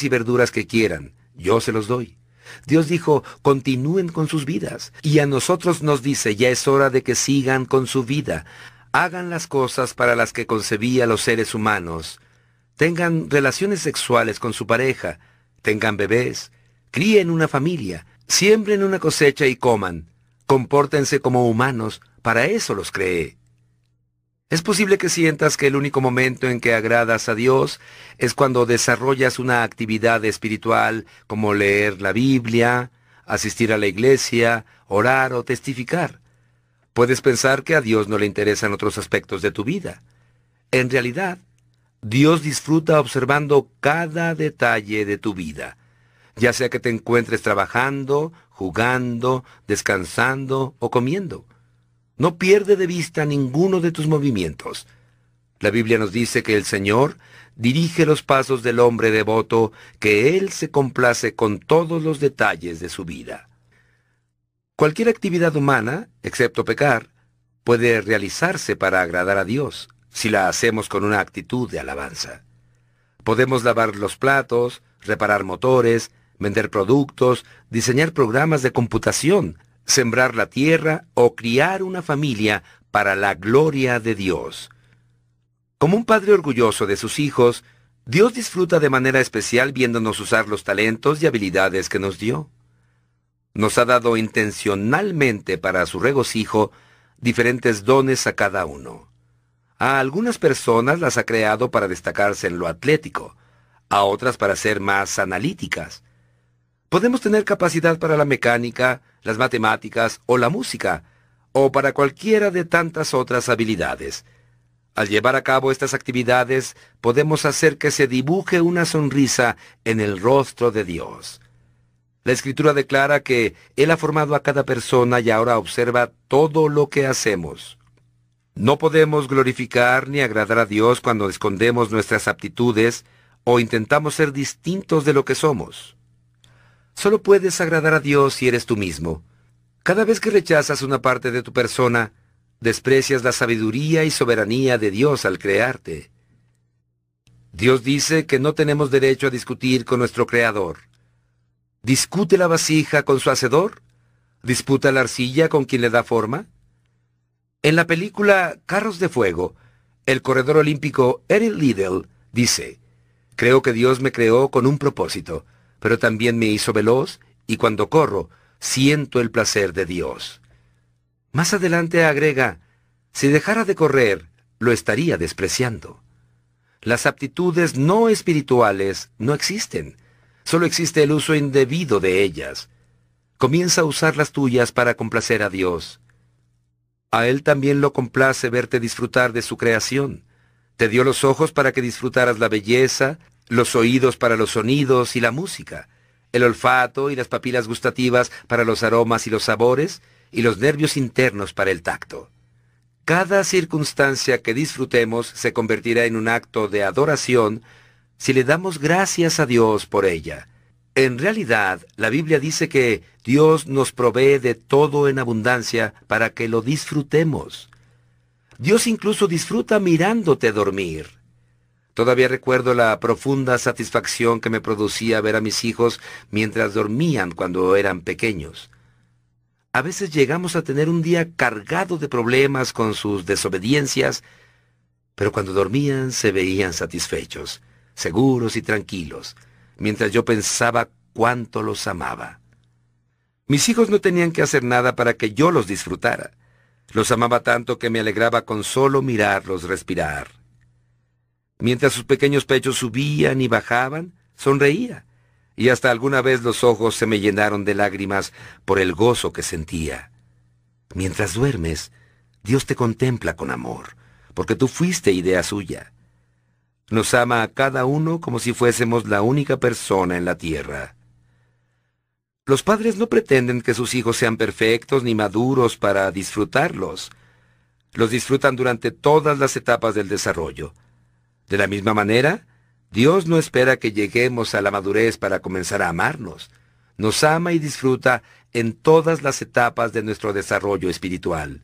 y verduras que quieran, yo se los doy. Dios dijo, continúen con sus vidas. Y a nosotros nos dice, ya es hora de que sigan con su vida. Hagan las cosas para las que concebía los seres humanos. Tengan relaciones sexuales con su pareja. Tengan bebés. Críen una familia. Siembren una cosecha y coman. Compórtense como humanos. Para eso los creé. Es posible que sientas que el único momento en que agradas a Dios es cuando desarrollas una actividad espiritual como leer la Biblia, asistir a la iglesia, orar o testificar. Puedes pensar que a Dios no le interesan otros aspectos de tu vida. En realidad, Dios disfruta observando cada detalle de tu vida, ya sea que te encuentres trabajando, jugando, descansando o comiendo. No pierde de vista ninguno de tus movimientos. La Biblia nos dice que el Señor dirige los pasos del hombre devoto, que Él se complace con todos los detalles de su vida. Cualquier actividad humana, excepto pecar, puede realizarse para agradar a Dios, si la hacemos con una actitud de alabanza. Podemos lavar los platos, reparar motores, vender productos, diseñar programas de computación, sembrar la tierra o criar una familia para la gloria de Dios. Como un padre orgulloso de sus hijos, Dios disfruta de manera especial viéndonos usar los talentos y habilidades que nos dio. Nos ha dado intencionalmente para su regocijo diferentes dones a cada uno. A algunas personas las ha creado para destacarse en lo atlético, a otras para ser más analíticas, Podemos tener capacidad para la mecánica, las matemáticas o la música, o para cualquiera de tantas otras habilidades. Al llevar a cabo estas actividades, podemos hacer que se dibuje una sonrisa en el rostro de Dios. La Escritura declara que Él ha formado a cada persona y ahora observa todo lo que hacemos. No podemos glorificar ni agradar a Dios cuando escondemos nuestras aptitudes o intentamos ser distintos de lo que somos. Solo puedes agradar a Dios si eres tú mismo. Cada vez que rechazas una parte de tu persona, desprecias la sabiduría y soberanía de Dios al crearte. Dios dice que no tenemos derecho a discutir con nuestro Creador. ¿Discute la vasija con su hacedor? ¿Disputa la arcilla con quien le da forma? En la película Carros de Fuego, el corredor olímpico Eric Liddell dice, Creo que Dios me creó con un propósito pero también me hizo veloz y cuando corro siento el placer de Dios. Más adelante agrega, si dejara de correr, lo estaría despreciando. Las aptitudes no espirituales no existen, solo existe el uso indebido de ellas. Comienza a usar las tuyas para complacer a Dios. A Él también lo complace verte disfrutar de su creación. Te dio los ojos para que disfrutaras la belleza, los oídos para los sonidos y la música, el olfato y las papilas gustativas para los aromas y los sabores, y los nervios internos para el tacto. Cada circunstancia que disfrutemos se convertirá en un acto de adoración si le damos gracias a Dios por ella. En realidad, la Biblia dice que Dios nos provee de todo en abundancia para que lo disfrutemos. Dios incluso disfruta mirándote dormir. Todavía recuerdo la profunda satisfacción que me producía ver a mis hijos mientras dormían cuando eran pequeños. A veces llegamos a tener un día cargado de problemas con sus desobediencias, pero cuando dormían se veían satisfechos, seguros y tranquilos, mientras yo pensaba cuánto los amaba. Mis hijos no tenían que hacer nada para que yo los disfrutara. Los amaba tanto que me alegraba con solo mirarlos respirar. Mientras sus pequeños pechos subían y bajaban, sonreía, y hasta alguna vez los ojos se me llenaron de lágrimas por el gozo que sentía. Mientras duermes, Dios te contempla con amor, porque tú fuiste idea suya. Nos ama a cada uno como si fuésemos la única persona en la tierra. Los padres no pretenden que sus hijos sean perfectos ni maduros para disfrutarlos. Los disfrutan durante todas las etapas del desarrollo. De la misma manera, Dios no espera que lleguemos a la madurez para comenzar a amarnos. Nos ama y disfruta en todas las etapas de nuestro desarrollo espiritual.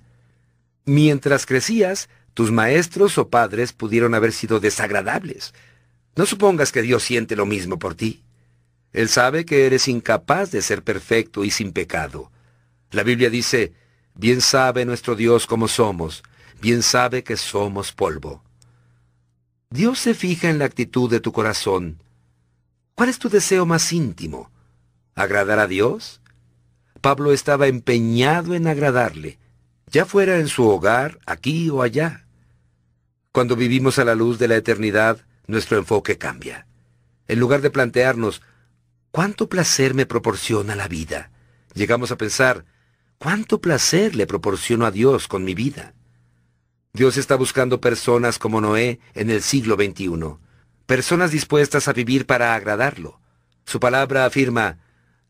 Mientras crecías, tus maestros o padres pudieron haber sido desagradables. No supongas que Dios siente lo mismo por ti. Él sabe que eres incapaz de ser perfecto y sin pecado. La Biblia dice, bien sabe nuestro Dios cómo somos, bien sabe que somos polvo. Dios se fija en la actitud de tu corazón. ¿Cuál es tu deseo más íntimo? ¿Agradar a Dios? Pablo estaba empeñado en agradarle, ya fuera en su hogar, aquí o allá. Cuando vivimos a la luz de la eternidad, nuestro enfoque cambia. En lugar de plantearnos, ¿cuánto placer me proporciona la vida? Llegamos a pensar, ¿cuánto placer le proporciono a Dios con mi vida? Dios está buscando personas como Noé en el siglo XXI, personas dispuestas a vivir para agradarlo. Su palabra afirma,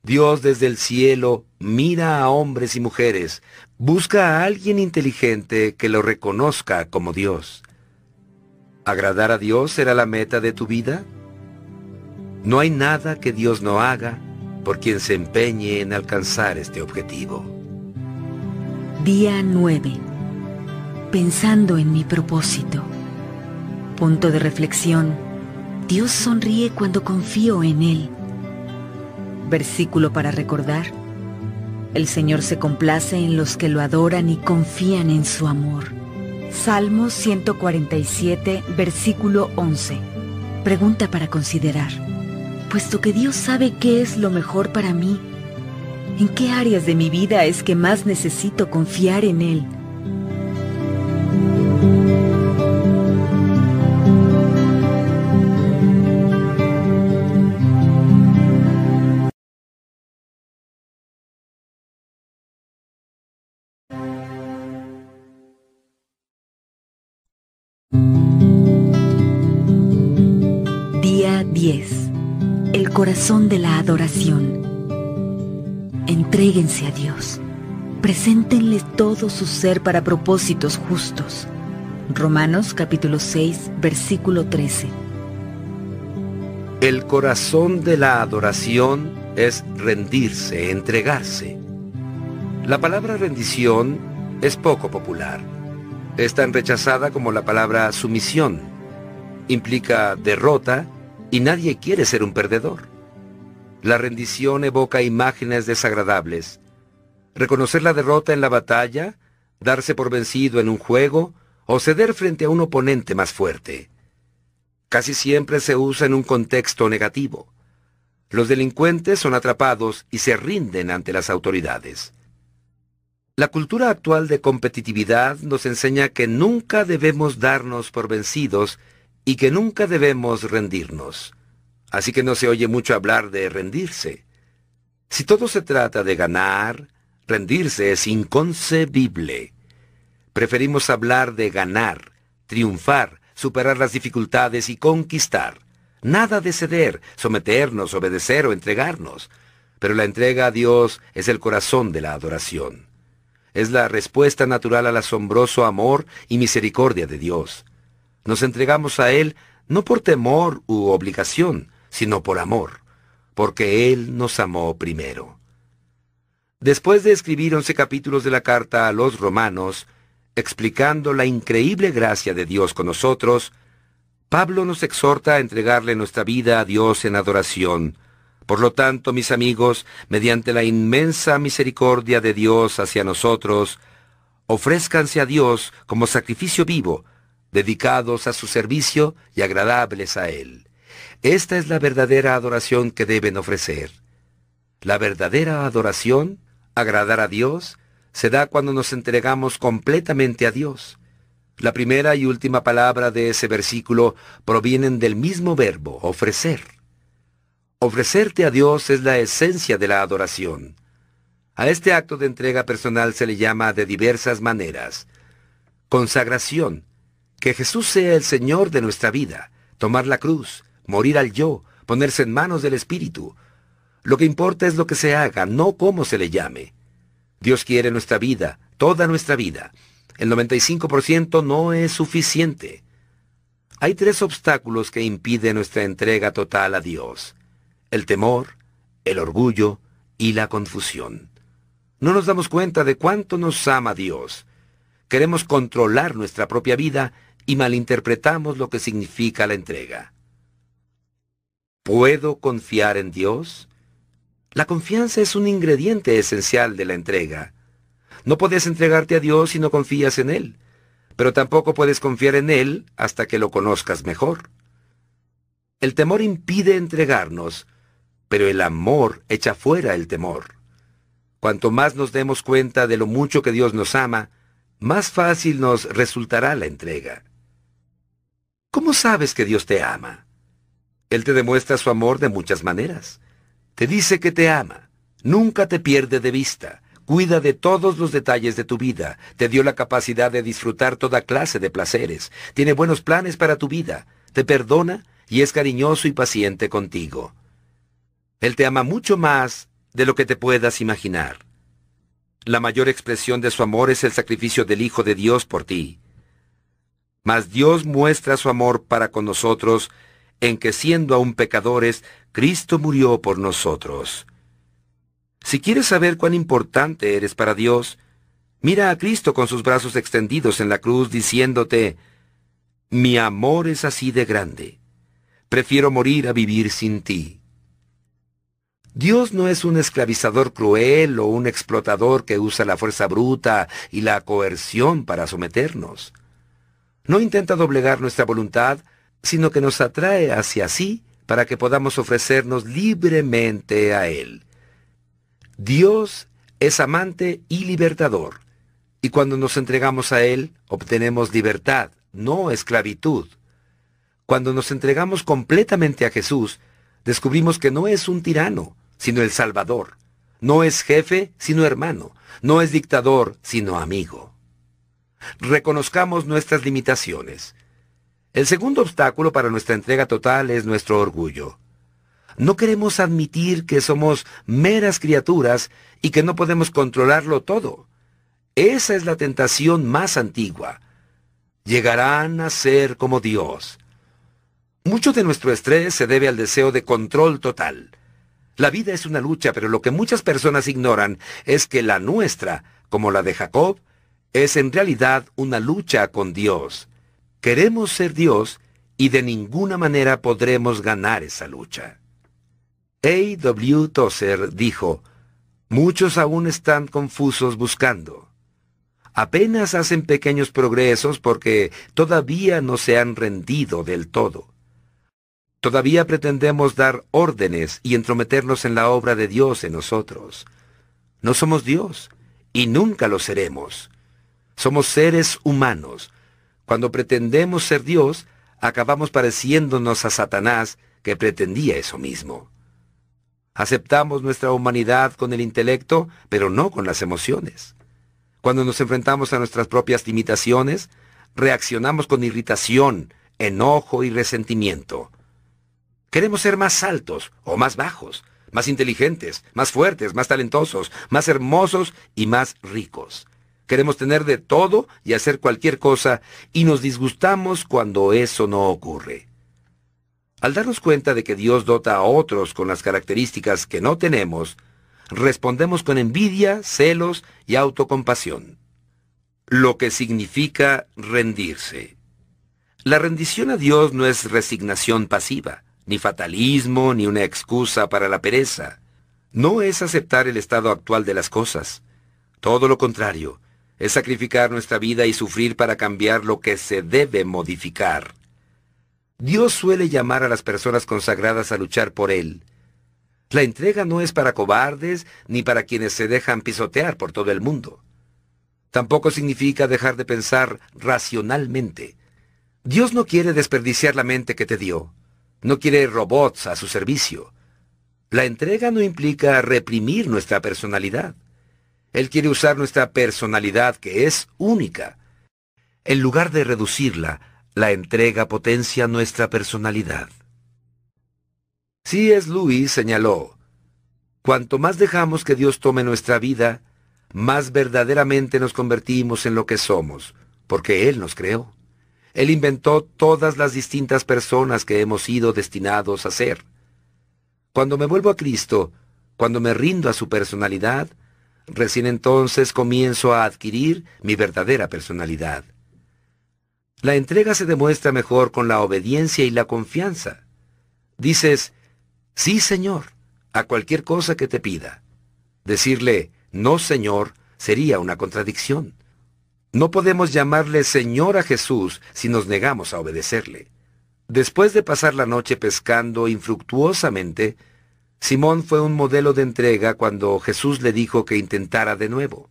Dios desde el cielo mira a hombres y mujeres, busca a alguien inteligente que lo reconozca como Dios. ¿Agradar a Dios será la meta de tu vida? No hay nada que Dios no haga por quien se empeñe en alcanzar este objetivo. Día 9 pensando en mi propósito. Punto de reflexión. Dios sonríe cuando confío en Él. Versículo para recordar. El Señor se complace en los que lo adoran y confían en su amor. Salmo 147, versículo 11. Pregunta para considerar. Puesto que Dios sabe qué es lo mejor para mí, ¿en qué áreas de mi vida es que más necesito confiar en Él? Corazón de la adoración. Entréguense a Dios. Preséntenle todo su ser para propósitos justos. Romanos capítulo 6, versículo 13. El corazón de la adoración es rendirse, entregarse. La palabra rendición es poco popular. Es tan rechazada como la palabra sumisión. Implica derrota y nadie quiere ser un perdedor. La rendición evoca imágenes desagradables. Reconocer la derrota en la batalla, darse por vencido en un juego o ceder frente a un oponente más fuerte. Casi siempre se usa en un contexto negativo. Los delincuentes son atrapados y se rinden ante las autoridades. La cultura actual de competitividad nos enseña que nunca debemos darnos por vencidos y que nunca debemos rendirnos. Así que no se oye mucho hablar de rendirse. Si todo se trata de ganar, rendirse es inconcebible. Preferimos hablar de ganar, triunfar, superar las dificultades y conquistar. Nada de ceder, someternos, obedecer o entregarnos. Pero la entrega a Dios es el corazón de la adoración. Es la respuesta natural al asombroso amor y misericordia de Dios. Nos entregamos a Él no por temor u obligación, sino por amor, porque Él nos amó primero. Después de escribir once capítulos de la carta a los romanos, explicando la increíble gracia de Dios con nosotros, Pablo nos exhorta a entregarle nuestra vida a Dios en adoración. Por lo tanto, mis amigos, mediante la inmensa misericordia de Dios hacia nosotros, ofrézcanse a Dios como sacrificio vivo, dedicados a su servicio y agradables a Él. Esta es la verdadera adoración que deben ofrecer. La verdadera adoración, agradar a Dios, se da cuando nos entregamos completamente a Dios. La primera y última palabra de ese versículo provienen del mismo verbo, ofrecer. Ofrecerte a Dios es la esencia de la adoración. A este acto de entrega personal se le llama de diversas maneras. Consagración, que Jesús sea el Señor de nuestra vida, tomar la cruz, morir al yo, ponerse en manos del Espíritu. Lo que importa es lo que se haga, no cómo se le llame. Dios quiere nuestra vida, toda nuestra vida. El 95% no es suficiente. Hay tres obstáculos que impiden nuestra entrega total a Dios. El temor, el orgullo y la confusión. No nos damos cuenta de cuánto nos ama Dios. Queremos controlar nuestra propia vida y malinterpretamos lo que significa la entrega. ¿Puedo confiar en Dios? La confianza es un ingrediente esencial de la entrega. No puedes entregarte a Dios si no confías en Él, pero tampoco puedes confiar en Él hasta que lo conozcas mejor. El temor impide entregarnos, pero el amor echa fuera el temor. Cuanto más nos demos cuenta de lo mucho que Dios nos ama, más fácil nos resultará la entrega. ¿Cómo sabes que Dios te ama? Él te demuestra su amor de muchas maneras. Te dice que te ama, nunca te pierde de vista, cuida de todos los detalles de tu vida, te dio la capacidad de disfrutar toda clase de placeres, tiene buenos planes para tu vida, te perdona y es cariñoso y paciente contigo. Él te ama mucho más de lo que te puedas imaginar. La mayor expresión de su amor es el sacrificio del Hijo de Dios por ti. Mas Dios muestra su amor para con nosotros en que siendo aún pecadores, Cristo murió por nosotros. Si quieres saber cuán importante eres para Dios, mira a Cristo con sus brazos extendidos en la cruz diciéndote, mi amor es así de grande. Prefiero morir a vivir sin ti. Dios no es un esclavizador cruel o un explotador que usa la fuerza bruta y la coerción para someternos. No intenta doblegar nuestra voluntad, sino que nos atrae hacia sí para que podamos ofrecernos libremente a Él. Dios es amante y libertador, y cuando nos entregamos a Él obtenemos libertad, no esclavitud. Cuando nos entregamos completamente a Jesús, descubrimos que no es un tirano, sino el Salvador. No es jefe, sino hermano. No es dictador, sino amigo. Reconozcamos nuestras limitaciones. El segundo obstáculo para nuestra entrega total es nuestro orgullo. No queremos admitir que somos meras criaturas y que no podemos controlarlo todo. Esa es la tentación más antigua. Llegarán a ser como Dios. Mucho de nuestro estrés se debe al deseo de control total. La vida es una lucha, pero lo que muchas personas ignoran es que la nuestra, como la de Jacob, es en realidad una lucha con Dios. Queremos ser Dios y de ninguna manera podremos ganar esa lucha. A. W. Tozer dijo, Muchos aún están confusos buscando. Apenas hacen pequeños progresos porque todavía no se han rendido del todo. Todavía pretendemos dar órdenes y entrometernos en la obra de Dios en nosotros. No somos Dios y nunca lo seremos. Somos seres humanos, cuando pretendemos ser Dios, acabamos pareciéndonos a Satanás, que pretendía eso mismo. Aceptamos nuestra humanidad con el intelecto, pero no con las emociones. Cuando nos enfrentamos a nuestras propias limitaciones, reaccionamos con irritación, enojo y resentimiento. Queremos ser más altos o más bajos, más inteligentes, más fuertes, más talentosos, más hermosos y más ricos. Queremos tener de todo y hacer cualquier cosa y nos disgustamos cuando eso no ocurre. Al darnos cuenta de que Dios dota a otros con las características que no tenemos, respondemos con envidia, celos y autocompasión. Lo que significa rendirse. La rendición a Dios no es resignación pasiva, ni fatalismo, ni una excusa para la pereza. No es aceptar el estado actual de las cosas. Todo lo contrario, es sacrificar nuestra vida y sufrir para cambiar lo que se debe modificar. Dios suele llamar a las personas consagradas a luchar por Él. La entrega no es para cobardes ni para quienes se dejan pisotear por todo el mundo. Tampoco significa dejar de pensar racionalmente. Dios no quiere desperdiciar la mente que te dio. No quiere robots a su servicio. La entrega no implica reprimir nuestra personalidad. Él quiere usar nuestra personalidad, que es única. En lugar de reducirla, la entrega potencia nuestra personalidad. es Luis señaló, cuanto más dejamos que Dios tome nuestra vida, más verdaderamente nos convertimos en lo que somos, porque Él nos creó. Él inventó todas las distintas personas que hemos sido destinados a ser. Cuando me vuelvo a Cristo, cuando me rindo a su personalidad, Recién entonces comienzo a adquirir mi verdadera personalidad. La entrega se demuestra mejor con la obediencia y la confianza. Dices, sí, Señor, a cualquier cosa que te pida. Decirle, no, Señor, sería una contradicción. No podemos llamarle Señor a Jesús si nos negamos a obedecerle. Después de pasar la noche pescando infructuosamente, Simón fue un modelo de entrega cuando Jesús le dijo que intentara de nuevo.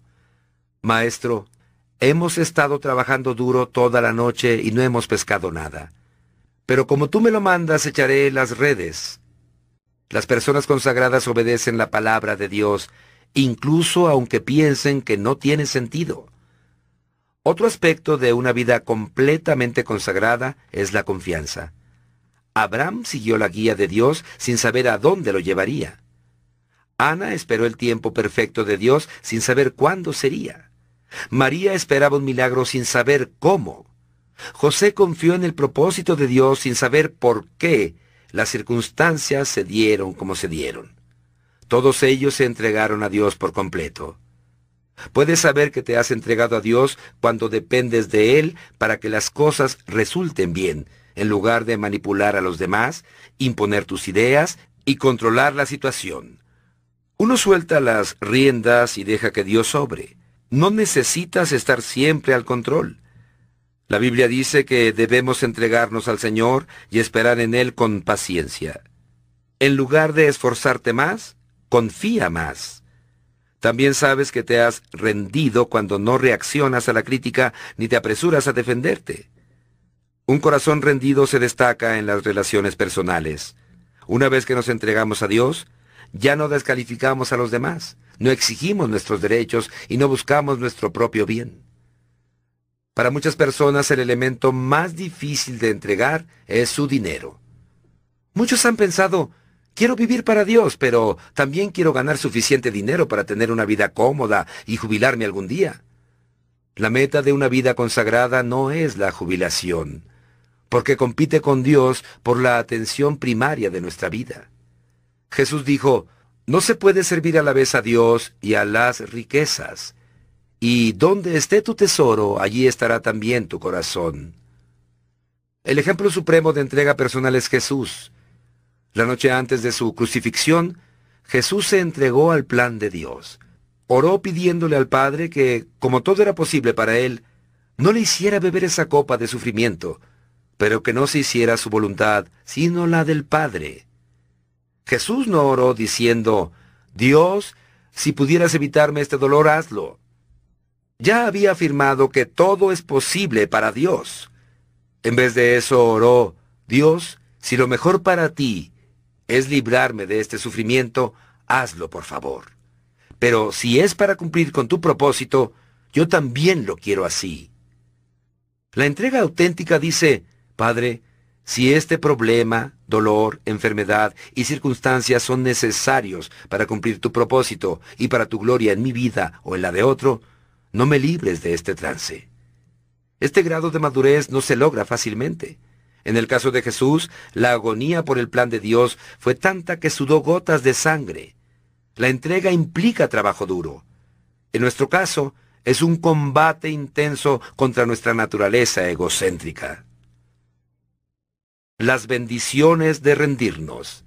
Maestro, hemos estado trabajando duro toda la noche y no hemos pescado nada. Pero como tú me lo mandas, echaré las redes. Las personas consagradas obedecen la palabra de Dios, incluso aunque piensen que no tiene sentido. Otro aspecto de una vida completamente consagrada es la confianza. Abraham siguió la guía de Dios sin saber a dónde lo llevaría. Ana esperó el tiempo perfecto de Dios sin saber cuándo sería. María esperaba un milagro sin saber cómo. José confió en el propósito de Dios sin saber por qué las circunstancias se dieron como se dieron. Todos ellos se entregaron a Dios por completo. Puedes saber que te has entregado a Dios cuando dependes de Él para que las cosas resulten bien, en lugar de manipular a los demás, imponer tus ideas y controlar la situación. Uno suelta las riendas y deja que Dios sobre. No necesitas estar siempre al control. La Biblia dice que debemos entregarnos al Señor y esperar en Él con paciencia. En lugar de esforzarte más, confía más. También sabes que te has rendido cuando no reaccionas a la crítica ni te apresuras a defenderte. Un corazón rendido se destaca en las relaciones personales. Una vez que nos entregamos a Dios, ya no descalificamos a los demás, no exigimos nuestros derechos y no buscamos nuestro propio bien. Para muchas personas el elemento más difícil de entregar es su dinero. Muchos han pensado, quiero vivir para Dios, pero también quiero ganar suficiente dinero para tener una vida cómoda y jubilarme algún día. La meta de una vida consagrada no es la jubilación, porque compite con Dios por la atención primaria de nuestra vida. Jesús dijo, no se puede servir a la vez a Dios y a las riquezas. Y donde esté tu tesoro, allí estará también tu corazón. El ejemplo supremo de entrega personal es Jesús. La noche antes de su crucifixión, Jesús se entregó al plan de Dios. Oró pidiéndole al Padre que, como todo era posible para él, no le hiciera beber esa copa de sufrimiento, pero que no se hiciera su voluntad, sino la del Padre. Jesús no oró diciendo, Dios, si pudieras evitarme este dolor, hazlo. Ya había afirmado que todo es posible para Dios. En vez de eso oró, Dios, si lo mejor para ti es librarme de este sufrimiento, hazlo por favor. Pero si es para cumplir con tu propósito, yo también lo quiero así. La entrega auténtica dice, Padre, si este problema, dolor, enfermedad y circunstancias son necesarios para cumplir tu propósito y para tu gloria en mi vida o en la de otro, no me libres de este trance. Este grado de madurez no se logra fácilmente. En el caso de Jesús, la agonía por el plan de Dios fue tanta que sudó gotas de sangre. La entrega implica trabajo duro. En nuestro caso, es un combate intenso contra nuestra naturaleza egocéntrica. Las bendiciones de rendirnos.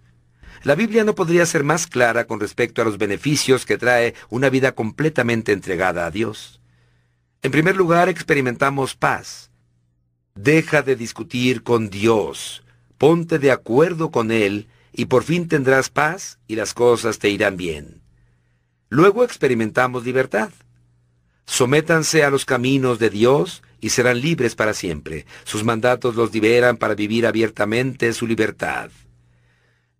La Biblia no podría ser más clara con respecto a los beneficios que trae una vida completamente entregada a Dios. En primer lugar, experimentamos paz. Deja de discutir con Dios, ponte de acuerdo con Él y por fin tendrás paz y las cosas te irán bien. Luego experimentamos libertad. Sométanse a los caminos de Dios y serán libres para siempre. Sus mandatos los liberan para vivir abiertamente su libertad.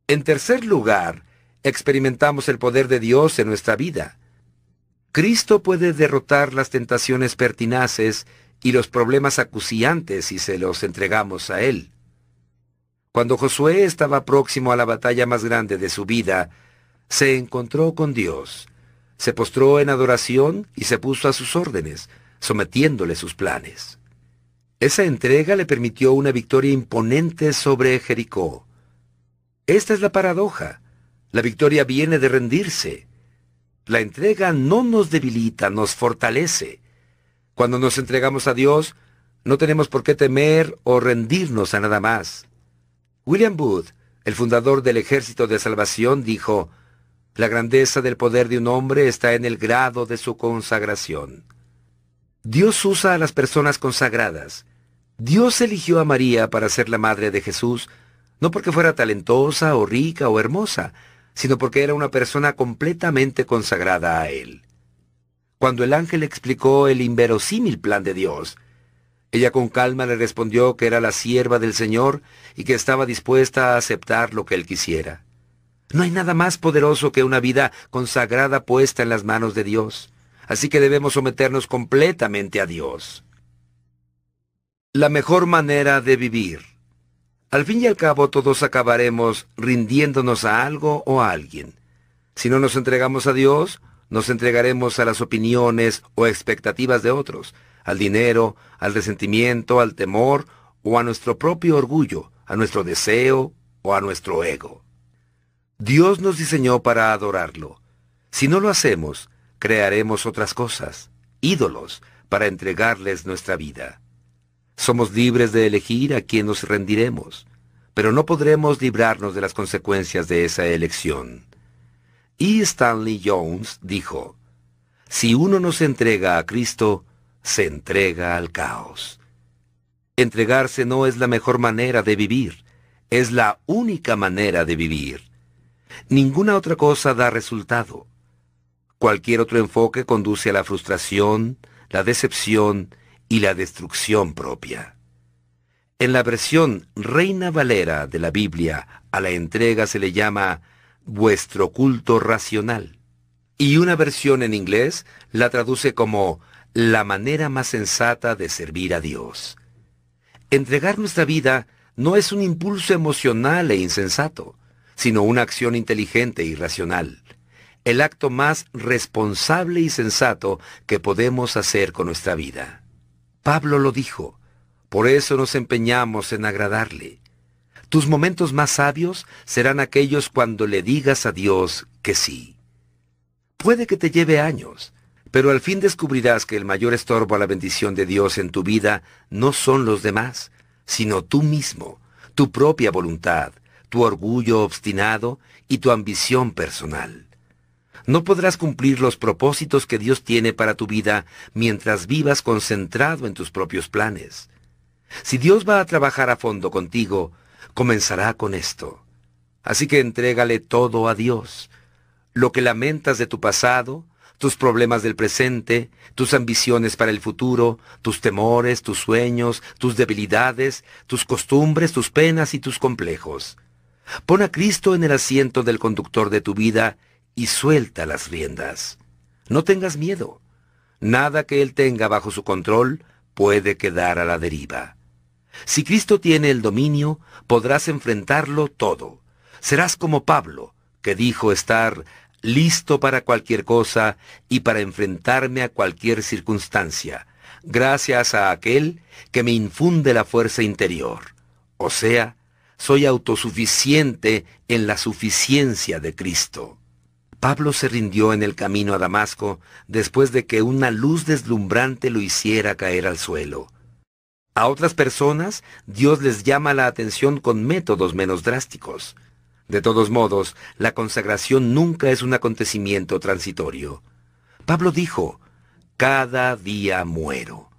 En tercer lugar, experimentamos el poder de Dios en nuestra vida. Cristo puede derrotar las tentaciones pertinaces y los problemas acuciantes si se los entregamos a Él. Cuando Josué estaba próximo a la batalla más grande de su vida, se encontró con Dios, se postró en adoración y se puso a sus órdenes, sometiéndole sus planes. Esa entrega le permitió una victoria imponente sobre Jericó. Esta es la paradoja. La victoria viene de rendirse. La entrega no nos debilita, nos fortalece. Cuando nos entregamos a Dios, no tenemos por qué temer o rendirnos a nada más. William Booth el fundador del ejército de salvación, dijo, La grandeza del poder de un hombre está en el grado de su consagración. Dios usa a las personas consagradas. Dios eligió a María para ser la madre de Jesús, no porque fuera talentosa o rica o hermosa, sino porque era una persona completamente consagrada a Él. Cuando el ángel explicó el inverosímil plan de Dios, ella con calma le respondió que era la sierva del Señor y que estaba dispuesta a aceptar lo que Él quisiera. No hay nada más poderoso que una vida consagrada puesta en las manos de Dios así que debemos someternos completamente a Dios. La mejor manera de vivir. Al fin y al cabo todos acabaremos rindiéndonos a algo o a alguien. Si no nos entregamos a Dios, nos entregaremos a las opiniones o expectativas de otros, al dinero, al resentimiento, al temor o a nuestro propio orgullo, a nuestro deseo o a nuestro ego. Dios nos diseñó para adorarlo. Si no lo hacemos, crearemos otras cosas, ídolos, para entregarles nuestra vida. Somos libres de elegir a quién nos rendiremos, pero no podremos librarnos de las consecuencias de esa elección. Y Stanley Jones dijo, si uno no se entrega a Cristo, se entrega al caos. Entregarse no es la mejor manera de vivir, es la única manera de vivir. Ninguna otra cosa da resultado. Cualquier otro enfoque conduce a la frustración, la decepción y la destrucción propia. En la versión Reina Valera de la Biblia, a la entrega se le llama vuestro culto racional. Y una versión en inglés la traduce como la manera más sensata de servir a Dios. Entregar nuestra vida no es un impulso emocional e insensato, sino una acción inteligente y racional el acto más responsable y sensato que podemos hacer con nuestra vida. Pablo lo dijo, por eso nos empeñamos en agradarle. Tus momentos más sabios serán aquellos cuando le digas a Dios que sí. Puede que te lleve años, pero al fin descubrirás que el mayor estorbo a la bendición de Dios en tu vida no son los demás, sino tú mismo, tu propia voluntad, tu orgullo obstinado y tu ambición personal. No podrás cumplir los propósitos que Dios tiene para tu vida mientras vivas concentrado en tus propios planes. Si Dios va a trabajar a fondo contigo, comenzará con esto. Así que entrégale todo a Dios. Lo que lamentas de tu pasado, tus problemas del presente, tus ambiciones para el futuro, tus temores, tus sueños, tus debilidades, tus costumbres, tus penas y tus complejos. Pon a Cristo en el asiento del conductor de tu vida y suelta las riendas. No tengas miedo. Nada que Él tenga bajo su control puede quedar a la deriva. Si Cristo tiene el dominio, podrás enfrentarlo todo. Serás como Pablo, que dijo estar listo para cualquier cosa y para enfrentarme a cualquier circunstancia, gracias a aquel que me infunde la fuerza interior. O sea, soy autosuficiente en la suficiencia de Cristo. Pablo se rindió en el camino a Damasco después de que una luz deslumbrante lo hiciera caer al suelo. A otras personas, Dios les llama la atención con métodos menos drásticos. De todos modos, la consagración nunca es un acontecimiento transitorio. Pablo dijo, cada día muero.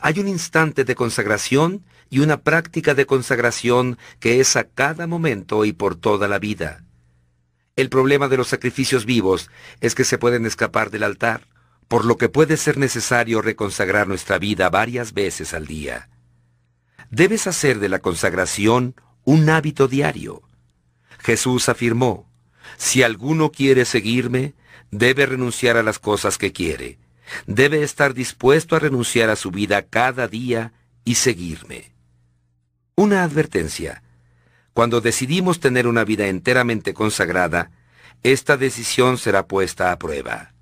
Hay un instante de consagración y una práctica de consagración que es a cada momento y por toda la vida. El problema de los sacrificios vivos es que se pueden escapar del altar, por lo que puede ser necesario reconsagrar nuestra vida varias veces al día. Debes hacer de la consagración un hábito diario. Jesús afirmó, si alguno quiere seguirme, debe renunciar a las cosas que quiere. Debe estar dispuesto a renunciar a su vida cada día y seguirme. Una advertencia. Cuando decidimos tener una vida enteramente consagrada, esta decisión será puesta a prueba.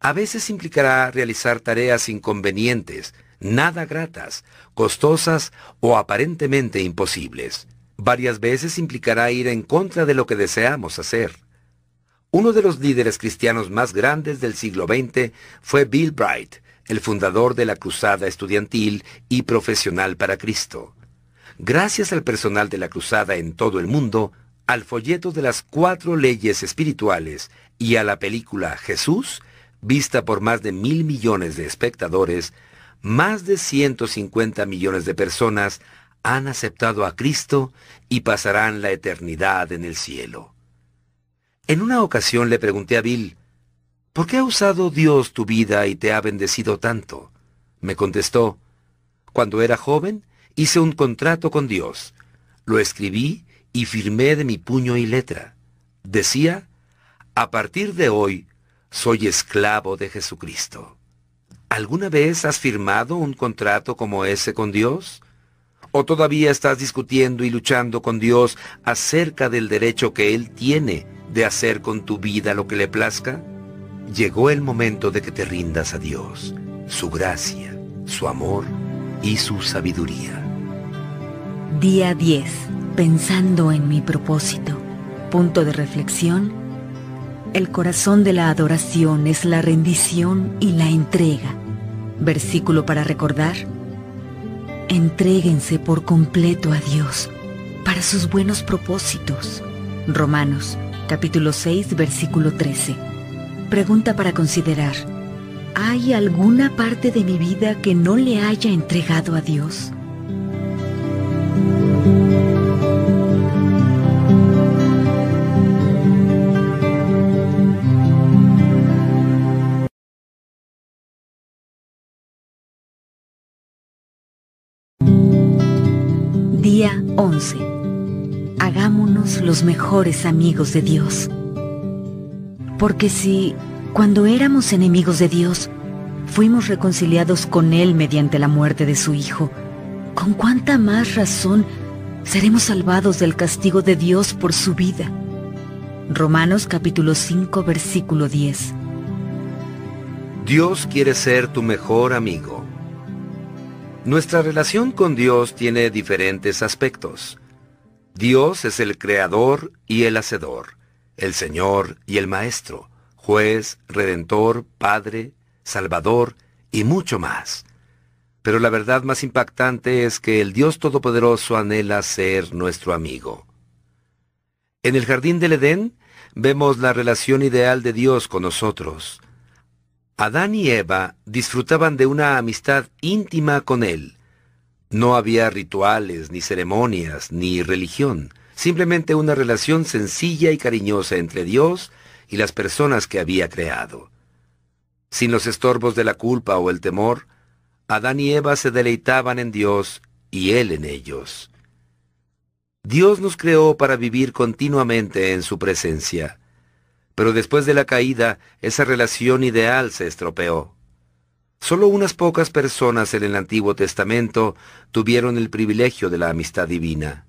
A veces implicará realizar tareas inconvenientes, nada gratas, costosas o aparentemente imposibles. Varias veces implicará ir en contra de lo que deseamos hacer. Uno de los líderes cristianos más grandes del siglo XX fue Bill Bright, el fundador de la Cruzada Estudiantil y Profesional para Cristo. Gracias al personal de la Cruzada en todo el mundo, al folleto de las cuatro leyes espirituales y a la película Jesús, vista por más de mil millones de espectadores, más de 150 millones de personas han aceptado a Cristo y pasarán la eternidad en el cielo. En una ocasión le pregunté a Bill, ¿por qué ha usado Dios tu vida y te ha bendecido tanto? Me contestó, cuando era joven hice un contrato con Dios, lo escribí y firmé de mi puño y letra. Decía, a partir de hoy soy esclavo de Jesucristo. ¿Alguna vez has firmado un contrato como ese con Dios? ¿O todavía estás discutiendo y luchando con Dios acerca del derecho que Él tiene de hacer con tu vida lo que le plazca? Llegó el momento de que te rindas a Dios, su gracia, su amor y su sabiduría. Día 10. Pensando en mi propósito. Punto de reflexión. El corazón de la adoración es la rendición y la entrega. Versículo para recordar. Entréguense por completo a Dios para sus buenos propósitos. Romanos capítulo 6 versículo 13. Pregunta para considerar. ¿Hay alguna parte de mi vida que no le haya entregado a Dios? Día 11. Hagámonos los mejores amigos de Dios. Porque si, cuando éramos enemigos de Dios, fuimos reconciliados con Él mediante la muerte de su Hijo, ¿con cuánta más razón seremos salvados del castigo de Dios por su vida? Romanos capítulo 5 versículo 10. Dios quiere ser tu mejor amigo. Nuestra relación con Dios tiene diferentes aspectos. Dios es el creador y el hacedor, el Señor y el Maestro, juez, redentor, Padre, Salvador y mucho más. Pero la verdad más impactante es que el Dios Todopoderoso anhela ser nuestro amigo. En el jardín del Edén vemos la relación ideal de Dios con nosotros. Adán y Eva disfrutaban de una amistad íntima con Él. No había rituales, ni ceremonias, ni religión, simplemente una relación sencilla y cariñosa entre Dios y las personas que había creado. Sin los estorbos de la culpa o el temor, Adán y Eva se deleitaban en Dios y Él en ellos. Dios nos creó para vivir continuamente en su presencia. Pero después de la caída, esa relación ideal se estropeó. Solo unas pocas personas en el Antiguo Testamento tuvieron el privilegio de la amistad divina.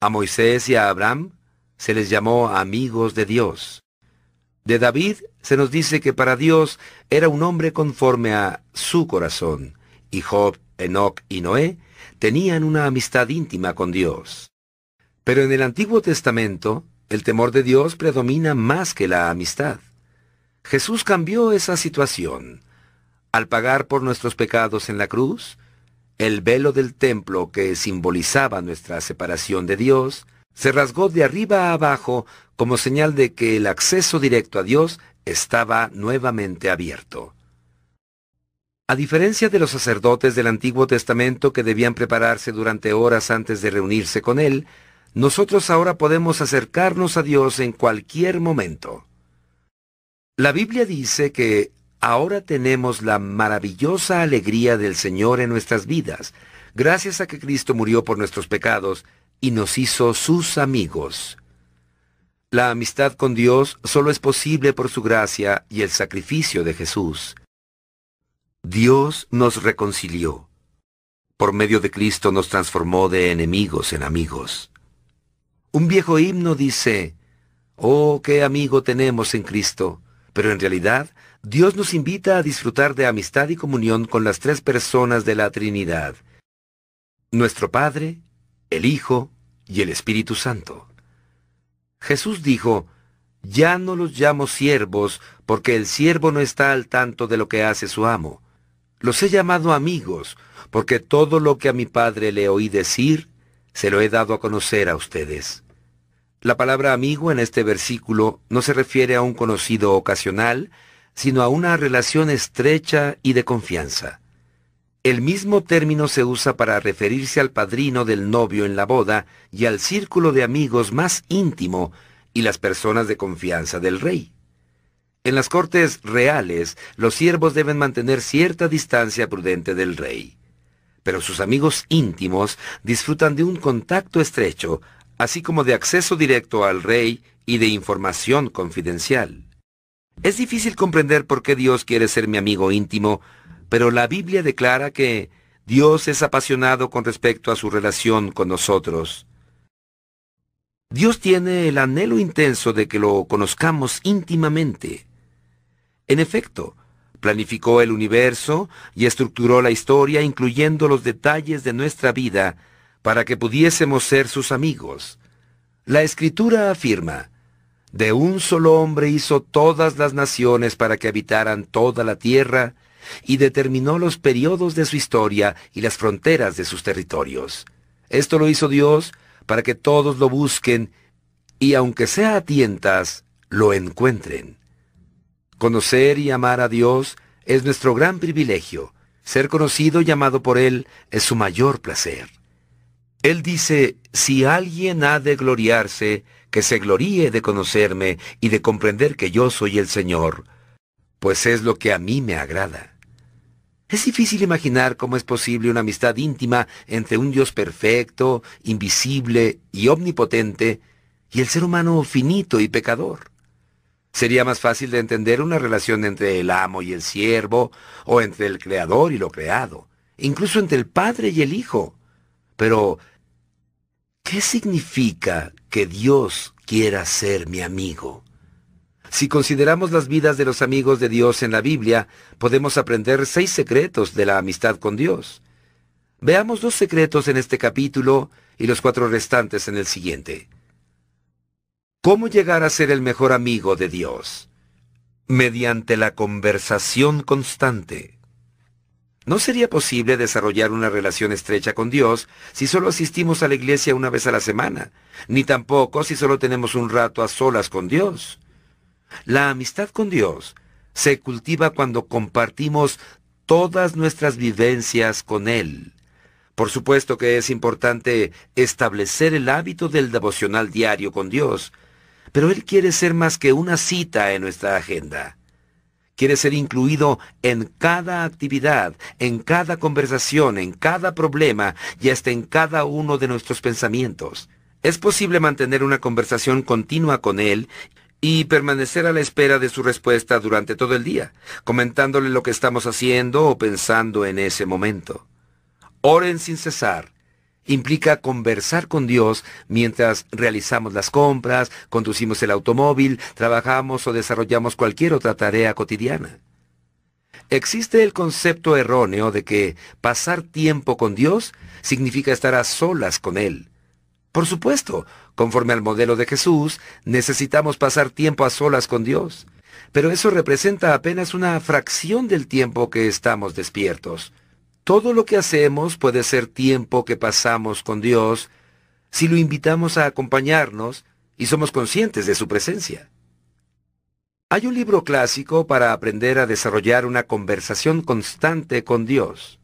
A Moisés y a Abraham se les llamó amigos de Dios. De David se nos dice que para Dios era un hombre conforme a su corazón, y Job, Enoch y Noé tenían una amistad íntima con Dios. Pero en el Antiguo Testamento, el temor de Dios predomina más que la amistad. Jesús cambió esa situación. Al pagar por nuestros pecados en la cruz, el velo del templo que simbolizaba nuestra separación de Dios se rasgó de arriba a abajo como señal de que el acceso directo a Dios estaba nuevamente abierto. A diferencia de los sacerdotes del Antiguo Testamento que debían prepararse durante horas antes de reunirse con Él, nosotros ahora podemos acercarnos a Dios en cualquier momento. La Biblia dice que ahora tenemos la maravillosa alegría del Señor en nuestras vidas, gracias a que Cristo murió por nuestros pecados y nos hizo sus amigos. La amistad con Dios solo es posible por su gracia y el sacrificio de Jesús. Dios nos reconcilió. Por medio de Cristo nos transformó de enemigos en amigos. Un viejo himno dice, Oh, qué amigo tenemos en Cristo. Pero en realidad, Dios nos invita a disfrutar de amistad y comunión con las tres personas de la Trinidad. Nuestro Padre, el Hijo y el Espíritu Santo. Jesús dijo, Ya no los llamo siervos, porque el siervo no está al tanto de lo que hace su amo. Los he llamado amigos, porque todo lo que a mi Padre le oí decir, se lo he dado a conocer a ustedes. La palabra amigo en este versículo no se refiere a un conocido ocasional, sino a una relación estrecha y de confianza. El mismo término se usa para referirse al padrino del novio en la boda y al círculo de amigos más íntimo y las personas de confianza del rey. En las cortes reales, los siervos deben mantener cierta distancia prudente del rey. Pero sus amigos íntimos disfrutan de un contacto estrecho, así como de acceso directo al rey y de información confidencial. Es difícil comprender por qué Dios quiere ser mi amigo íntimo, pero la Biblia declara que Dios es apasionado con respecto a su relación con nosotros. Dios tiene el anhelo intenso de que lo conozcamos íntimamente. En efecto, planificó el universo y estructuró la historia incluyendo los detalles de nuestra vida para que pudiésemos ser sus amigos. La escritura afirma, de un solo hombre hizo todas las naciones para que habitaran toda la tierra, y determinó los periodos de su historia y las fronteras de sus territorios. Esto lo hizo Dios para que todos lo busquen y aunque sea a tientas, lo encuentren. Conocer y amar a Dios es nuestro gran privilegio. Ser conocido y amado por Él es su mayor placer. Él dice, si alguien ha de gloriarse, que se gloríe de conocerme y de comprender que yo soy el Señor, pues es lo que a mí me agrada. Es difícil imaginar cómo es posible una amistad íntima entre un Dios perfecto, invisible y omnipotente y el ser humano finito y pecador. Sería más fácil de entender una relación entre el amo y el siervo, o entre el creador y lo creado, incluso entre el padre y el hijo. Pero, ¿qué significa que Dios quiera ser mi amigo? Si consideramos las vidas de los amigos de Dios en la Biblia, podemos aprender seis secretos de la amistad con Dios. Veamos dos secretos en este capítulo y los cuatro restantes en el siguiente. ¿Cómo llegar a ser el mejor amigo de Dios? Mediante la conversación constante. No sería posible desarrollar una relación estrecha con Dios si solo asistimos a la iglesia una vez a la semana, ni tampoco si solo tenemos un rato a solas con Dios. La amistad con Dios se cultiva cuando compartimos todas nuestras vivencias con Él. Por supuesto que es importante establecer el hábito del devocional diario con Dios, pero Él quiere ser más que una cita en nuestra agenda. Quiere ser incluido en cada actividad, en cada conversación, en cada problema y hasta en cada uno de nuestros pensamientos. Es posible mantener una conversación continua con Él y permanecer a la espera de su respuesta durante todo el día, comentándole lo que estamos haciendo o pensando en ese momento. Oren sin cesar. Implica conversar con Dios mientras realizamos las compras, conducimos el automóvil, trabajamos o desarrollamos cualquier otra tarea cotidiana. Existe el concepto erróneo de que pasar tiempo con Dios significa estar a solas con Él. Por supuesto, conforme al modelo de Jesús, necesitamos pasar tiempo a solas con Dios. Pero eso representa apenas una fracción del tiempo que estamos despiertos. Todo lo que hacemos puede ser tiempo que pasamos con Dios si lo invitamos a acompañarnos y somos conscientes de su presencia. Hay un libro clásico para aprender a desarrollar una conversación constante con Dios.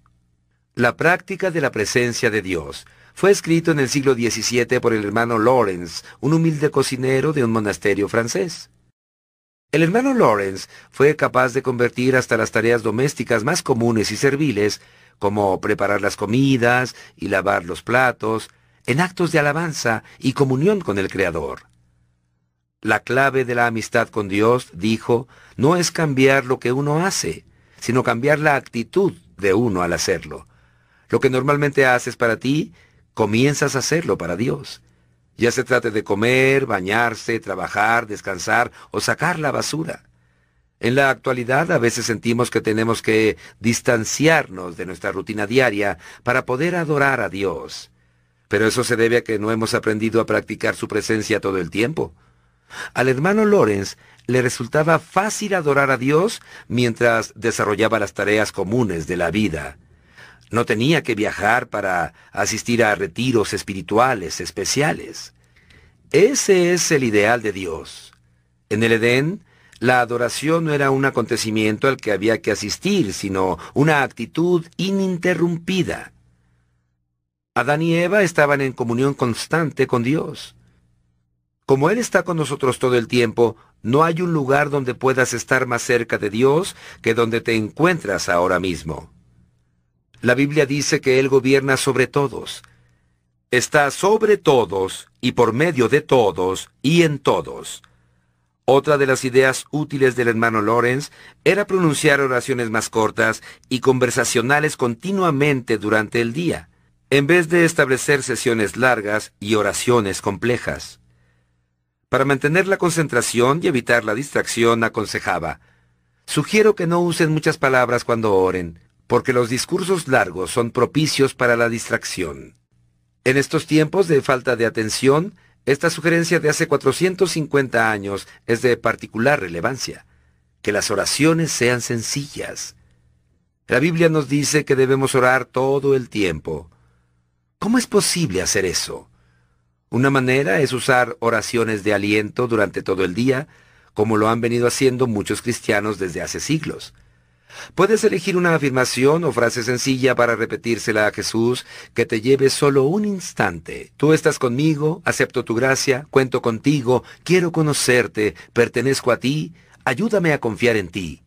La práctica de la presencia de Dios fue escrito en el siglo XVII por el hermano Lawrence, un humilde cocinero de un monasterio francés. El hermano Lawrence fue capaz de convertir hasta las tareas domésticas más comunes y serviles, como preparar las comidas y lavar los platos, en actos de alabanza y comunión con el Creador. La clave de la amistad con Dios, dijo, no es cambiar lo que uno hace, sino cambiar la actitud de uno al hacerlo. Lo que normalmente haces para ti comienzas a hacerlo para Dios. Ya se trate de comer, bañarse, trabajar, descansar o sacar la basura. En la actualidad a veces sentimos que tenemos que distanciarnos de nuestra rutina diaria para poder adorar a Dios. Pero eso se debe a que no hemos aprendido a practicar su presencia todo el tiempo. Al hermano Lorenz le resultaba fácil adorar a Dios mientras desarrollaba las tareas comunes de la vida. No tenía que viajar para asistir a retiros espirituales especiales. Ese es el ideal de Dios. En el Edén, la adoración no era un acontecimiento al que había que asistir, sino una actitud ininterrumpida. Adán y Eva estaban en comunión constante con Dios. Como Él está con nosotros todo el tiempo, no hay un lugar donde puedas estar más cerca de Dios que donde te encuentras ahora mismo. La Biblia dice que Él gobierna sobre todos. Está sobre todos y por medio de todos y en todos. Otra de las ideas útiles del hermano Lawrence era pronunciar oraciones más cortas y conversacionales continuamente durante el día, en vez de establecer sesiones largas y oraciones complejas. Para mantener la concentración y evitar la distracción, aconsejaba, Sugiero que no usen muchas palabras cuando oren, porque los discursos largos son propicios para la distracción. En estos tiempos de falta de atención, esta sugerencia de hace 450 años es de particular relevancia. Que las oraciones sean sencillas. La Biblia nos dice que debemos orar todo el tiempo. ¿Cómo es posible hacer eso? Una manera es usar oraciones de aliento durante todo el día, como lo han venido haciendo muchos cristianos desde hace siglos. Puedes elegir una afirmación o frase sencilla para repetírsela a Jesús que te lleve solo un instante. Tú estás conmigo, acepto tu gracia, cuento contigo, quiero conocerte, pertenezco a ti, ayúdame a confiar en ti.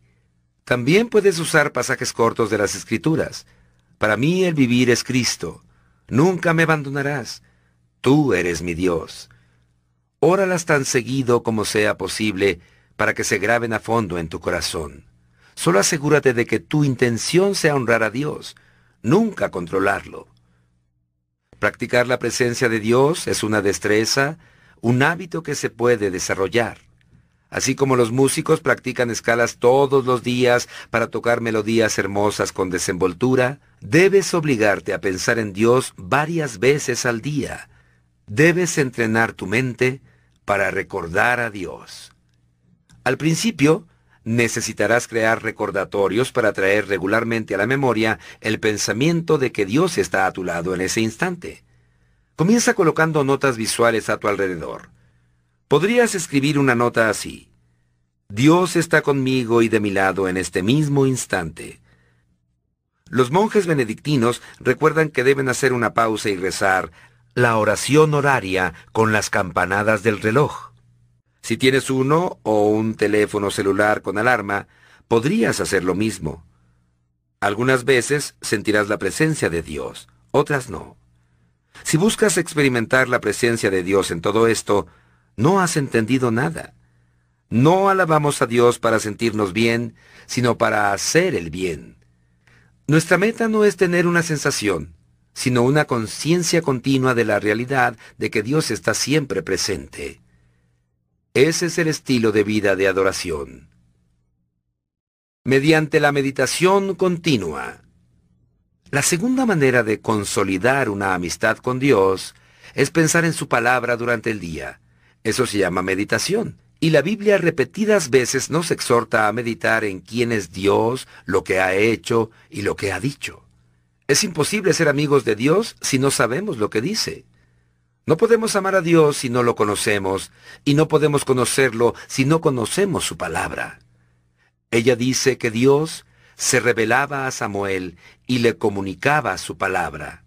También puedes usar pasajes cortos de las Escrituras. Para mí el vivir es Cristo. Nunca me abandonarás. Tú eres mi Dios. Óralas tan seguido como sea posible para que se graben a fondo en tu corazón. Solo asegúrate de que tu intención sea honrar a Dios, nunca controlarlo. Practicar la presencia de Dios es una destreza, un hábito que se puede desarrollar. Así como los músicos practican escalas todos los días para tocar melodías hermosas con desenvoltura, debes obligarte a pensar en Dios varias veces al día, Debes entrenar tu mente para recordar a Dios. Al principio, necesitarás crear recordatorios para traer regularmente a la memoria el pensamiento de que Dios está a tu lado en ese instante. Comienza colocando notas visuales a tu alrededor. Podrías escribir una nota así. Dios está conmigo y de mi lado en este mismo instante. Los monjes benedictinos recuerdan que deben hacer una pausa y rezar la oración horaria con las campanadas del reloj. Si tienes uno o un teléfono celular con alarma, podrías hacer lo mismo. Algunas veces sentirás la presencia de Dios, otras no. Si buscas experimentar la presencia de Dios en todo esto, no has entendido nada. No alabamos a Dios para sentirnos bien, sino para hacer el bien. Nuestra meta no es tener una sensación, sino una conciencia continua de la realidad de que Dios está siempre presente. Ese es el estilo de vida de adoración. Mediante la meditación continua. La segunda manera de consolidar una amistad con Dios es pensar en su palabra durante el día. Eso se llama meditación. Y la Biblia repetidas veces nos exhorta a meditar en quién es Dios, lo que ha hecho y lo que ha dicho. Es imposible ser amigos de Dios si no sabemos lo que dice. No podemos amar a Dios si no lo conocemos, y no podemos conocerlo si no conocemos su palabra. Ella dice que Dios se revelaba a Samuel y le comunicaba su palabra.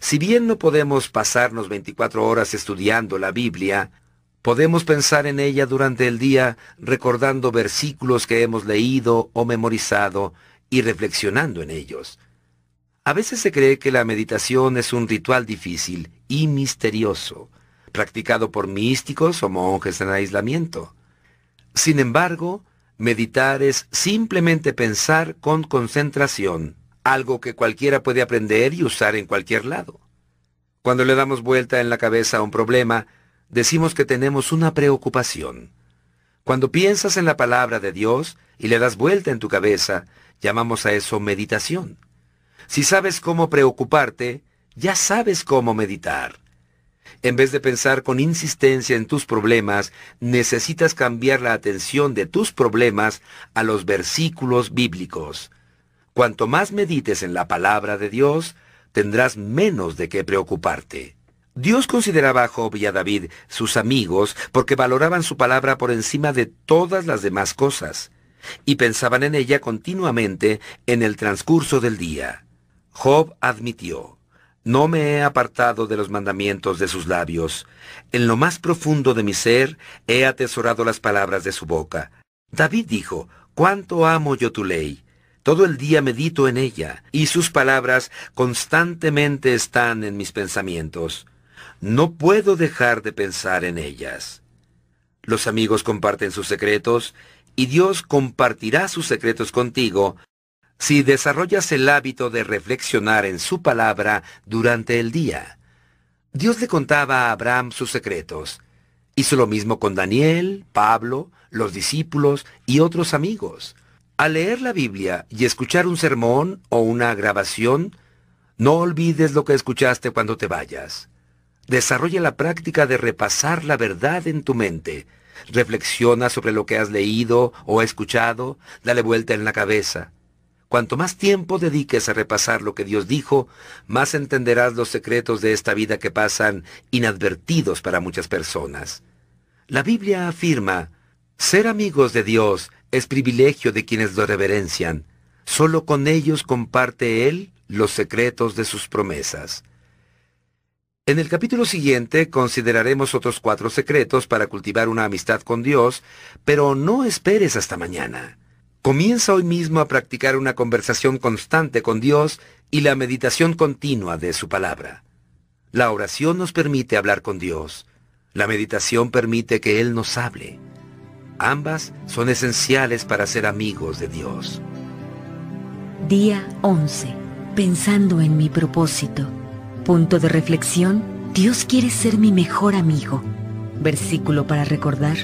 Si bien no podemos pasarnos 24 horas estudiando la Biblia, podemos pensar en ella durante el día recordando versículos que hemos leído o memorizado y reflexionando en ellos. A veces se cree que la meditación es un ritual difícil y misterioso, practicado por místicos o monjes en aislamiento. Sin embargo, meditar es simplemente pensar con concentración, algo que cualquiera puede aprender y usar en cualquier lado. Cuando le damos vuelta en la cabeza a un problema, decimos que tenemos una preocupación. Cuando piensas en la palabra de Dios y le das vuelta en tu cabeza, llamamos a eso meditación. Si sabes cómo preocuparte, ya sabes cómo meditar. En vez de pensar con insistencia en tus problemas, necesitas cambiar la atención de tus problemas a los versículos bíblicos. Cuanto más medites en la palabra de Dios, tendrás menos de qué preocuparte. Dios consideraba a Job y a David sus amigos porque valoraban su palabra por encima de todas las demás cosas, y pensaban en ella continuamente en el transcurso del día. Job admitió, no me he apartado de los mandamientos de sus labios. En lo más profundo de mi ser he atesorado las palabras de su boca. David dijo, cuánto amo yo tu ley. Todo el día medito en ella, y sus palabras constantemente están en mis pensamientos. No puedo dejar de pensar en ellas. Los amigos comparten sus secretos, y Dios compartirá sus secretos contigo si desarrollas el hábito de reflexionar en su palabra durante el día. Dios le contaba a Abraham sus secretos. Hizo lo mismo con Daniel, Pablo, los discípulos y otros amigos. Al leer la Biblia y escuchar un sermón o una grabación, no olvides lo que escuchaste cuando te vayas. Desarrolla la práctica de repasar la verdad en tu mente. Reflexiona sobre lo que has leído o escuchado, dale vuelta en la cabeza. Cuanto más tiempo dediques a repasar lo que Dios dijo, más entenderás los secretos de esta vida que pasan inadvertidos para muchas personas. La Biblia afirma, ser amigos de Dios es privilegio de quienes lo reverencian. Solo con ellos comparte Él los secretos de sus promesas. En el capítulo siguiente consideraremos otros cuatro secretos para cultivar una amistad con Dios, pero no esperes hasta mañana. Comienza hoy mismo a practicar una conversación constante con Dios y la meditación continua de su palabra. La oración nos permite hablar con Dios. La meditación permite que Él nos hable. Ambas son esenciales para ser amigos de Dios. Día 11. Pensando en mi propósito. Punto de reflexión. Dios quiere ser mi mejor amigo. Versículo para recordar.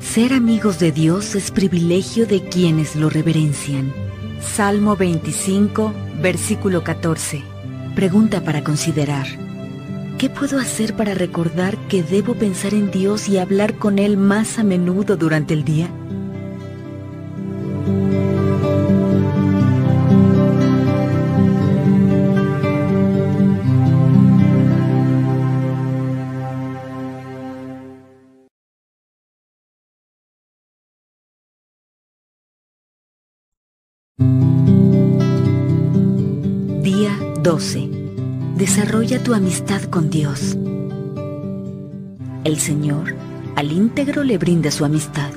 Ser amigos de Dios es privilegio de quienes lo reverencian. Salmo 25, versículo 14. Pregunta para considerar. ¿Qué puedo hacer para recordar que debo pensar en Dios y hablar con Él más a menudo durante el día? 12. Desarrolla tu amistad con Dios. El Señor al íntegro le brinda su amistad.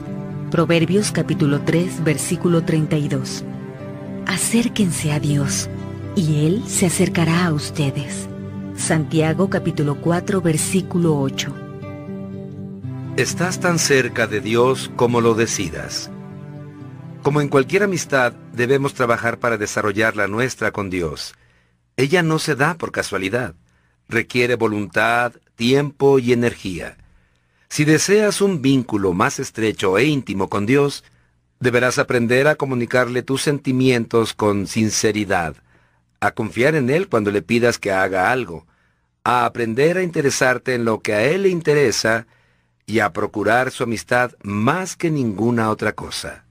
Proverbios capítulo 3 versículo 32. Acérquense a Dios y Él se acercará a ustedes. Santiago capítulo 4 versículo 8. Estás tan cerca de Dios como lo decidas. Como en cualquier amistad, debemos trabajar para desarrollar la nuestra con Dios. Ella no se da por casualidad. Requiere voluntad, tiempo y energía. Si deseas un vínculo más estrecho e íntimo con Dios, deberás aprender a comunicarle tus sentimientos con sinceridad, a confiar en Él cuando le pidas que haga algo, a aprender a interesarte en lo que a Él le interesa y a procurar su amistad más que ninguna otra cosa.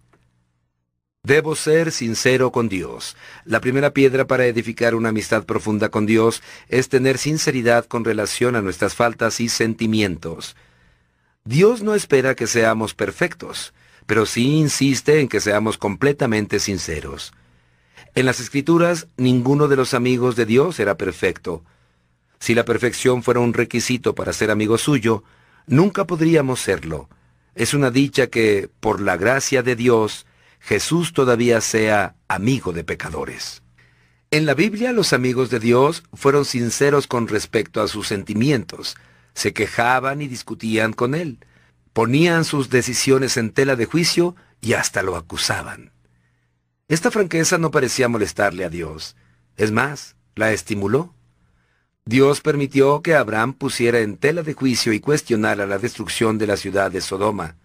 Debo ser sincero con Dios. La primera piedra para edificar una amistad profunda con Dios es tener sinceridad con relación a nuestras faltas y sentimientos. Dios no espera que seamos perfectos, pero sí insiste en que seamos completamente sinceros. En las Escrituras, ninguno de los amigos de Dios era perfecto. Si la perfección fuera un requisito para ser amigo suyo, nunca podríamos serlo. Es una dicha que, por la gracia de Dios, Jesús todavía sea amigo de pecadores. En la Biblia los amigos de Dios fueron sinceros con respecto a sus sentimientos, se quejaban y discutían con Él, ponían sus decisiones en tela de juicio y hasta lo acusaban. Esta franqueza no parecía molestarle a Dios, es más, la estimuló. Dios permitió que Abraham pusiera en tela de juicio y cuestionara la destrucción de la ciudad de Sodoma.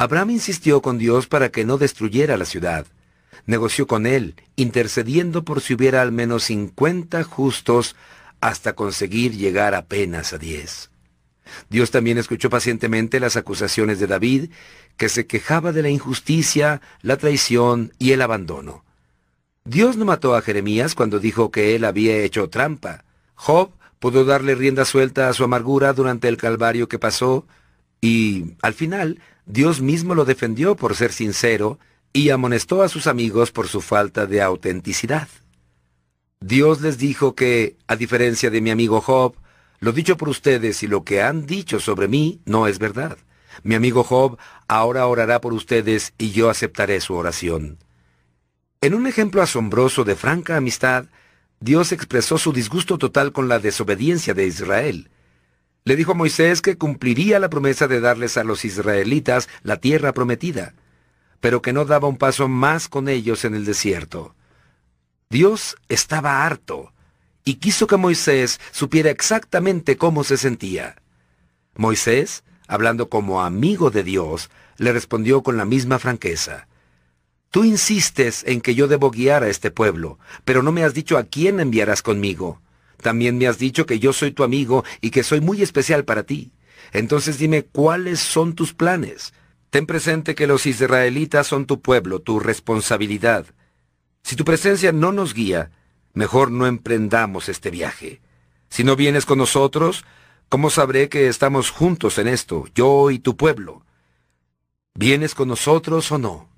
Abraham insistió con Dios para que no destruyera la ciudad. Negoció con él, intercediendo por si hubiera al menos cincuenta justos hasta conseguir llegar apenas a diez. Dios también escuchó pacientemente las acusaciones de David, que se quejaba de la injusticia, la traición y el abandono. Dios no mató a Jeremías cuando dijo que él había hecho trampa. Job pudo darle rienda suelta a su amargura durante el calvario que pasó, y, al final, Dios mismo lo defendió por ser sincero y amonestó a sus amigos por su falta de autenticidad. Dios les dijo que, a diferencia de mi amigo Job, lo dicho por ustedes y lo que han dicho sobre mí no es verdad. Mi amigo Job ahora orará por ustedes y yo aceptaré su oración. En un ejemplo asombroso de franca amistad, Dios expresó su disgusto total con la desobediencia de Israel. Le dijo Moisés que cumpliría la promesa de darles a los israelitas la tierra prometida, pero que no daba un paso más con ellos en el desierto. Dios estaba harto y quiso que Moisés supiera exactamente cómo se sentía. Moisés, hablando como amigo de Dios, le respondió con la misma franqueza. Tú insistes en que yo debo guiar a este pueblo, pero no me has dicho a quién enviarás conmigo. También me has dicho que yo soy tu amigo y que soy muy especial para ti. Entonces dime cuáles son tus planes. Ten presente que los israelitas son tu pueblo, tu responsabilidad. Si tu presencia no nos guía, mejor no emprendamos este viaje. Si no vienes con nosotros, ¿cómo sabré que estamos juntos en esto, yo y tu pueblo? ¿Vienes con nosotros o no?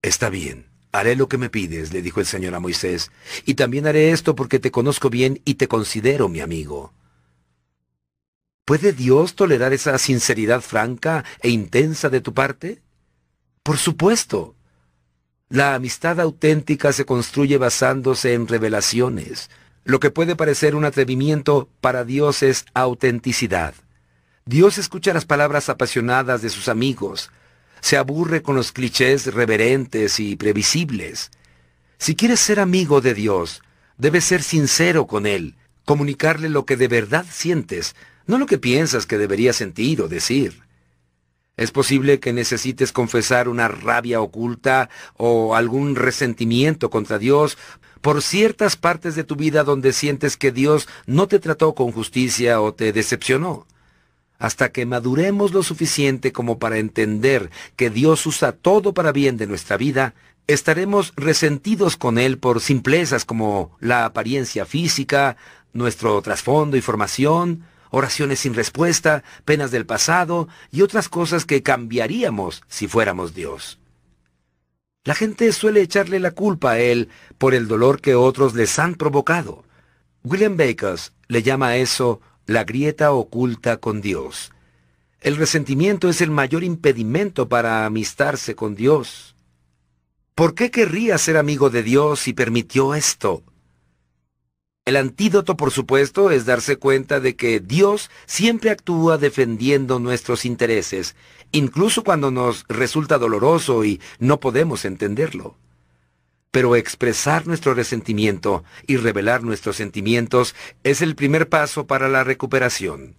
Está bien, haré lo que me pides, le dijo el Señor a Moisés, y también haré esto porque te conozco bien y te considero mi amigo. ¿Puede Dios tolerar esa sinceridad franca e intensa de tu parte? Por supuesto. La amistad auténtica se construye basándose en revelaciones. Lo que puede parecer un atrevimiento para Dios es autenticidad. Dios escucha las palabras apasionadas de sus amigos, se aburre con los clichés reverentes y previsibles. Si quieres ser amigo de Dios, debes ser sincero con Él, comunicarle lo que de verdad sientes, no lo que piensas que deberías sentir o decir. Es posible que necesites confesar una rabia oculta o algún resentimiento contra Dios por ciertas partes de tu vida donde sientes que Dios no te trató con justicia o te decepcionó hasta que maduremos lo suficiente como para entender que Dios usa todo para bien de nuestra vida, estaremos resentidos con Él por simplezas como la apariencia física, nuestro trasfondo y formación, oraciones sin respuesta, penas del pasado y otras cosas que cambiaríamos si fuéramos Dios. La gente suele echarle la culpa a Él por el dolor que otros les han provocado. William Bakers le llama a eso la grieta oculta con Dios. El resentimiento es el mayor impedimento para amistarse con Dios. ¿Por qué querría ser amigo de Dios si permitió esto? El antídoto, por supuesto, es darse cuenta de que Dios siempre actúa defendiendo nuestros intereses, incluso cuando nos resulta doloroso y no podemos entenderlo. Pero expresar nuestro resentimiento y revelar nuestros sentimientos es el primer paso para la recuperación.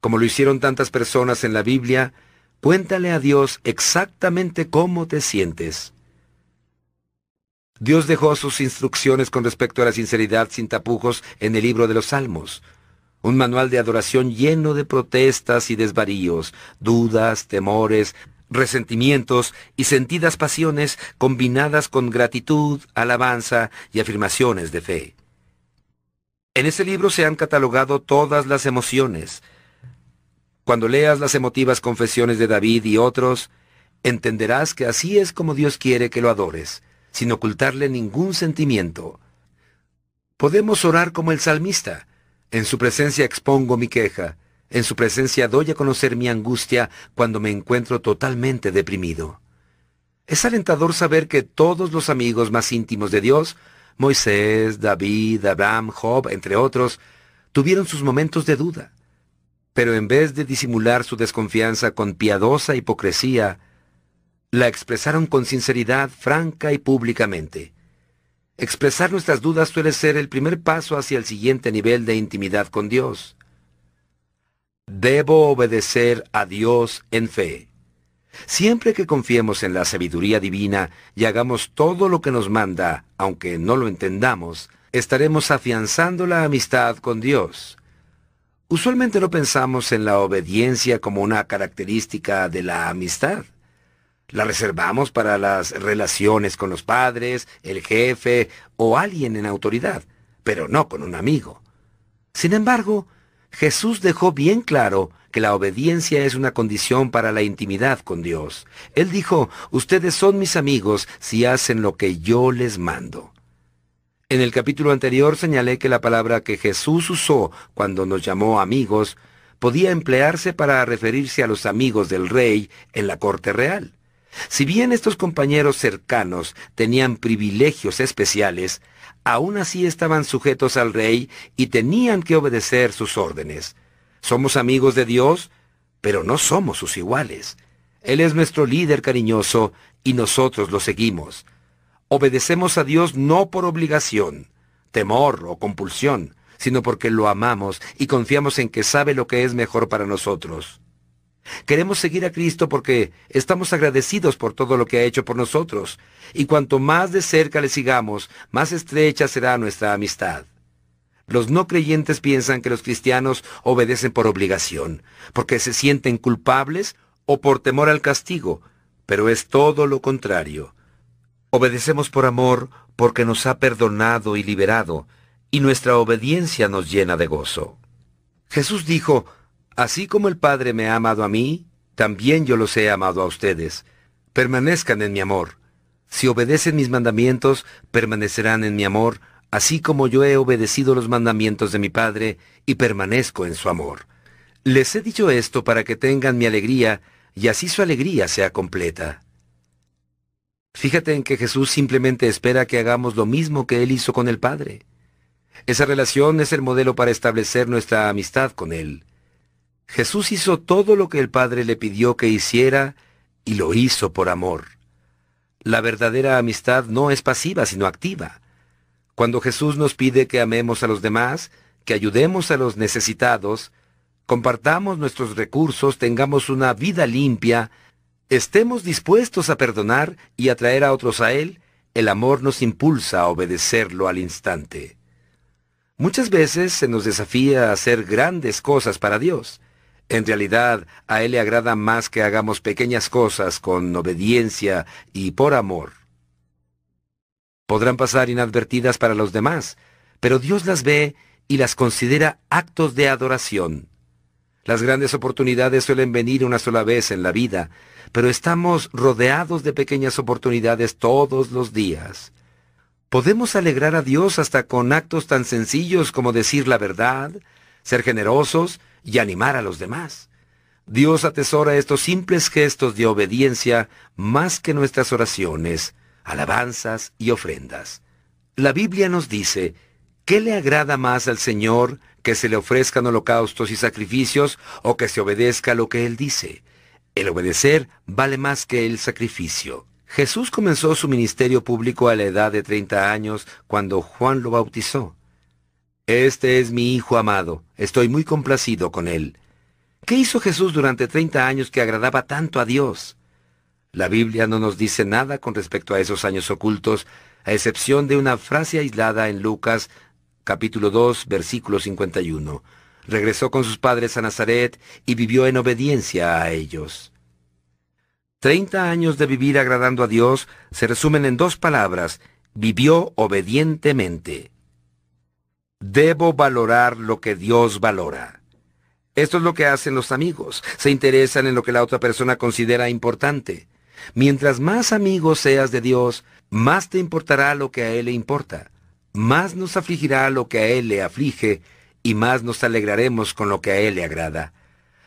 Como lo hicieron tantas personas en la Biblia, cuéntale a Dios exactamente cómo te sientes. Dios dejó sus instrucciones con respecto a la sinceridad sin tapujos en el libro de los Salmos, un manual de adoración lleno de protestas y desvaríos, dudas, temores, resentimientos y sentidas pasiones combinadas con gratitud, alabanza y afirmaciones de fe. En ese libro se han catalogado todas las emociones. Cuando leas las emotivas confesiones de David y otros, entenderás que así es como Dios quiere que lo adores, sin ocultarle ningún sentimiento. Podemos orar como el salmista. En su presencia expongo mi queja, en su presencia doy a conocer mi angustia cuando me encuentro totalmente deprimido. Es alentador saber que todos los amigos más íntimos de Dios, Moisés, David, Abraham, Job, entre otros, tuvieron sus momentos de duda. Pero en vez de disimular su desconfianza con piadosa hipocresía, la expresaron con sinceridad franca y públicamente. Expresar nuestras dudas suele ser el primer paso hacia el siguiente nivel de intimidad con Dios. Debo obedecer a Dios en fe. Siempre que confiemos en la sabiduría divina y hagamos todo lo que nos manda, aunque no lo entendamos, estaremos afianzando la amistad con Dios. Usualmente no pensamos en la obediencia como una característica de la amistad. La reservamos para las relaciones con los padres, el jefe o alguien en autoridad, pero no con un amigo. Sin embargo, Jesús dejó bien claro que la obediencia es una condición para la intimidad con Dios. Él dijo, ustedes son mis amigos si hacen lo que yo les mando. En el capítulo anterior señalé que la palabra que Jesús usó cuando nos llamó amigos podía emplearse para referirse a los amigos del rey en la corte real. Si bien estos compañeros cercanos tenían privilegios especiales, aún así estaban sujetos al rey y tenían que obedecer sus órdenes. Somos amigos de Dios, pero no somos sus iguales. Él es nuestro líder cariñoso y nosotros lo seguimos. Obedecemos a Dios no por obligación, temor o compulsión, sino porque lo amamos y confiamos en que sabe lo que es mejor para nosotros. Queremos seguir a Cristo porque estamos agradecidos por todo lo que ha hecho por nosotros, y cuanto más de cerca le sigamos, más estrecha será nuestra amistad. Los no creyentes piensan que los cristianos obedecen por obligación, porque se sienten culpables o por temor al castigo, pero es todo lo contrario. Obedecemos por amor porque nos ha perdonado y liberado, y nuestra obediencia nos llena de gozo. Jesús dijo, Así como el Padre me ha amado a mí, también yo los he amado a ustedes. Permanezcan en mi amor. Si obedecen mis mandamientos, permanecerán en mi amor, así como yo he obedecido los mandamientos de mi Padre y permanezco en su amor. Les he dicho esto para que tengan mi alegría y así su alegría sea completa. Fíjate en que Jesús simplemente espera que hagamos lo mismo que Él hizo con el Padre. Esa relación es el modelo para establecer nuestra amistad con Él. Jesús hizo todo lo que el Padre le pidió que hiciera y lo hizo por amor. La verdadera amistad no es pasiva, sino activa. Cuando Jesús nos pide que amemos a los demás, que ayudemos a los necesitados, compartamos nuestros recursos, tengamos una vida limpia, estemos dispuestos a perdonar y atraer a otros a Él, el amor nos impulsa a obedecerlo al instante. Muchas veces se nos desafía a hacer grandes cosas para Dios. En realidad, a Él le agrada más que hagamos pequeñas cosas con obediencia y por amor podrán pasar inadvertidas para los demás, pero Dios las ve y las considera actos de adoración. Las grandes oportunidades suelen venir una sola vez en la vida, pero estamos rodeados de pequeñas oportunidades todos los días. Podemos alegrar a Dios hasta con actos tan sencillos como decir la verdad, ser generosos y animar a los demás. Dios atesora estos simples gestos de obediencia más que nuestras oraciones, alabanzas y ofrendas. La Biblia nos dice, ¿qué le agrada más al Señor que se le ofrezcan holocaustos y sacrificios o que se obedezca lo que Él dice? El obedecer vale más que el sacrificio. Jesús comenzó su ministerio público a la edad de 30 años cuando Juan lo bautizó. Este es mi Hijo amado, estoy muy complacido con él. ¿Qué hizo Jesús durante 30 años que agradaba tanto a Dios? La Biblia no nos dice nada con respecto a esos años ocultos, a excepción de una frase aislada en Lucas capítulo 2, versículo 51. Regresó con sus padres a Nazaret y vivió en obediencia a ellos. Treinta años de vivir agradando a Dios se resumen en dos palabras, vivió obedientemente. Debo valorar lo que Dios valora. Esto es lo que hacen los amigos, se interesan en lo que la otra persona considera importante. Mientras más amigos seas de Dios, más te importará lo que a Él le importa, más nos afligirá lo que a Él le aflige, y más nos alegraremos con lo que a Él le agrada.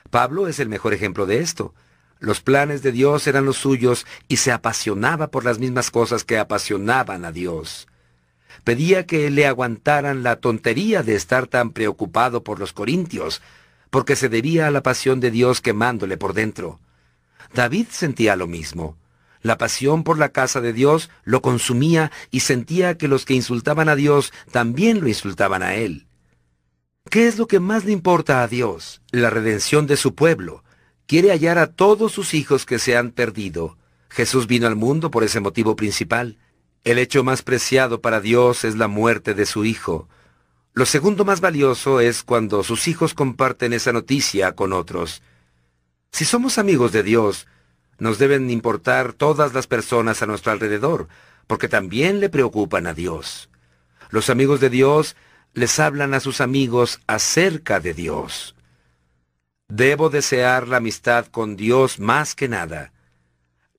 Pablo es el mejor ejemplo de esto. Los planes de Dios eran los suyos y se apasionaba por las mismas cosas que apasionaban a Dios. Pedía que le aguantaran la tontería de estar tan preocupado por los corintios, porque se debía a la pasión de Dios quemándole por dentro. David sentía lo mismo. La pasión por la casa de Dios lo consumía y sentía que los que insultaban a Dios también lo insultaban a él. ¿Qué es lo que más le importa a Dios? La redención de su pueblo. Quiere hallar a todos sus hijos que se han perdido. Jesús vino al mundo por ese motivo principal. El hecho más preciado para Dios es la muerte de su Hijo. Lo segundo más valioso es cuando sus hijos comparten esa noticia con otros. Si somos amigos de Dios, nos deben importar todas las personas a nuestro alrededor, porque también le preocupan a Dios. Los amigos de Dios les hablan a sus amigos acerca de Dios. Debo desear la amistad con Dios más que nada.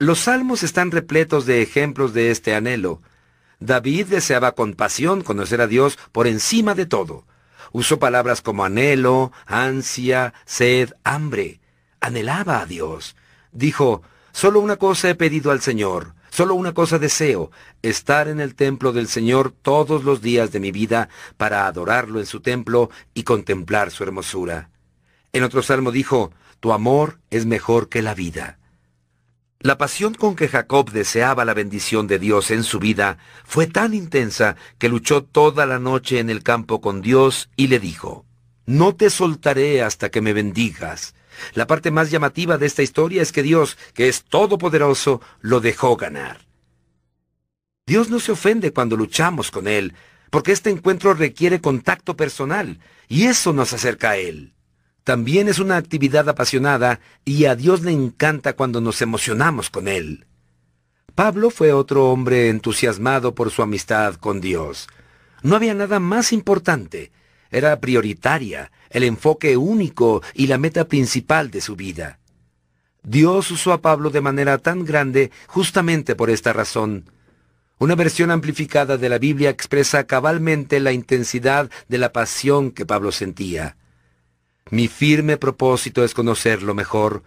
Los salmos están repletos de ejemplos de este anhelo. David deseaba con pasión conocer a Dios por encima de todo. Usó palabras como anhelo, ansia, sed, hambre. Anhelaba a Dios. Dijo, solo una cosa he pedido al Señor, solo una cosa deseo, estar en el templo del Señor todos los días de mi vida para adorarlo en su templo y contemplar su hermosura. En otro salmo dijo, Tu amor es mejor que la vida. La pasión con que Jacob deseaba la bendición de Dios en su vida fue tan intensa que luchó toda la noche en el campo con Dios y le dijo, No te soltaré hasta que me bendigas. La parte más llamativa de esta historia es que Dios, que es todopoderoso, lo dejó ganar. Dios no se ofende cuando luchamos con Él, porque este encuentro requiere contacto personal, y eso nos acerca a Él. También es una actividad apasionada y a Dios le encanta cuando nos emocionamos con Él. Pablo fue otro hombre entusiasmado por su amistad con Dios. No había nada más importante. Era prioritaria, el enfoque único y la meta principal de su vida. Dios usó a Pablo de manera tan grande justamente por esta razón. Una versión amplificada de la Biblia expresa cabalmente la intensidad de la pasión que Pablo sentía. Mi firme propósito es conocerlo mejor,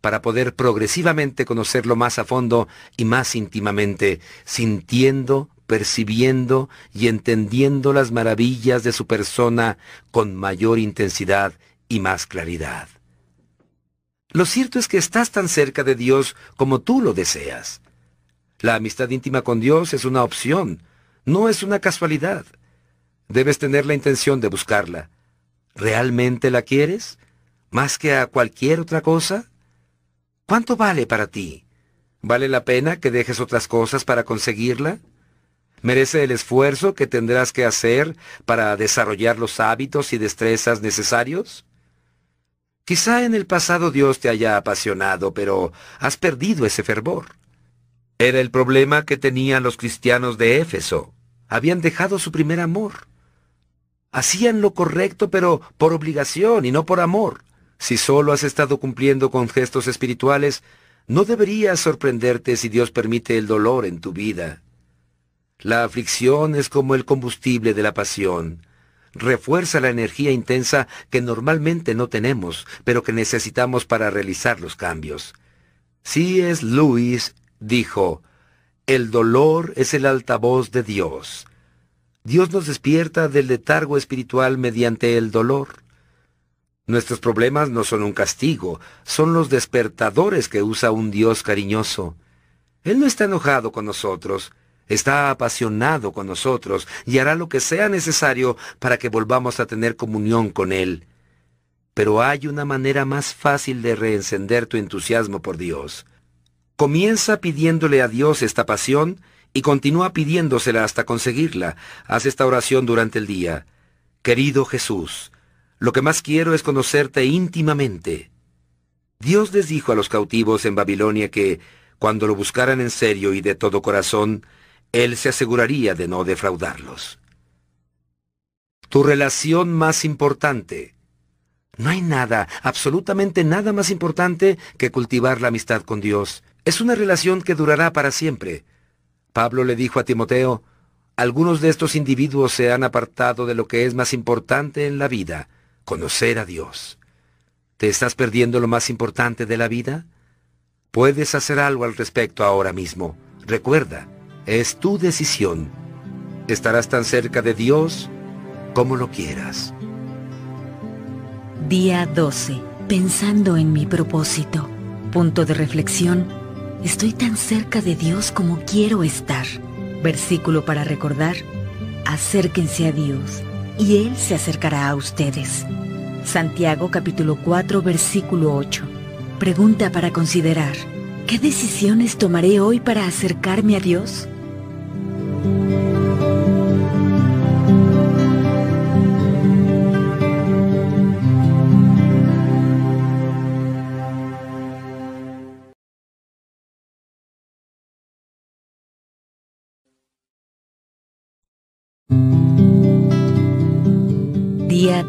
para poder progresivamente conocerlo más a fondo y más íntimamente, sintiendo, percibiendo y entendiendo las maravillas de su persona con mayor intensidad y más claridad. Lo cierto es que estás tan cerca de Dios como tú lo deseas. La amistad íntima con Dios es una opción, no es una casualidad. Debes tener la intención de buscarla. ¿Realmente la quieres? ¿Más que a cualquier otra cosa? ¿Cuánto vale para ti? ¿Vale la pena que dejes otras cosas para conseguirla? ¿Merece el esfuerzo que tendrás que hacer para desarrollar los hábitos y destrezas necesarios? Quizá en el pasado Dios te haya apasionado, pero has perdido ese fervor. Era el problema que tenían los cristianos de Éfeso. Habían dejado su primer amor. Hacían lo correcto, pero por obligación y no por amor. Si solo has estado cumpliendo con gestos espirituales, no deberías sorprenderte si Dios permite el dolor en tu vida. La aflicción es como el combustible de la pasión. Refuerza la energía intensa que normalmente no tenemos, pero que necesitamos para realizar los cambios. Es Luis dijo, el dolor es el altavoz de Dios. Dios nos despierta del letargo espiritual mediante el dolor. Nuestros problemas no son un castigo, son los despertadores que usa un Dios cariñoso. Él no está enojado con nosotros, está apasionado con nosotros y hará lo que sea necesario para que volvamos a tener comunión con Él. Pero hay una manera más fácil de reencender tu entusiasmo por Dios. Comienza pidiéndole a Dios esta pasión y continúa pidiéndosela hasta conseguirla. Haz esta oración durante el día. Querido Jesús, lo que más quiero es conocerte íntimamente. Dios les dijo a los cautivos en Babilonia que, cuando lo buscaran en serio y de todo corazón, Él se aseguraría de no defraudarlos. Tu relación más importante. No hay nada, absolutamente nada más importante que cultivar la amistad con Dios. Es una relación que durará para siempre. Pablo le dijo a Timoteo, algunos de estos individuos se han apartado de lo que es más importante en la vida, conocer a Dios. ¿Te estás perdiendo lo más importante de la vida? Puedes hacer algo al respecto ahora mismo. Recuerda, es tu decisión. Estarás tan cerca de Dios como lo quieras. Día 12. Pensando en mi propósito. Punto de reflexión Estoy tan cerca de Dios como quiero estar. Versículo para recordar. Acérquense a Dios y Él se acercará a ustedes. Santiago capítulo 4 versículo 8. Pregunta para considerar. ¿Qué decisiones tomaré hoy para acercarme a Dios?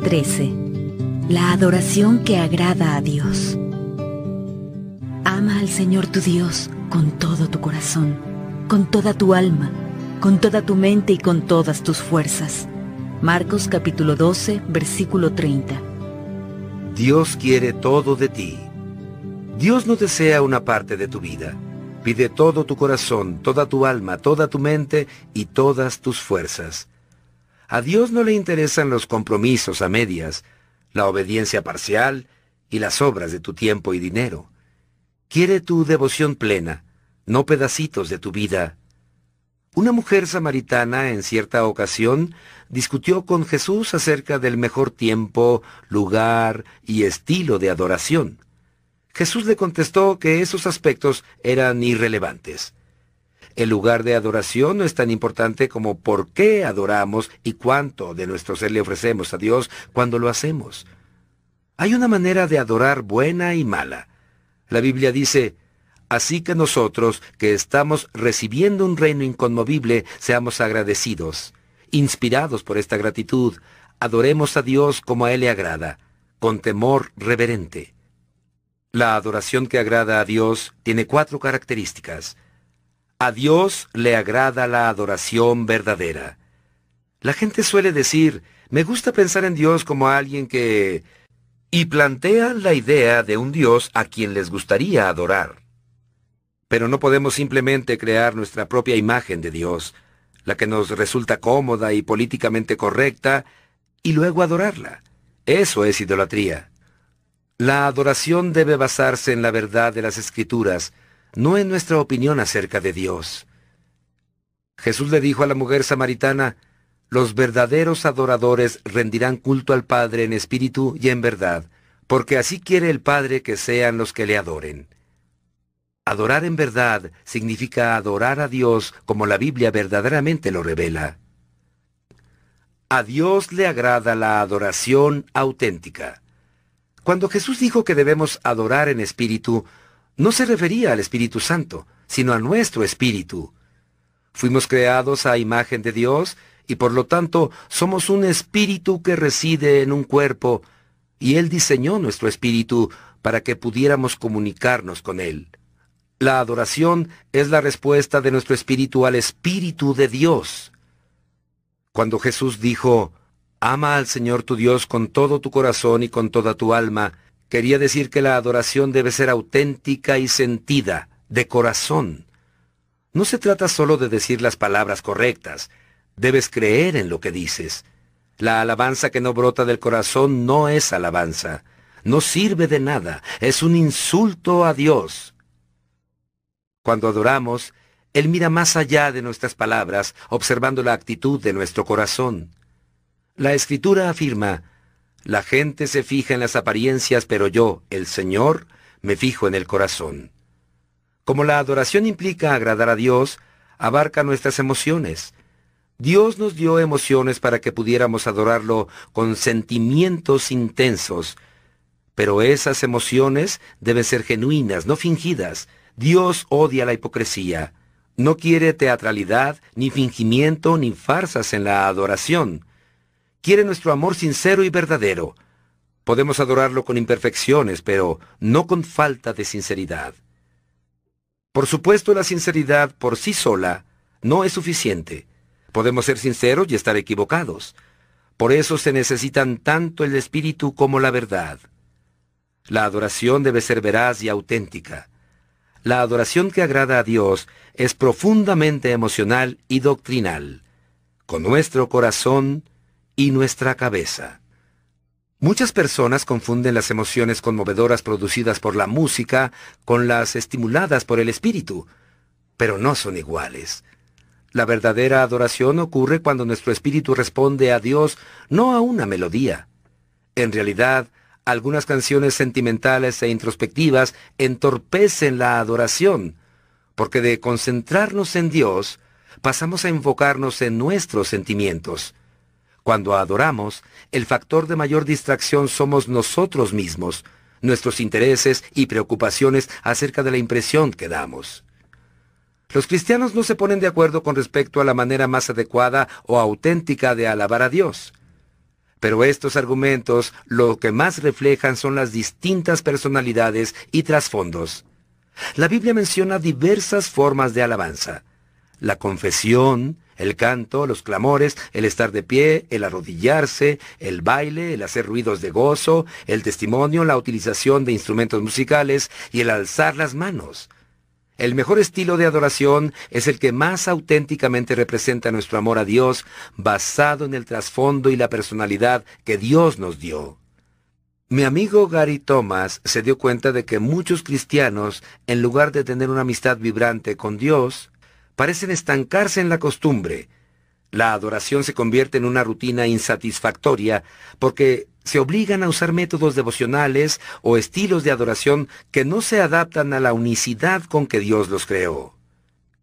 13. La adoración que agrada a Dios. Ama al Señor tu Dios con todo tu corazón, con toda tu alma, con toda tu mente y con todas tus fuerzas. Marcos capítulo 12, versículo 30. Dios quiere todo de ti. Dios no desea una parte de tu vida. Pide todo tu corazón, toda tu alma, toda tu mente y todas tus fuerzas. A Dios no le interesan los compromisos a medias, la obediencia parcial y las obras de tu tiempo y dinero. Quiere tu devoción plena, no pedacitos de tu vida. Una mujer samaritana en cierta ocasión discutió con Jesús acerca del mejor tiempo, lugar y estilo de adoración. Jesús le contestó que esos aspectos eran irrelevantes. El lugar de adoración no es tan importante como por qué adoramos y cuánto de nuestro ser le ofrecemos a Dios cuando lo hacemos. Hay una manera de adorar buena y mala. La Biblia dice, así que nosotros, que estamos recibiendo un reino inconmovible, seamos agradecidos. Inspirados por esta gratitud, adoremos a Dios como a Él le agrada, con temor reverente. La adoración que agrada a Dios tiene cuatro características. A Dios le agrada la adoración verdadera. La gente suele decir, me gusta pensar en Dios como alguien que... y plantean la idea de un Dios a quien les gustaría adorar. Pero no podemos simplemente crear nuestra propia imagen de Dios, la que nos resulta cómoda y políticamente correcta, y luego adorarla. Eso es idolatría. La adoración debe basarse en la verdad de las Escrituras, no en nuestra opinión acerca de Dios. Jesús le dijo a la mujer samaritana, los verdaderos adoradores rendirán culto al Padre en espíritu y en verdad, porque así quiere el Padre que sean los que le adoren. Adorar en verdad significa adorar a Dios como la Biblia verdaderamente lo revela. A Dios le agrada la adoración auténtica. Cuando Jesús dijo que debemos adorar en espíritu, no se refería al Espíritu Santo, sino a nuestro espíritu. Fuimos creados a imagen de Dios y por lo tanto somos un espíritu que reside en un cuerpo y Él diseñó nuestro espíritu para que pudiéramos comunicarnos con Él. La adoración es la respuesta de nuestro espíritu al Espíritu de Dios. Cuando Jesús dijo, Ama al Señor tu Dios con todo tu corazón y con toda tu alma, Quería decir que la adoración debe ser auténtica y sentida, de corazón. No se trata solo de decir las palabras correctas, debes creer en lo que dices. La alabanza que no brota del corazón no es alabanza, no sirve de nada, es un insulto a Dios. Cuando adoramos, Él mira más allá de nuestras palabras, observando la actitud de nuestro corazón. La Escritura afirma, la gente se fija en las apariencias, pero yo, el Señor, me fijo en el corazón. Como la adoración implica agradar a Dios, abarca nuestras emociones. Dios nos dio emociones para que pudiéramos adorarlo con sentimientos intensos, pero esas emociones deben ser genuinas, no fingidas. Dios odia la hipocresía. No quiere teatralidad, ni fingimiento, ni farsas en la adoración quiere nuestro amor sincero y verdadero. Podemos adorarlo con imperfecciones, pero no con falta de sinceridad. Por supuesto, la sinceridad por sí sola no es suficiente. Podemos ser sinceros y estar equivocados. Por eso se necesitan tanto el espíritu como la verdad. La adoración debe ser veraz y auténtica. La adoración que agrada a Dios es profundamente emocional y doctrinal. Con nuestro corazón, y nuestra cabeza. Muchas personas confunden las emociones conmovedoras producidas por la música con las estimuladas por el espíritu, pero no son iguales. La verdadera adoración ocurre cuando nuestro espíritu responde a Dios no a una melodía. En realidad, algunas canciones sentimentales e introspectivas entorpecen la adoración, porque de concentrarnos en Dios, pasamos a enfocarnos en nuestros sentimientos. Cuando adoramos, el factor de mayor distracción somos nosotros mismos, nuestros intereses y preocupaciones acerca de la impresión que damos. Los cristianos no se ponen de acuerdo con respecto a la manera más adecuada o auténtica de alabar a Dios. Pero estos argumentos lo que más reflejan son las distintas personalidades y trasfondos. La Biblia menciona diversas formas de alabanza. La confesión, el canto, los clamores, el estar de pie, el arrodillarse, el baile, el hacer ruidos de gozo, el testimonio, la utilización de instrumentos musicales y el alzar las manos. El mejor estilo de adoración es el que más auténticamente representa nuestro amor a Dios, basado en el trasfondo y la personalidad que Dios nos dio. Mi amigo Gary Thomas se dio cuenta de que muchos cristianos, en lugar de tener una amistad vibrante con Dios, parecen estancarse en la costumbre. La adoración se convierte en una rutina insatisfactoria porque se obligan a usar métodos devocionales o estilos de adoración que no se adaptan a la unicidad con que Dios los creó.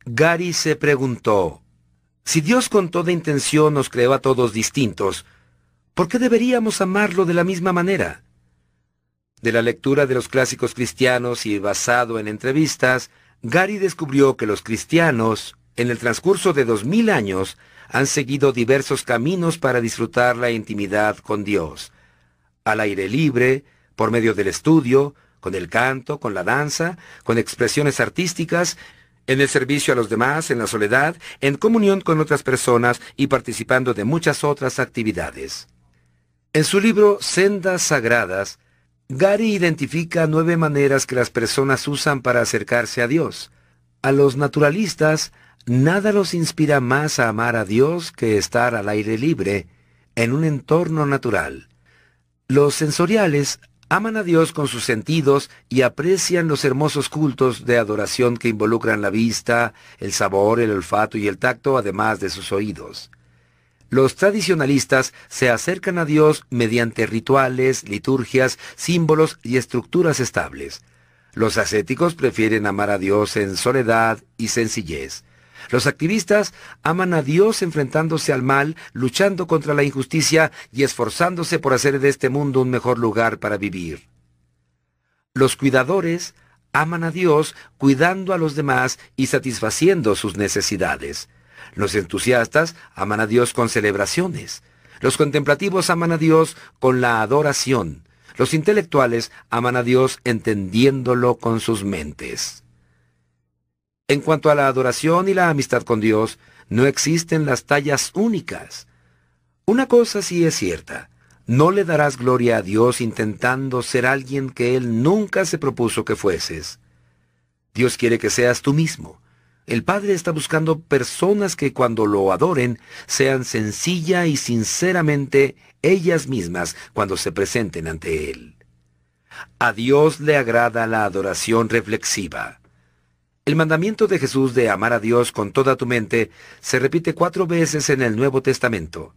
Gary se preguntó, si Dios con toda intención nos creó a todos distintos, ¿por qué deberíamos amarlo de la misma manera? De la lectura de los clásicos cristianos y basado en entrevistas, Gary descubrió que los cristianos, en el transcurso de dos mil años, han seguido diversos caminos para disfrutar la intimidad con Dios al aire libre, por medio del estudio, con el canto, con la danza, con expresiones artísticas, en el servicio a los demás, en la soledad, en comunión con otras personas y participando de muchas otras actividades. En su libro Sendas Sagradas, Gary identifica nueve maneras que las personas usan para acercarse a Dios. A los naturalistas, nada los inspira más a amar a Dios que estar al aire libre, en un entorno natural. Los sensoriales aman a Dios con sus sentidos y aprecian los hermosos cultos de adoración que involucran la vista, el sabor, el olfato y el tacto, además de sus oídos. Los tradicionalistas se acercan a Dios mediante rituales, liturgias, símbolos y estructuras estables. Los ascéticos prefieren amar a Dios en soledad y sencillez. Los activistas aman a Dios enfrentándose al mal, luchando contra la injusticia y esforzándose por hacer de este mundo un mejor lugar para vivir. Los cuidadores aman a Dios cuidando a los demás y satisfaciendo sus necesidades. Los entusiastas aman a Dios con celebraciones. Los contemplativos aman a Dios con la adoración. Los intelectuales aman a Dios entendiéndolo con sus mentes. En cuanto a la adoración y la amistad con Dios, no existen las tallas únicas. Una cosa sí es cierta, no le darás gloria a Dios intentando ser alguien que Él nunca se propuso que fueses. Dios quiere que seas tú mismo. El Padre está buscando personas que cuando lo adoren sean sencilla y sinceramente ellas mismas cuando se presenten ante Él. A Dios le agrada la adoración reflexiva. El mandamiento de Jesús de amar a Dios con toda tu mente se repite cuatro veces en el Nuevo Testamento.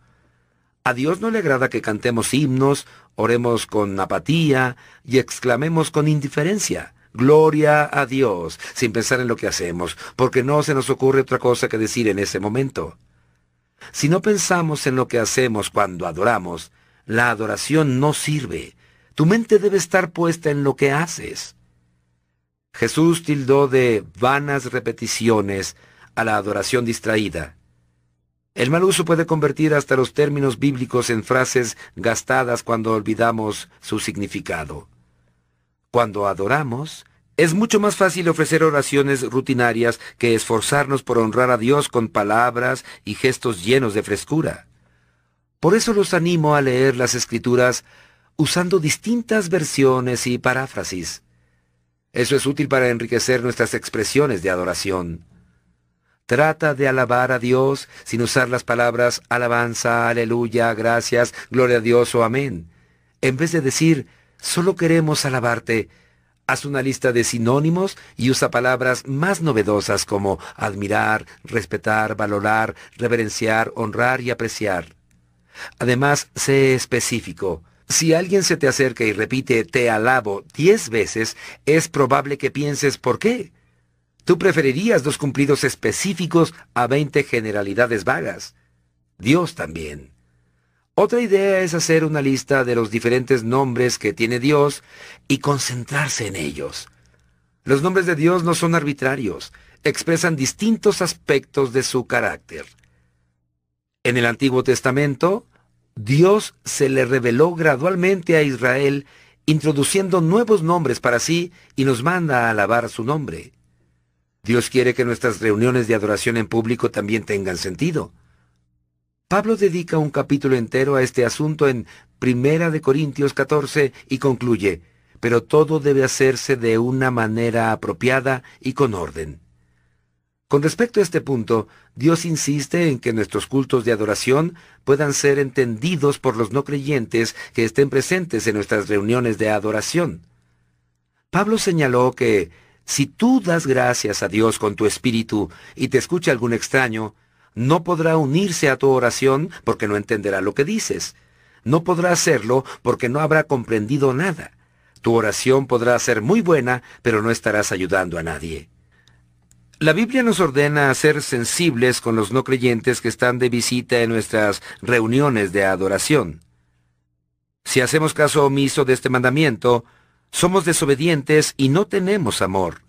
A Dios no le agrada que cantemos himnos, oremos con apatía y exclamemos con indiferencia. Gloria a Dios, sin pensar en lo que hacemos, porque no se nos ocurre otra cosa que decir en ese momento. Si no pensamos en lo que hacemos cuando adoramos, la adoración no sirve. Tu mente debe estar puesta en lo que haces. Jesús tildó de vanas repeticiones a la adoración distraída. El mal uso puede convertir hasta los términos bíblicos en frases gastadas cuando olvidamos su significado. Cuando adoramos, es mucho más fácil ofrecer oraciones rutinarias que esforzarnos por honrar a Dios con palabras y gestos llenos de frescura. Por eso los animo a leer las Escrituras usando distintas versiones y paráfrasis. Eso es útil para enriquecer nuestras expresiones de adoración. Trata de alabar a Dios sin usar las palabras alabanza, aleluya, gracias, gloria a Dios o amén. En vez de decir, solo queremos alabarte, haz una lista de sinónimos y usa palabras más novedosas como admirar, respetar, valorar, reverenciar, honrar y apreciar. Además, sé específico. Si alguien se te acerca y repite te alabo diez veces, es probable que pienses ¿por qué? Tú preferirías dos cumplidos específicos a veinte generalidades vagas. Dios también. Otra idea es hacer una lista de los diferentes nombres que tiene Dios y concentrarse en ellos. Los nombres de Dios no son arbitrarios, expresan distintos aspectos de su carácter. En el Antiguo Testamento, Dios se le reveló gradualmente a Israel, introduciendo nuevos nombres para sí y nos manda a alabar su nombre. Dios quiere que nuestras reuniones de adoración en público también tengan sentido. Pablo dedica un capítulo entero a este asunto en Primera de Corintios 14 y concluye, pero todo debe hacerse de una manera apropiada y con orden. Con respecto a este punto, Dios insiste en que nuestros cultos de adoración puedan ser entendidos por los no creyentes que estén presentes en nuestras reuniones de adoración. Pablo señaló que si tú das gracias a Dios con tu espíritu y te escucha algún extraño, no podrá unirse a tu oración porque no entenderá lo que dices. No podrá hacerlo porque no habrá comprendido nada. Tu oración podrá ser muy buena, pero no estarás ayudando a nadie. La Biblia nos ordena a ser sensibles con los no creyentes que están de visita en nuestras reuniones de adoración. Si hacemos caso omiso de este mandamiento, somos desobedientes y no tenemos amor.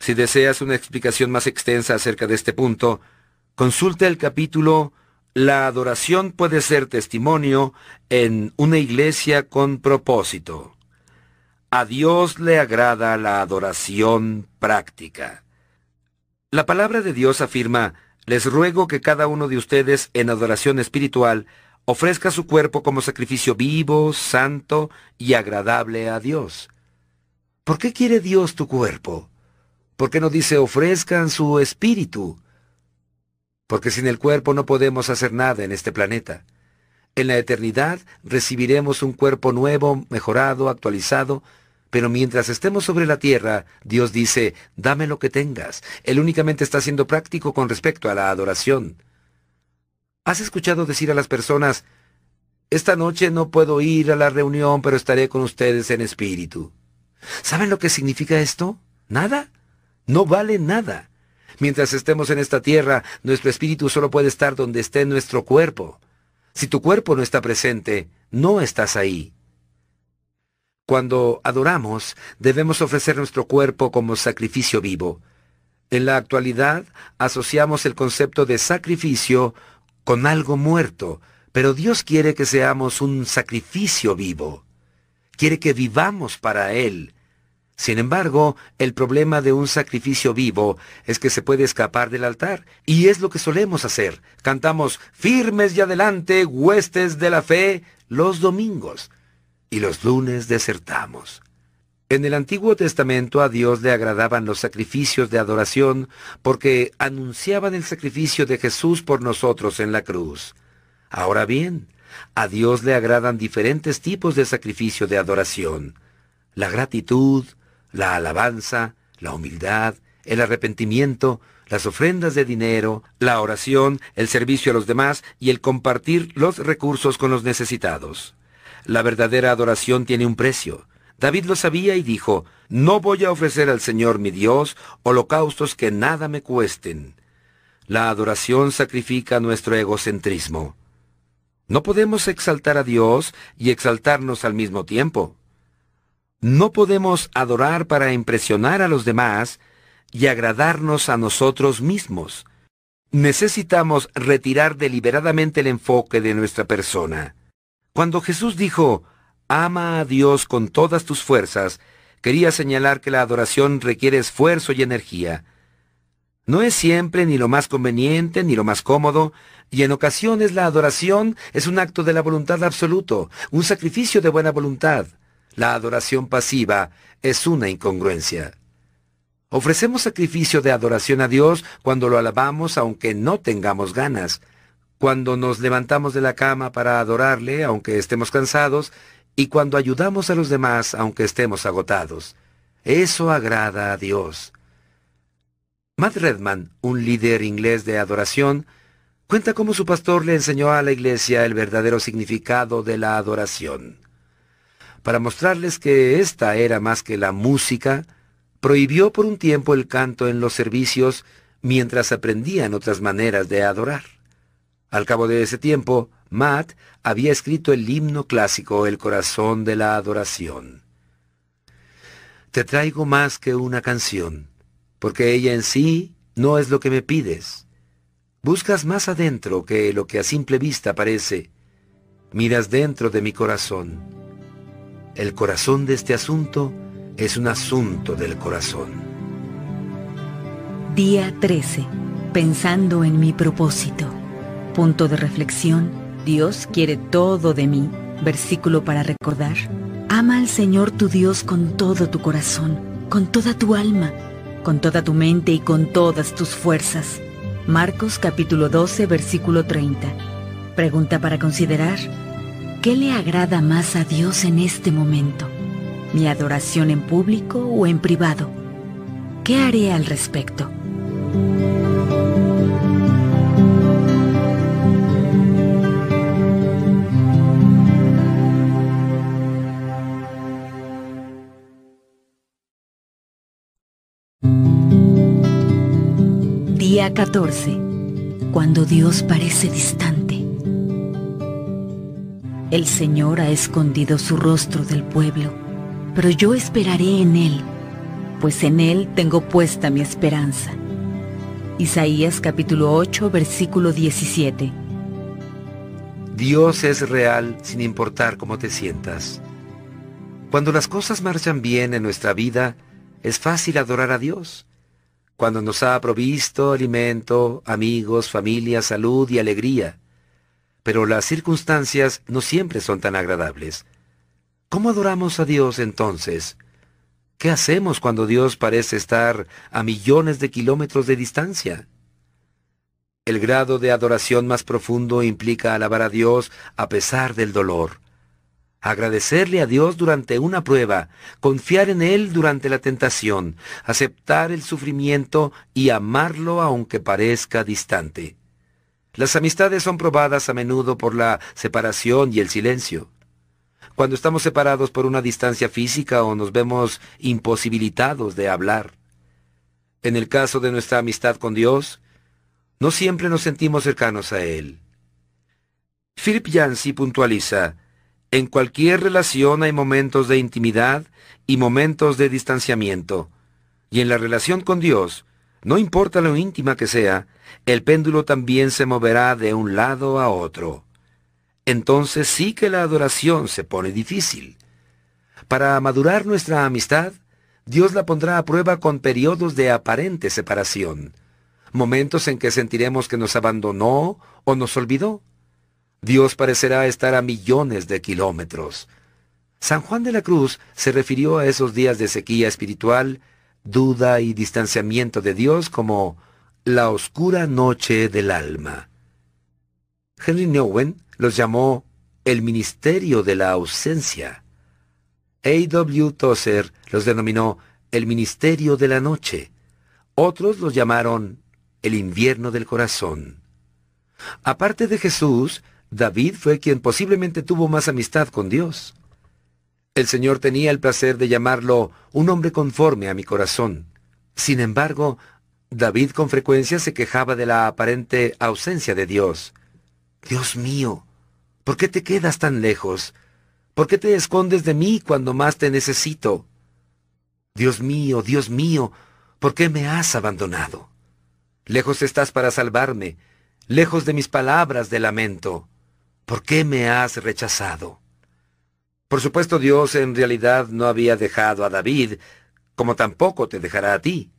Si deseas una explicación más extensa acerca de este punto, consulta el capítulo La adoración puede ser testimonio en una iglesia con propósito. A Dios le agrada la adoración práctica. La palabra de Dios afirma, les ruego que cada uno de ustedes en adoración espiritual ofrezca su cuerpo como sacrificio vivo, santo y agradable a Dios. ¿Por qué quiere Dios tu cuerpo? ¿Por qué no dice ofrezcan su espíritu? Porque sin el cuerpo no podemos hacer nada en este planeta. En la eternidad recibiremos un cuerpo nuevo, mejorado, actualizado, pero mientras estemos sobre la tierra, Dios dice, dame lo que tengas. Él únicamente está siendo práctico con respecto a la adoración. ¿Has escuchado decir a las personas, esta noche no puedo ir a la reunión, pero estaré con ustedes en espíritu? ¿Saben lo que significa esto? Nada. No vale nada. Mientras estemos en esta tierra, nuestro espíritu solo puede estar donde esté nuestro cuerpo. Si tu cuerpo no está presente, no estás ahí. Cuando adoramos, debemos ofrecer nuestro cuerpo como sacrificio vivo. En la actualidad, asociamos el concepto de sacrificio con algo muerto, pero Dios quiere que seamos un sacrificio vivo. Quiere que vivamos para Él. Sin embargo, el problema de un sacrificio vivo es que se puede escapar del altar, y es lo que solemos hacer. Cantamos firmes y adelante, huestes de la fe, los domingos y los lunes desertamos. En el Antiguo Testamento a Dios le agradaban los sacrificios de adoración porque anunciaban el sacrificio de Jesús por nosotros en la cruz. Ahora bien, a Dios le agradan diferentes tipos de sacrificio de adoración. La gratitud, la alabanza, la humildad, el arrepentimiento, las ofrendas de dinero, la oración, el servicio a los demás y el compartir los recursos con los necesitados. La verdadera adoración tiene un precio. David lo sabía y dijo, No voy a ofrecer al Señor mi Dios holocaustos que nada me cuesten. La adoración sacrifica nuestro egocentrismo. No podemos exaltar a Dios y exaltarnos al mismo tiempo. No podemos adorar para impresionar a los demás y agradarnos a nosotros mismos. Necesitamos retirar deliberadamente el enfoque de nuestra persona. Cuando Jesús dijo, ama a Dios con todas tus fuerzas, quería señalar que la adoración requiere esfuerzo y energía. No es siempre ni lo más conveniente ni lo más cómodo, y en ocasiones la adoración es un acto de la voluntad absoluto, un sacrificio de buena voluntad. La adoración pasiva es una incongruencia. Ofrecemos sacrificio de adoración a Dios cuando lo alabamos aunque no tengamos ganas, cuando nos levantamos de la cama para adorarle, aunque estemos cansados, y cuando ayudamos a los demás, aunque estemos agotados. Eso agrada a Dios. Matt Redman, un líder inglés de adoración, cuenta cómo su pastor le enseñó a la iglesia el verdadero significado de la adoración. Para mostrarles que esta era más que la música, prohibió por un tiempo el canto en los servicios mientras aprendían otras maneras de adorar. Al cabo de ese tiempo, Matt había escrito el himno clásico El corazón de la adoración. Te traigo más que una canción, porque ella en sí no es lo que me pides. Buscas más adentro que lo que a simple vista parece. miras dentro de mi corazón. El corazón de este asunto es un asunto del corazón. Día 13. Pensando en mi propósito. Punto de reflexión. Dios quiere todo de mí. Versículo para recordar. Ama al Señor tu Dios con todo tu corazón, con toda tu alma, con toda tu mente y con todas tus fuerzas. Marcos capítulo 12, versículo 30. Pregunta para considerar. ¿Qué le agrada más a Dios en este momento? ¿Mi adoración en público o en privado? ¿Qué haré al respecto? Día 14. Cuando Dios parece distante. El Señor ha escondido su rostro del pueblo, pero yo esperaré en Él, pues en Él tengo puesta mi esperanza. Isaías capítulo 8, versículo 17. Dios es real sin importar cómo te sientas. Cuando las cosas marchan bien en nuestra vida, es fácil adorar a Dios cuando nos ha provisto alimento, amigos, familia, salud y alegría. Pero las circunstancias no siempre son tan agradables. ¿Cómo adoramos a Dios entonces? ¿Qué hacemos cuando Dios parece estar a millones de kilómetros de distancia? El grado de adoración más profundo implica alabar a Dios a pesar del dolor agradecerle a Dios durante una prueba, confiar en Él durante la tentación, aceptar el sufrimiento y amarlo aunque parezca distante. Las amistades son probadas a menudo por la separación y el silencio. Cuando estamos separados por una distancia física o nos vemos imposibilitados de hablar. En el caso de nuestra amistad con Dios, no siempre nos sentimos cercanos a Él. Philip Yancey puntualiza, en cualquier relación hay momentos de intimidad y momentos de distanciamiento. Y en la relación con Dios, no importa lo íntima que sea, el péndulo también se moverá de un lado a otro. Entonces sí que la adoración se pone difícil. Para madurar nuestra amistad, Dios la pondrá a prueba con periodos de aparente separación, momentos en que sentiremos que nos abandonó o nos olvidó. Dios parecerá estar a millones de kilómetros. San Juan de la Cruz se refirió a esos días de sequía espiritual, duda y distanciamiento de Dios como la oscura noche del alma. Henry Nowen los llamó el ministerio de la ausencia. A. W. Tozer los denominó el ministerio de la noche. Otros los llamaron el invierno del corazón. Aparte de Jesús, David fue quien posiblemente tuvo más amistad con Dios. El Señor tenía el placer de llamarlo un hombre conforme a mi corazón. Sin embargo, David con frecuencia se quejaba de la aparente ausencia de Dios. Dios mío, ¿por qué te quedas tan lejos? ¿Por qué te escondes de mí cuando más te necesito? Dios mío, Dios mío, ¿por qué me has abandonado? Lejos estás para salvarme, lejos de mis palabras de lamento. ¿por qué me has rechazado? Por supuesto, Dios en realidad no había dejado a David, como tampoco te dejará a ti.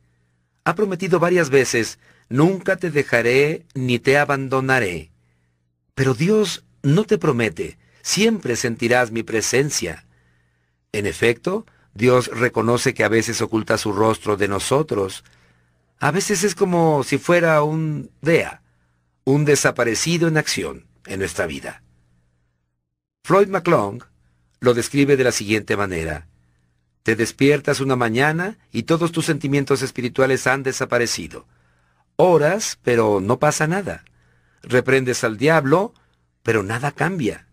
Ha prometido varias veces, nunca te dejaré ni te abandonaré. Pero Dios no te promete, siempre sentirás mi presencia. En efecto, Dios reconoce que a veces oculta su rostro de nosotros. A veces es como si fuera un DEA, un desaparecido en acción en nuestra vida. Floyd McClung lo describe de la siguiente manera. Te despiertas una mañana y todos tus sentimientos espirituales han desaparecido. Oras, pero no pasa nada. Reprendes al diablo, pero nada cambia.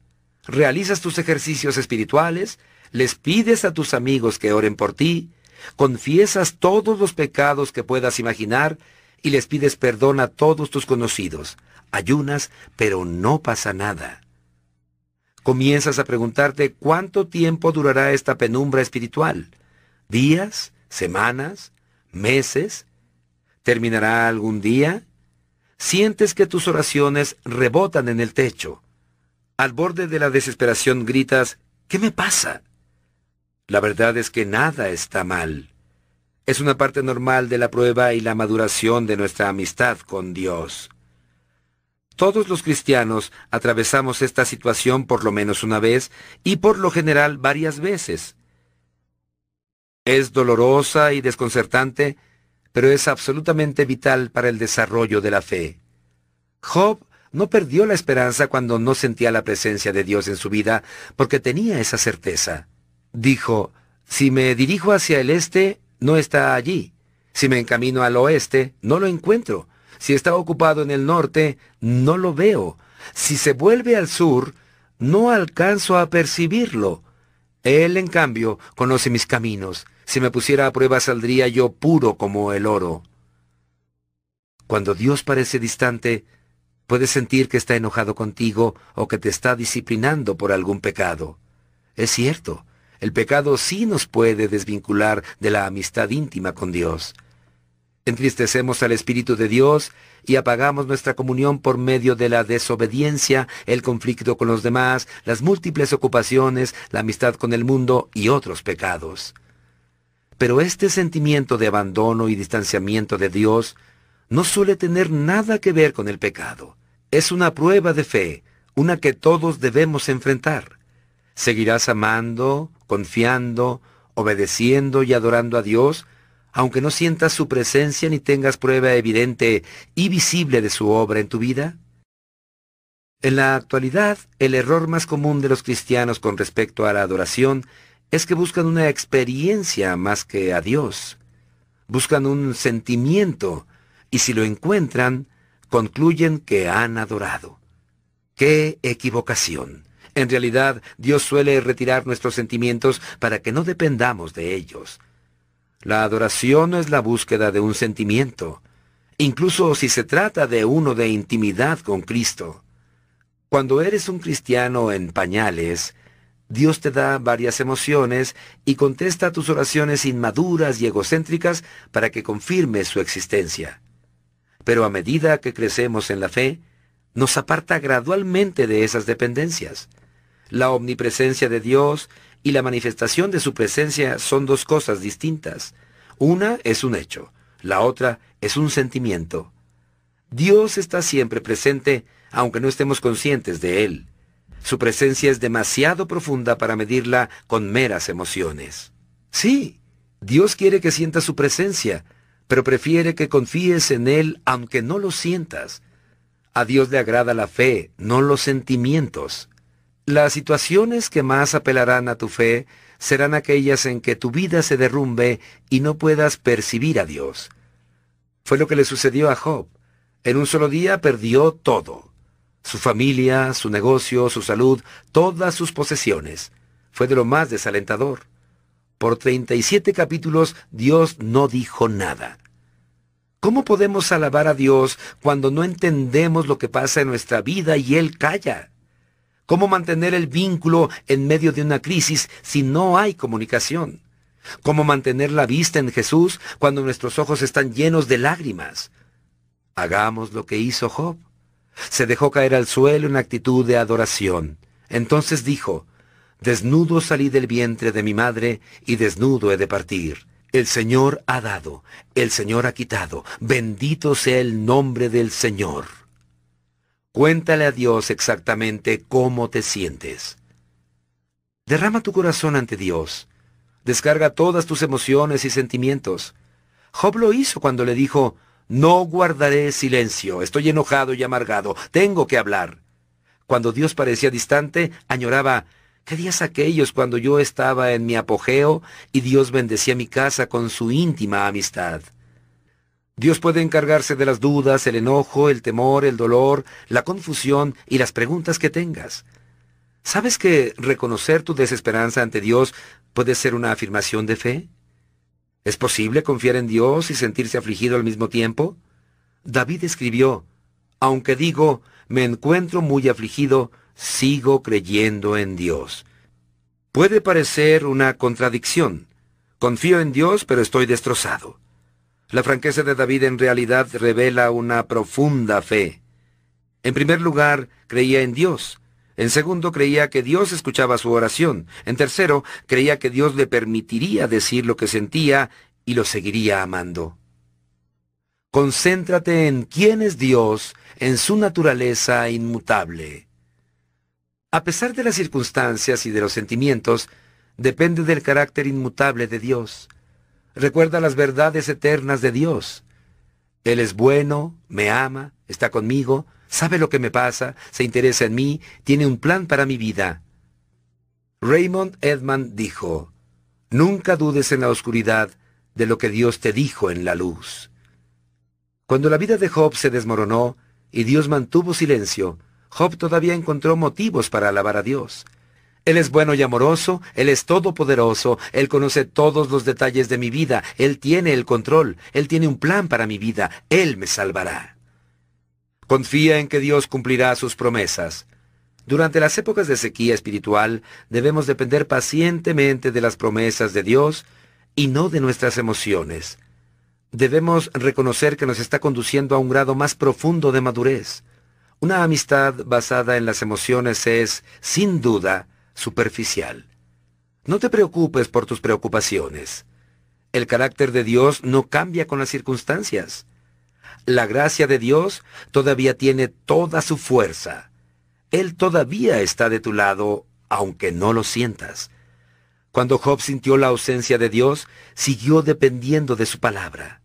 Realizas tus ejercicios espirituales, les pides a tus amigos que oren por ti, confiesas todos los pecados que puedas imaginar y les pides perdón a todos tus conocidos ayunas, pero no pasa nada. Comienzas a preguntarte cuánto tiempo durará esta penumbra espiritual. ¿Días? ¿Semanas? ¿Meses? ¿Terminará algún día? Sientes que tus oraciones rebotan en el techo. Al borde de la desesperación gritas, ¿qué me pasa? La verdad es que nada está mal. Es una parte normal de la prueba y la maduración de nuestra amistad con Dios. Todos los cristianos atravesamos esta situación por lo menos una vez y por lo general varias veces. Es dolorosa y desconcertante, pero es absolutamente vital para el desarrollo de la fe. Job no perdió la esperanza cuando no sentía la presencia de Dios en su vida, porque tenía esa certeza. Dijo, si me dirijo hacia el este, no está allí. Si me encamino al oeste, no lo encuentro. Si está ocupado en el norte, no lo veo. Si se vuelve al sur, no alcanzo a percibirlo. Él, en cambio, conoce mis caminos. Si me pusiera a prueba saldría yo puro como el oro. Cuando Dios parece distante, puedes sentir que está enojado contigo o que te está disciplinando por algún pecado. Es cierto, el pecado sí nos puede desvincular de la amistad íntima con Dios. Entristecemos al Espíritu de Dios y apagamos nuestra comunión por medio de la desobediencia, el conflicto con los demás, las múltiples ocupaciones, la amistad con el mundo y otros pecados. Pero este sentimiento de abandono y distanciamiento de Dios no suele tener nada que ver con el pecado. Es una prueba de fe, una que todos debemos enfrentar. Seguirás amando, confiando, obedeciendo y adorando a Dios, aunque no sientas su presencia ni tengas prueba evidente y visible de su obra en tu vida? En la actualidad, el error más común de los cristianos con respecto a la adoración es que buscan una experiencia más que a Dios. Buscan un sentimiento y si lo encuentran, concluyen que han adorado. ¡Qué equivocación! En realidad, Dios suele retirar nuestros sentimientos para que no dependamos de ellos. La adoración no es la búsqueda de un sentimiento, incluso si se trata de uno de intimidad con Cristo. Cuando eres un cristiano en pañales, Dios te da varias emociones y contesta tus oraciones inmaduras y egocéntricas para que confirme su existencia. Pero a medida que crecemos en la fe, nos aparta gradualmente de esas dependencias. La omnipresencia de Dios y la manifestación de su presencia son dos cosas distintas. Una es un hecho, la otra es un sentimiento. Dios está siempre presente, aunque no estemos conscientes de Él. Su presencia es demasiado profunda para medirla con meras emociones. Sí, Dios quiere que sientas su presencia, pero prefiere que confíes en Él aunque no lo sientas. A Dios le agrada la fe, no los sentimientos. Las situaciones que más apelarán a tu fe serán aquellas en que tu vida se derrumbe y no puedas percibir a Dios. Fue lo que le sucedió a Job. En un solo día perdió todo. Su familia, su negocio, su salud, todas sus posesiones. Fue de lo más desalentador. Por 37 capítulos Dios no dijo nada. ¿Cómo podemos alabar a Dios cuando no entendemos lo que pasa en nuestra vida y Él calla? ¿Cómo mantener el vínculo en medio de una crisis si no hay comunicación? ¿Cómo mantener la vista en Jesús cuando nuestros ojos están llenos de lágrimas? Hagamos lo que hizo Job. Se dejó caer al suelo en actitud de adoración. Entonces dijo, Desnudo salí del vientre de mi madre y desnudo he de partir. El Señor ha dado, el Señor ha quitado. Bendito sea el nombre del Señor. Cuéntale a Dios exactamente cómo te sientes. Derrama tu corazón ante Dios. Descarga todas tus emociones y sentimientos. Job lo hizo cuando le dijo, no guardaré silencio, estoy enojado y amargado, tengo que hablar. Cuando Dios parecía distante, añoraba, ¿qué días aquellos cuando yo estaba en mi apogeo y Dios bendecía mi casa con su íntima amistad? Dios puede encargarse de las dudas, el enojo, el temor, el dolor, la confusión y las preguntas que tengas. ¿Sabes que reconocer tu desesperanza ante Dios puede ser una afirmación de fe? ¿Es posible confiar en Dios y sentirse afligido al mismo tiempo? David escribió, Aunque digo, me encuentro muy afligido, sigo creyendo en Dios. Puede parecer una contradicción. Confío en Dios, pero estoy destrozado. La franqueza de David en realidad revela una profunda fe. En primer lugar, creía en Dios. En segundo, creía que Dios escuchaba su oración. En tercero, creía que Dios le permitiría decir lo que sentía y lo seguiría amando. Concéntrate en quién es Dios, en su naturaleza inmutable. A pesar de las circunstancias y de los sentimientos, depende del carácter inmutable de Dios. Recuerda las verdades eternas de Dios. Él es bueno, me ama, está conmigo, sabe lo que me pasa, se interesa en mí, tiene un plan para mi vida. Raymond Edman dijo, Nunca dudes en la oscuridad de lo que Dios te dijo en la luz. Cuando la vida de Job se desmoronó y Dios mantuvo silencio, Job todavía encontró motivos para alabar a Dios. Él es bueno y amoroso, Él es todopoderoso, Él conoce todos los detalles de mi vida, Él tiene el control, Él tiene un plan para mi vida, Él me salvará. Confía en que Dios cumplirá sus promesas. Durante las épocas de sequía espiritual debemos depender pacientemente de las promesas de Dios y no de nuestras emociones. Debemos reconocer que nos está conduciendo a un grado más profundo de madurez. Una amistad basada en las emociones es, sin duda, superficial. No te preocupes por tus preocupaciones. El carácter de Dios no cambia con las circunstancias. La gracia de Dios todavía tiene toda su fuerza. Él todavía está de tu lado, aunque no lo sientas. Cuando Job sintió la ausencia de Dios, siguió dependiendo de su palabra.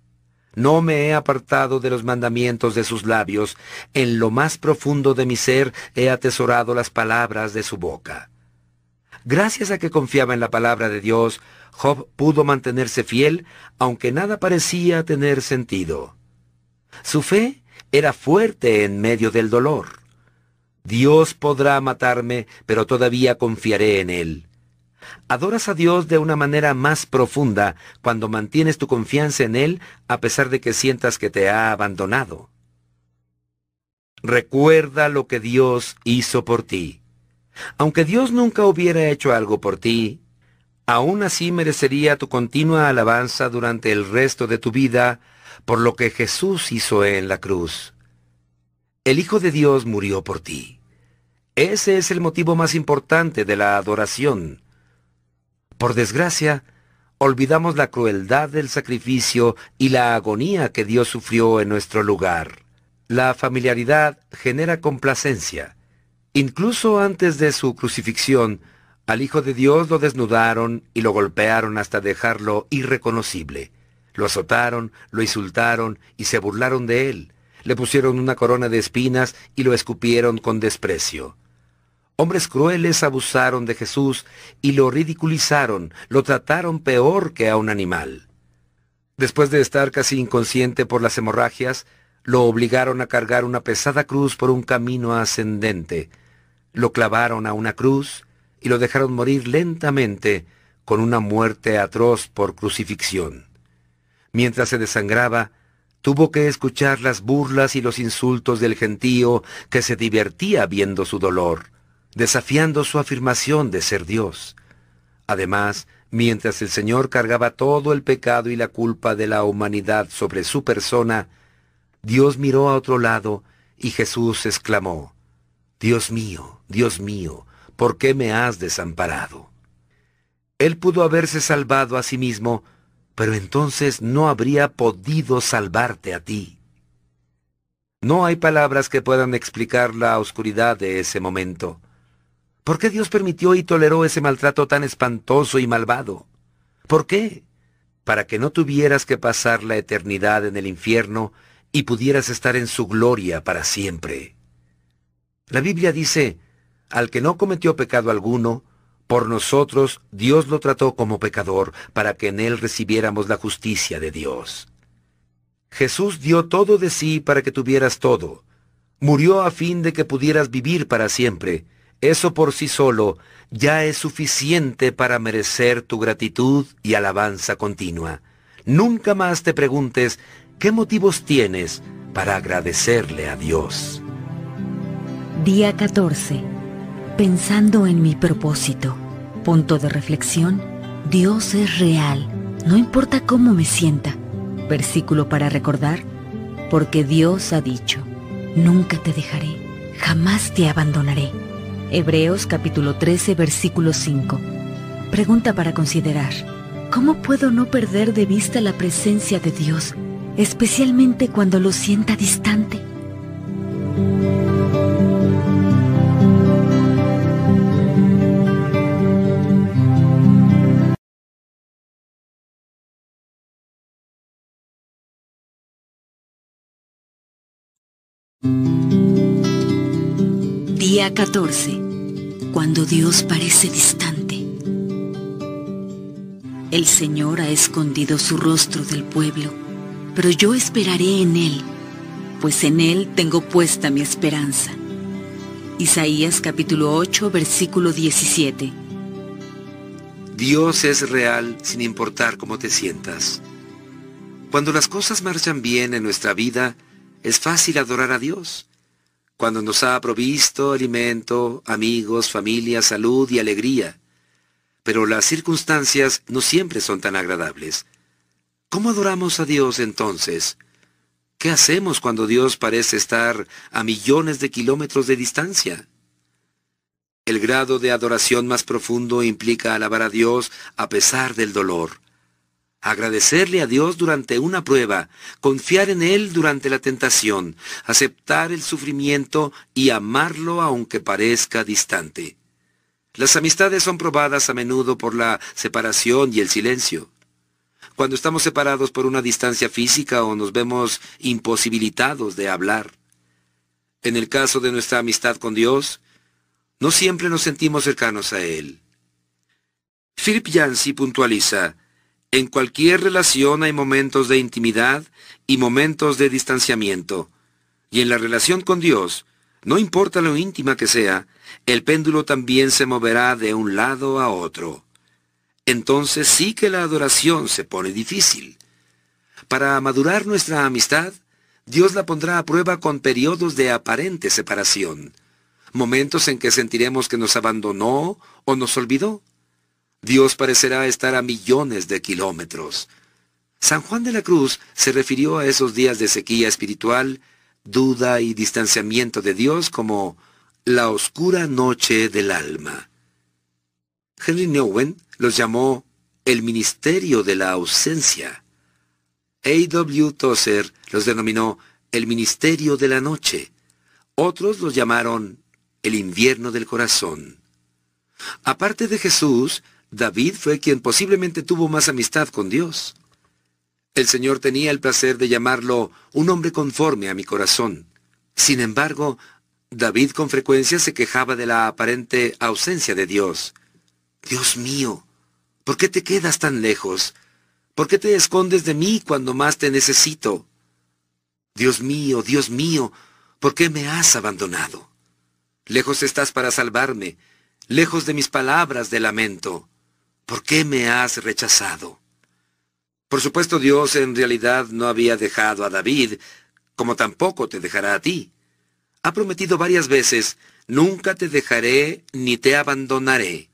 No me he apartado de los mandamientos de sus labios, en lo más profundo de mi ser he atesorado las palabras de su boca. Gracias a que confiaba en la palabra de Dios, Job pudo mantenerse fiel, aunque nada parecía tener sentido. Su fe era fuerte en medio del dolor. Dios podrá matarme, pero todavía confiaré en Él. Adoras a Dios de una manera más profunda cuando mantienes tu confianza en Él a pesar de que sientas que te ha abandonado. Recuerda lo que Dios hizo por ti. Aunque Dios nunca hubiera hecho algo por ti, aún así merecería tu continua alabanza durante el resto de tu vida por lo que Jesús hizo en la cruz. El Hijo de Dios murió por ti. Ese es el motivo más importante de la adoración. Por desgracia, olvidamos la crueldad del sacrificio y la agonía que Dios sufrió en nuestro lugar. La familiaridad genera complacencia. Incluso antes de su crucifixión, al Hijo de Dios lo desnudaron y lo golpearon hasta dejarlo irreconocible. Lo azotaron, lo insultaron y se burlaron de él. Le pusieron una corona de espinas y lo escupieron con desprecio. Hombres crueles abusaron de Jesús y lo ridiculizaron, lo trataron peor que a un animal. Después de estar casi inconsciente por las hemorragias, lo obligaron a cargar una pesada cruz por un camino ascendente. Lo clavaron a una cruz y lo dejaron morir lentamente con una muerte atroz por crucifixión. Mientras se desangraba, tuvo que escuchar las burlas y los insultos del gentío que se divertía viendo su dolor desafiando su afirmación de ser Dios. Además, mientras el Señor cargaba todo el pecado y la culpa de la humanidad sobre su persona, Dios miró a otro lado y Jesús exclamó, Dios mío, Dios mío, ¿por qué me has desamparado? Él pudo haberse salvado a sí mismo, pero entonces no habría podido salvarte a ti. No hay palabras que puedan explicar la oscuridad de ese momento. ¿Por qué Dios permitió y toleró ese maltrato tan espantoso y malvado? ¿Por qué? Para que no tuvieras que pasar la eternidad en el infierno y pudieras estar en su gloria para siempre. La Biblia dice, al que no cometió pecado alguno, por nosotros Dios lo trató como pecador para que en él recibiéramos la justicia de Dios. Jesús dio todo de sí para que tuvieras todo. Murió a fin de que pudieras vivir para siempre eso por sí solo ya es suficiente para merecer tu gratitud y alabanza continua. Nunca más te preguntes qué motivos tienes para agradecerle a Dios. Día 14. Pensando en mi propósito. Punto de reflexión. Dios es real, no importa cómo me sienta. Versículo para recordar. Porque Dios ha dicho, nunca te dejaré, jamás te abandonaré. Hebreos capítulo 13 versículo 5. Pregunta para considerar. ¿Cómo puedo no perder de vista la presencia de Dios, especialmente cuando lo sienta distante? Día 14. Cuando Dios parece distante. El Señor ha escondido su rostro del pueblo, pero yo esperaré en Él, pues en Él tengo puesta mi esperanza. Isaías capítulo 8, versículo 17. Dios es real sin importar cómo te sientas. Cuando las cosas marchan bien en nuestra vida, es fácil adorar a Dios. Cuando nos ha provisto alimento, amigos, familia, salud y alegría. Pero las circunstancias no siempre son tan agradables. ¿Cómo adoramos a Dios entonces? ¿Qué hacemos cuando Dios parece estar a millones de kilómetros de distancia? El grado de adoración más profundo implica alabar a Dios a pesar del dolor agradecerle a Dios durante una prueba, confiar en Él durante la tentación, aceptar el sufrimiento y amarlo aunque parezca distante. Las amistades son probadas a menudo por la separación y el silencio. Cuando estamos separados por una distancia física o nos vemos imposibilitados de hablar. En el caso de nuestra amistad con Dios, no siempre nos sentimos cercanos a Él. Philip Yancey puntualiza, en cualquier relación hay momentos de intimidad y momentos de distanciamiento. Y en la relación con Dios, no importa lo íntima que sea, el péndulo también se moverá de un lado a otro. Entonces sí que la adoración se pone difícil. Para madurar nuestra amistad, Dios la pondrá a prueba con periodos de aparente separación, momentos en que sentiremos que nos abandonó o nos olvidó. Dios parecerá estar a millones de kilómetros. San Juan de la Cruz se refirió a esos días de sequía espiritual, duda y distanciamiento de Dios como la oscura noche del alma. Henry Nowen los llamó el ministerio de la ausencia. A. W. Tozer los denominó el ministerio de la noche. Otros los llamaron el invierno del corazón. Aparte de Jesús, David fue quien posiblemente tuvo más amistad con Dios. El Señor tenía el placer de llamarlo un hombre conforme a mi corazón. Sin embargo, David con frecuencia se quejaba de la aparente ausencia de Dios. Dios mío, ¿por qué te quedas tan lejos? ¿Por qué te escondes de mí cuando más te necesito? Dios mío, Dios mío, ¿por qué me has abandonado? Lejos estás para salvarme, lejos de mis palabras de lamento. ¿Por qué me has rechazado? Por supuesto Dios en realidad no había dejado a David, como tampoco te dejará a ti. Ha prometido varias veces, nunca te dejaré ni te abandonaré.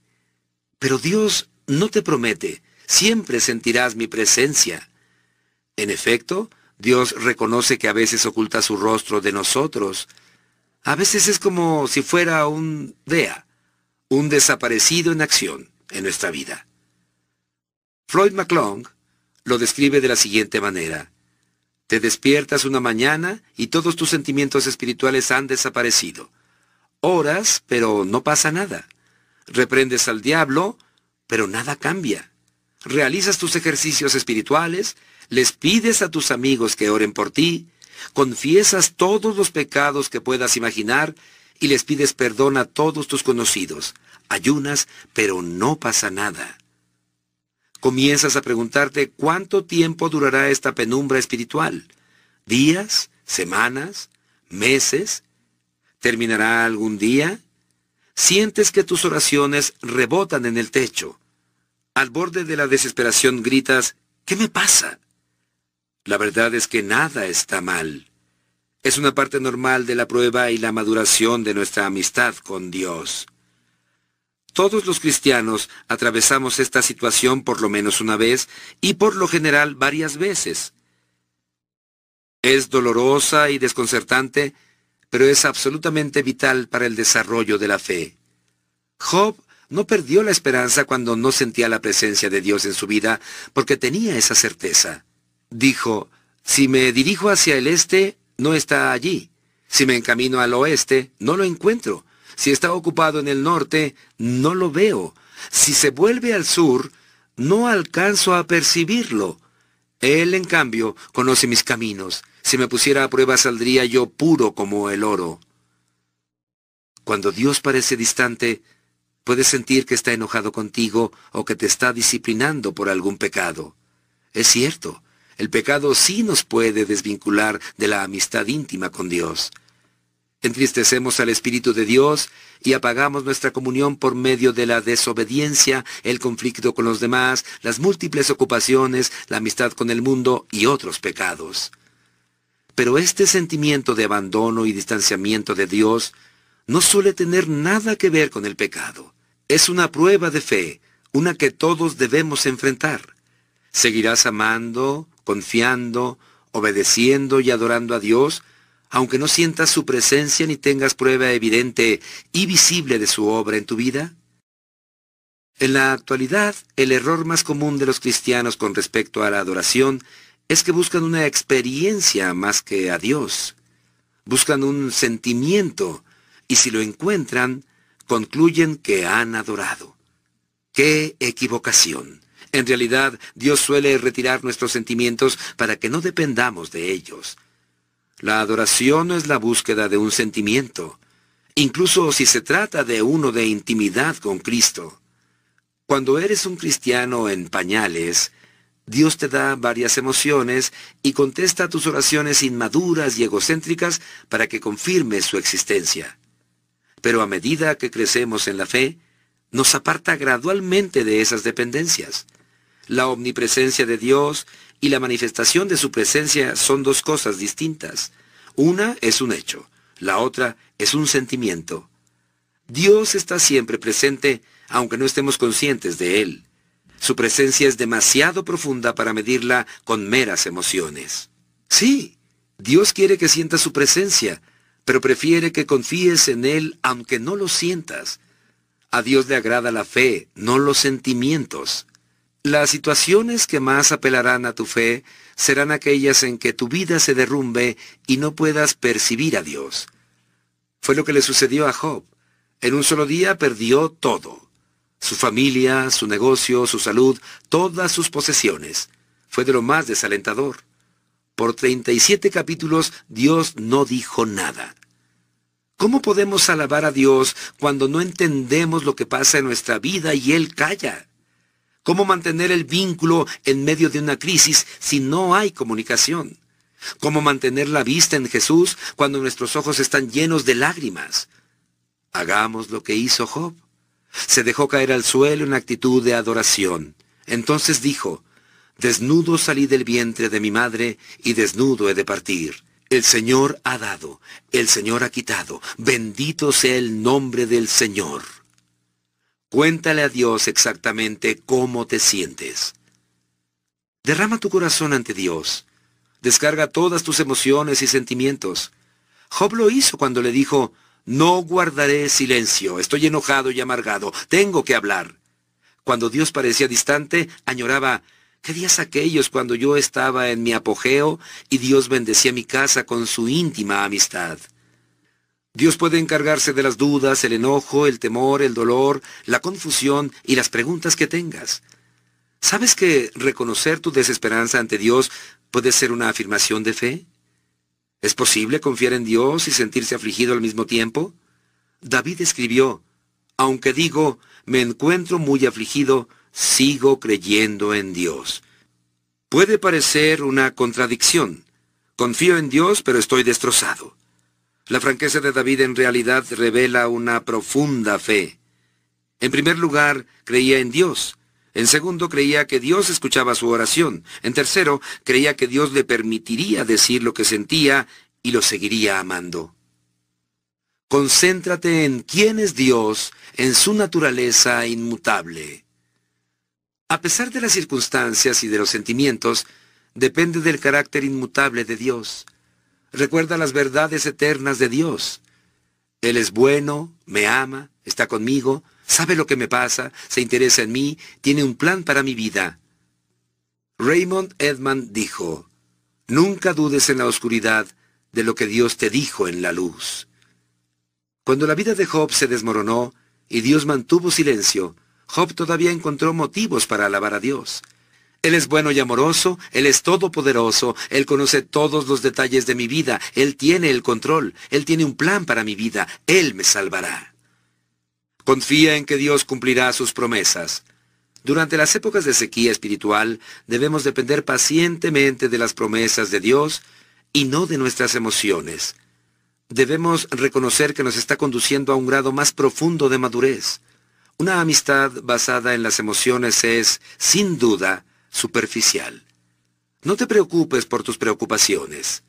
Pero Dios no te promete, siempre sentirás mi presencia. En efecto, Dios reconoce que a veces oculta su rostro de nosotros. A veces es como si fuera un DEA, un desaparecido en acción en nuestra vida. Floyd McClung lo describe de la siguiente manera. Te despiertas una mañana y todos tus sentimientos espirituales han desaparecido. Oras, pero no pasa nada. Reprendes al diablo, pero nada cambia. Realizas tus ejercicios espirituales, les pides a tus amigos que oren por ti, confiesas todos los pecados que puedas imaginar y les pides perdón a todos tus conocidos ayunas, pero no pasa nada. Comienzas a preguntarte cuánto tiempo durará esta penumbra espiritual. ¿Días? ¿Semanas? ¿Meses? ¿Terminará algún día? Sientes que tus oraciones rebotan en el techo. Al borde de la desesperación gritas, ¿qué me pasa? La verdad es que nada está mal. Es una parte normal de la prueba y la maduración de nuestra amistad con Dios. Todos los cristianos atravesamos esta situación por lo menos una vez y por lo general varias veces. Es dolorosa y desconcertante, pero es absolutamente vital para el desarrollo de la fe. Job no perdió la esperanza cuando no sentía la presencia de Dios en su vida, porque tenía esa certeza. Dijo, si me dirijo hacia el este, no está allí. Si me encamino al oeste, no lo encuentro. Si está ocupado en el norte, no lo veo. Si se vuelve al sur, no alcanzo a percibirlo. Él, en cambio, conoce mis caminos. Si me pusiera a prueba saldría yo puro como el oro. Cuando Dios parece distante, puedes sentir que está enojado contigo o que te está disciplinando por algún pecado. Es cierto, el pecado sí nos puede desvincular de la amistad íntima con Dios. Entristecemos al Espíritu de Dios y apagamos nuestra comunión por medio de la desobediencia, el conflicto con los demás, las múltiples ocupaciones, la amistad con el mundo y otros pecados. Pero este sentimiento de abandono y distanciamiento de Dios no suele tener nada que ver con el pecado. Es una prueba de fe, una que todos debemos enfrentar. ¿Seguirás amando, confiando, obedeciendo y adorando a Dios, aunque no sientas su presencia ni tengas prueba evidente y visible de su obra en tu vida? En la actualidad, el error más común de los cristianos con respecto a la adoración es que buscan una experiencia más que a Dios. Buscan un sentimiento y si lo encuentran, concluyen que han adorado. ¡Qué equivocación! En realidad, Dios suele retirar nuestros sentimientos para que no dependamos de ellos. La adoración no es la búsqueda de un sentimiento, incluso si se trata de uno de intimidad con Cristo. Cuando eres un cristiano en pañales, Dios te da varias emociones y contesta tus oraciones inmaduras y egocéntricas para que confirmes su existencia. Pero a medida que crecemos en la fe, nos aparta gradualmente de esas dependencias. La omnipresencia de Dios y la manifestación de su presencia son dos cosas distintas. Una es un hecho, la otra es un sentimiento. Dios está siempre presente, aunque no estemos conscientes de Él. Su presencia es demasiado profunda para medirla con meras emociones. Sí, Dios quiere que sientas su presencia, pero prefiere que confíes en Él aunque no lo sientas. A Dios le agrada la fe, no los sentimientos. Las situaciones que más apelarán a tu fe serán aquellas en que tu vida se derrumbe y no puedas percibir a Dios. Fue lo que le sucedió a Job. En un solo día perdió todo. Su familia, su negocio, su salud, todas sus posesiones. Fue de lo más desalentador. Por 37 capítulos Dios no dijo nada. ¿Cómo podemos alabar a Dios cuando no entendemos lo que pasa en nuestra vida y Él calla? ¿Cómo mantener el vínculo en medio de una crisis si no hay comunicación? ¿Cómo mantener la vista en Jesús cuando nuestros ojos están llenos de lágrimas? Hagamos lo que hizo Job. Se dejó caer al suelo en actitud de adoración. Entonces dijo, Desnudo salí del vientre de mi madre y desnudo he de partir. El Señor ha dado, el Señor ha quitado. Bendito sea el nombre del Señor. Cuéntale a Dios exactamente cómo te sientes. Derrama tu corazón ante Dios. Descarga todas tus emociones y sentimientos. Job lo hizo cuando le dijo, no guardaré silencio, estoy enojado y amargado, tengo que hablar. Cuando Dios parecía distante, añoraba, ¿qué días aquellos cuando yo estaba en mi apogeo y Dios bendecía mi casa con su íntima amistad? Dios puede encargarse de las dudas, el enojo, el temor, el dolor, la confusión y las preguntas que tengas. ¿Sabes que reconocer tu desesperanza ante Dios puede ser una afirmación de fe? ¿Es posible confiar en Dios y sentirse afligido al mismo tiempo? David escribió, aunque digo, me encuentro muy afligido, sigo creyendo en Dios. Puede parecer una contradicción. Confío en Dios, pero estoy destrozado. La franqueza de David en realidad revela una profunda fe. En primer lugar, creía en Dios. En segundo, creía que Dios escuchaba su oración. En tercero, creía que Dios le permitiría decir lo que sentía y lo seguiría amando. Concéntrate en quién es Dios, en su naturaleza inmutable. A pesar de las circunstancias y de los sentimientos, depende del carácter inmutable de Dios. Recuerda las verdades eternas de Dios. Él es bueno, me ama, está conmigo, sabe lo que me pasa, se interesa en mí, tiene un plan para mi vida. Raymond Edman dijo, Nunca dudes en la oscuridad de lo que Dios te dijo en la luz. Cuando la vida de Job se desmoronó y Dios mantuvo silencio, Job todavía encontró motivos para alabar a Dios. Él es bueno y amoroso, Él es todopoderoso, Él conoce todos los detalles de mi vida, Él tiene el control, Él tiene un plan para mi vida, Él me salvará. Confía en que Dios cumplirá sus promesas. Durante las épocas de sequía espiritual debemos depender pacientemente de las promesas de Dios y no de nuestras emociones. Debemos reconocer que nos está conduciendo a un grado más profundo de madurez. Una amistad basada en las emociones es, sin duda, superficial. No te preocupes por tus preocupaciones.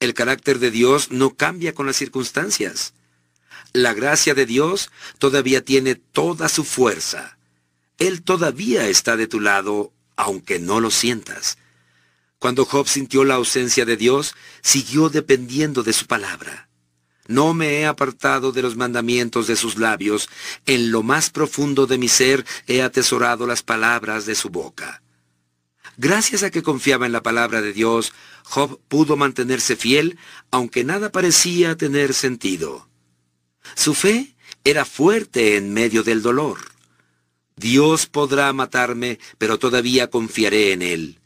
El carácter de Dios no cambia con las circunstancias. La gracia de Dios todavía tiene toda su fuerza. Él todavía está de tu lado, aunque no lo sientas. Cuando Job sintió la ausencia de Dios, siguió dependiendo de su palabra. No me he apartado de los mandamientos de sus labios, en lo más profundo de mi ser he atesorado las palabras de su boca. Gracias a que confiaba en la palabra de Dios, Job pudo mantenerse fiel, aunque nada parecía tener sentido. Su fe era fuerte en medio del dolor. Dios podrá matarme, pero todavía confiaré en Él.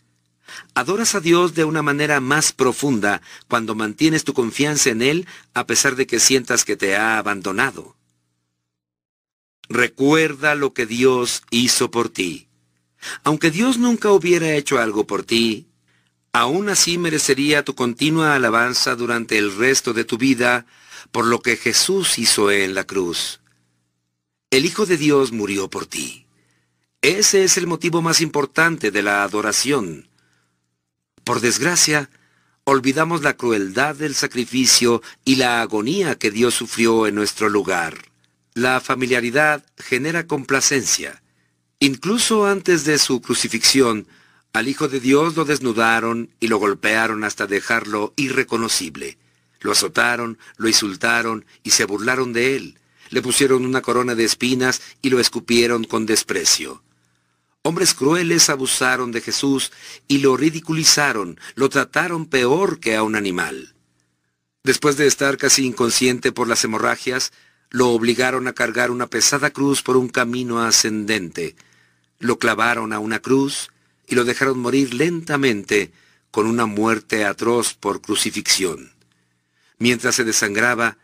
Adoras a Dios de una manera más profunda cuando mantienes tu confianza en Él a pesar de que sientas que te ha abandonado. Recuerda lo que Dios hizo por ti. Aunque Dios nunca hubiera hecho algo por ti, aún así merecería tu continua alabanza durante el resto de tu vida por lo que Jesús hizo en la cruz. El Hijo de Dios murió por ti. Ese es el motivo más importante de la adoración. Por desgracia, olvidamos la crueldad del sacrificio y la agonía que Dios sufrió en nuestro lugar. La familiaridad genera complacencia Incluso antes de su crucifixión, al Hijo de Dios lo desnudaron y lo golpearon hasta dejarlo irreconocible. Lo azotaron, lo insultaron y se burlaron de él. Le pusieron una corona de espinas y lo escupieron con desprecio. Hombres crueles abusaron de Jesús y lo ridiculizaron, lo trataron peor que a un animal. Después de estar casi inconsciente por las hemorragias, lo obligaron a cargar una pesada cruz por un camino ascendente. Lo clavaron a una cruz y lo dejaron morir lentamente con una muerte atroz por crucifixión. Mientras se desangraba,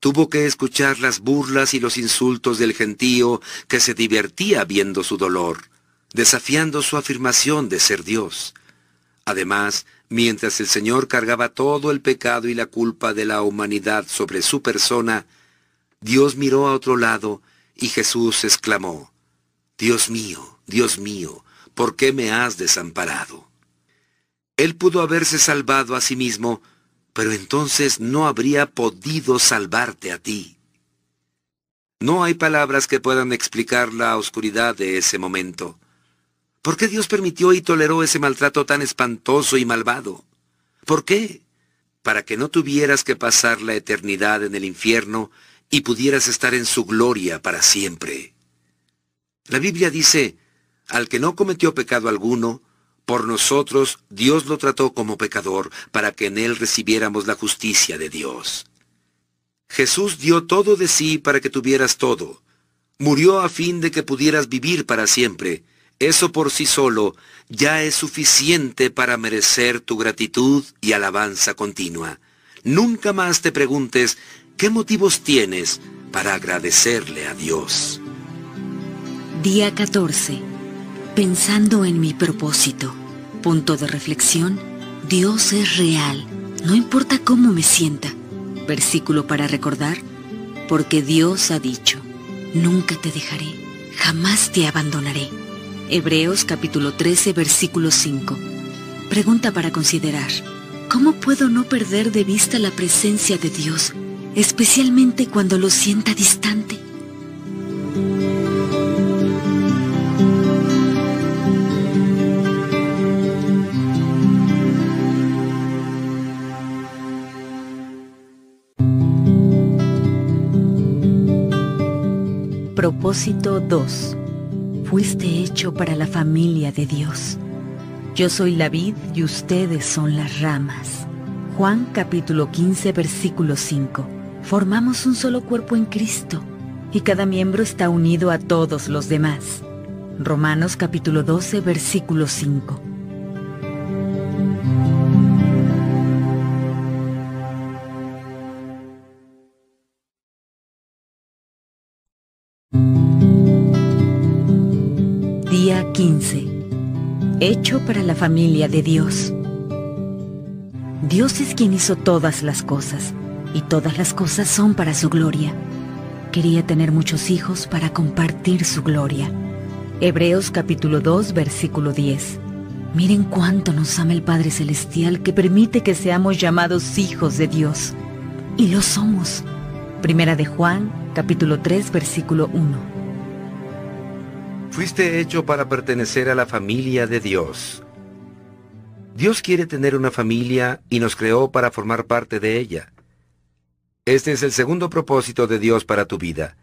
tuvo que escuchar las burlas y los insultos del gentío que se divertía viendo su dolor, desafiando su afirmación de ser Dios. Además, mientras el Señor cargaba todo el pecado y la culpa de la humanidad sobre su persona, Dios miró a otro lado y Jesús exclamó, Dios mío, Dios mío, ¿por qué me has desamparado? Él pudo haberse salvado a sí mismo, pero entonces no habría podido salvarte a ti. No hay palabras que puedan explicar la oscuridad de ese momento. ¿Por qué Dios permitió y toleró ese maltrato tan espantoso y malvado? ¿Por qué? Para que no tuvieras que pasar la eternidad en el infierno y pudieras estar en su gloria para siempre. La Biblia dice, al que no cometió pecado alguno, por nosotros Dios lo trató como pecador para que en él recibiéramos la justicia de Dios. Jesús dio todo de sí para que tuvieras todo. Murió a fin de que pudieras vivir para siempre. Eso por sí solo ya es suficiente para merecer tu gratitud y alabanza continua. Nunca más te preguntes ¿Qué motivos tienes para agradecerle a Dios? Día 14. Pensando en mi propósito. Punto de reflexión. Dios es real, no importa cómo me sienta. Versículo para recordar. Porque Dios ha dicho, nunca te dejaré, jamás te abandonaré. Hebreos capítulo 13, versículo 5. Pregunta para considerar. ¿Cómo puedo no perder de vista la presencia de Dios especialmente cuando lo sienta distante. Propósito 2. Fuiste hecho para la familia de Dios. Yo soy la vid y ustedes son las ramas. Juan capítulo 15 versículo 5. Formamos un solo cuerpo en Cristo y cada miembro está unido a todos los demás. Romanos capítulo 12 versículo 5. 15. Hecho para la familia de Dios. Dios es quien hizo todas las cosas, y todas las cosas son para su gloria. Quería tener muchos hijos para compartir su gloria. Hebreos capítulo 2, versículo 10. Miren cuánto nos ama el Padre Celestial que permite que seamos llamados hijos de Dios. Y lo somos. Primera de Juan, capítulo 3, versículo 1. Fuiste hecho para pertenecer a la familia de Dios. Dios quiere tener una familia y nos creó para formar parte de ella. Este es el segundo propósito de Dios para tu vida.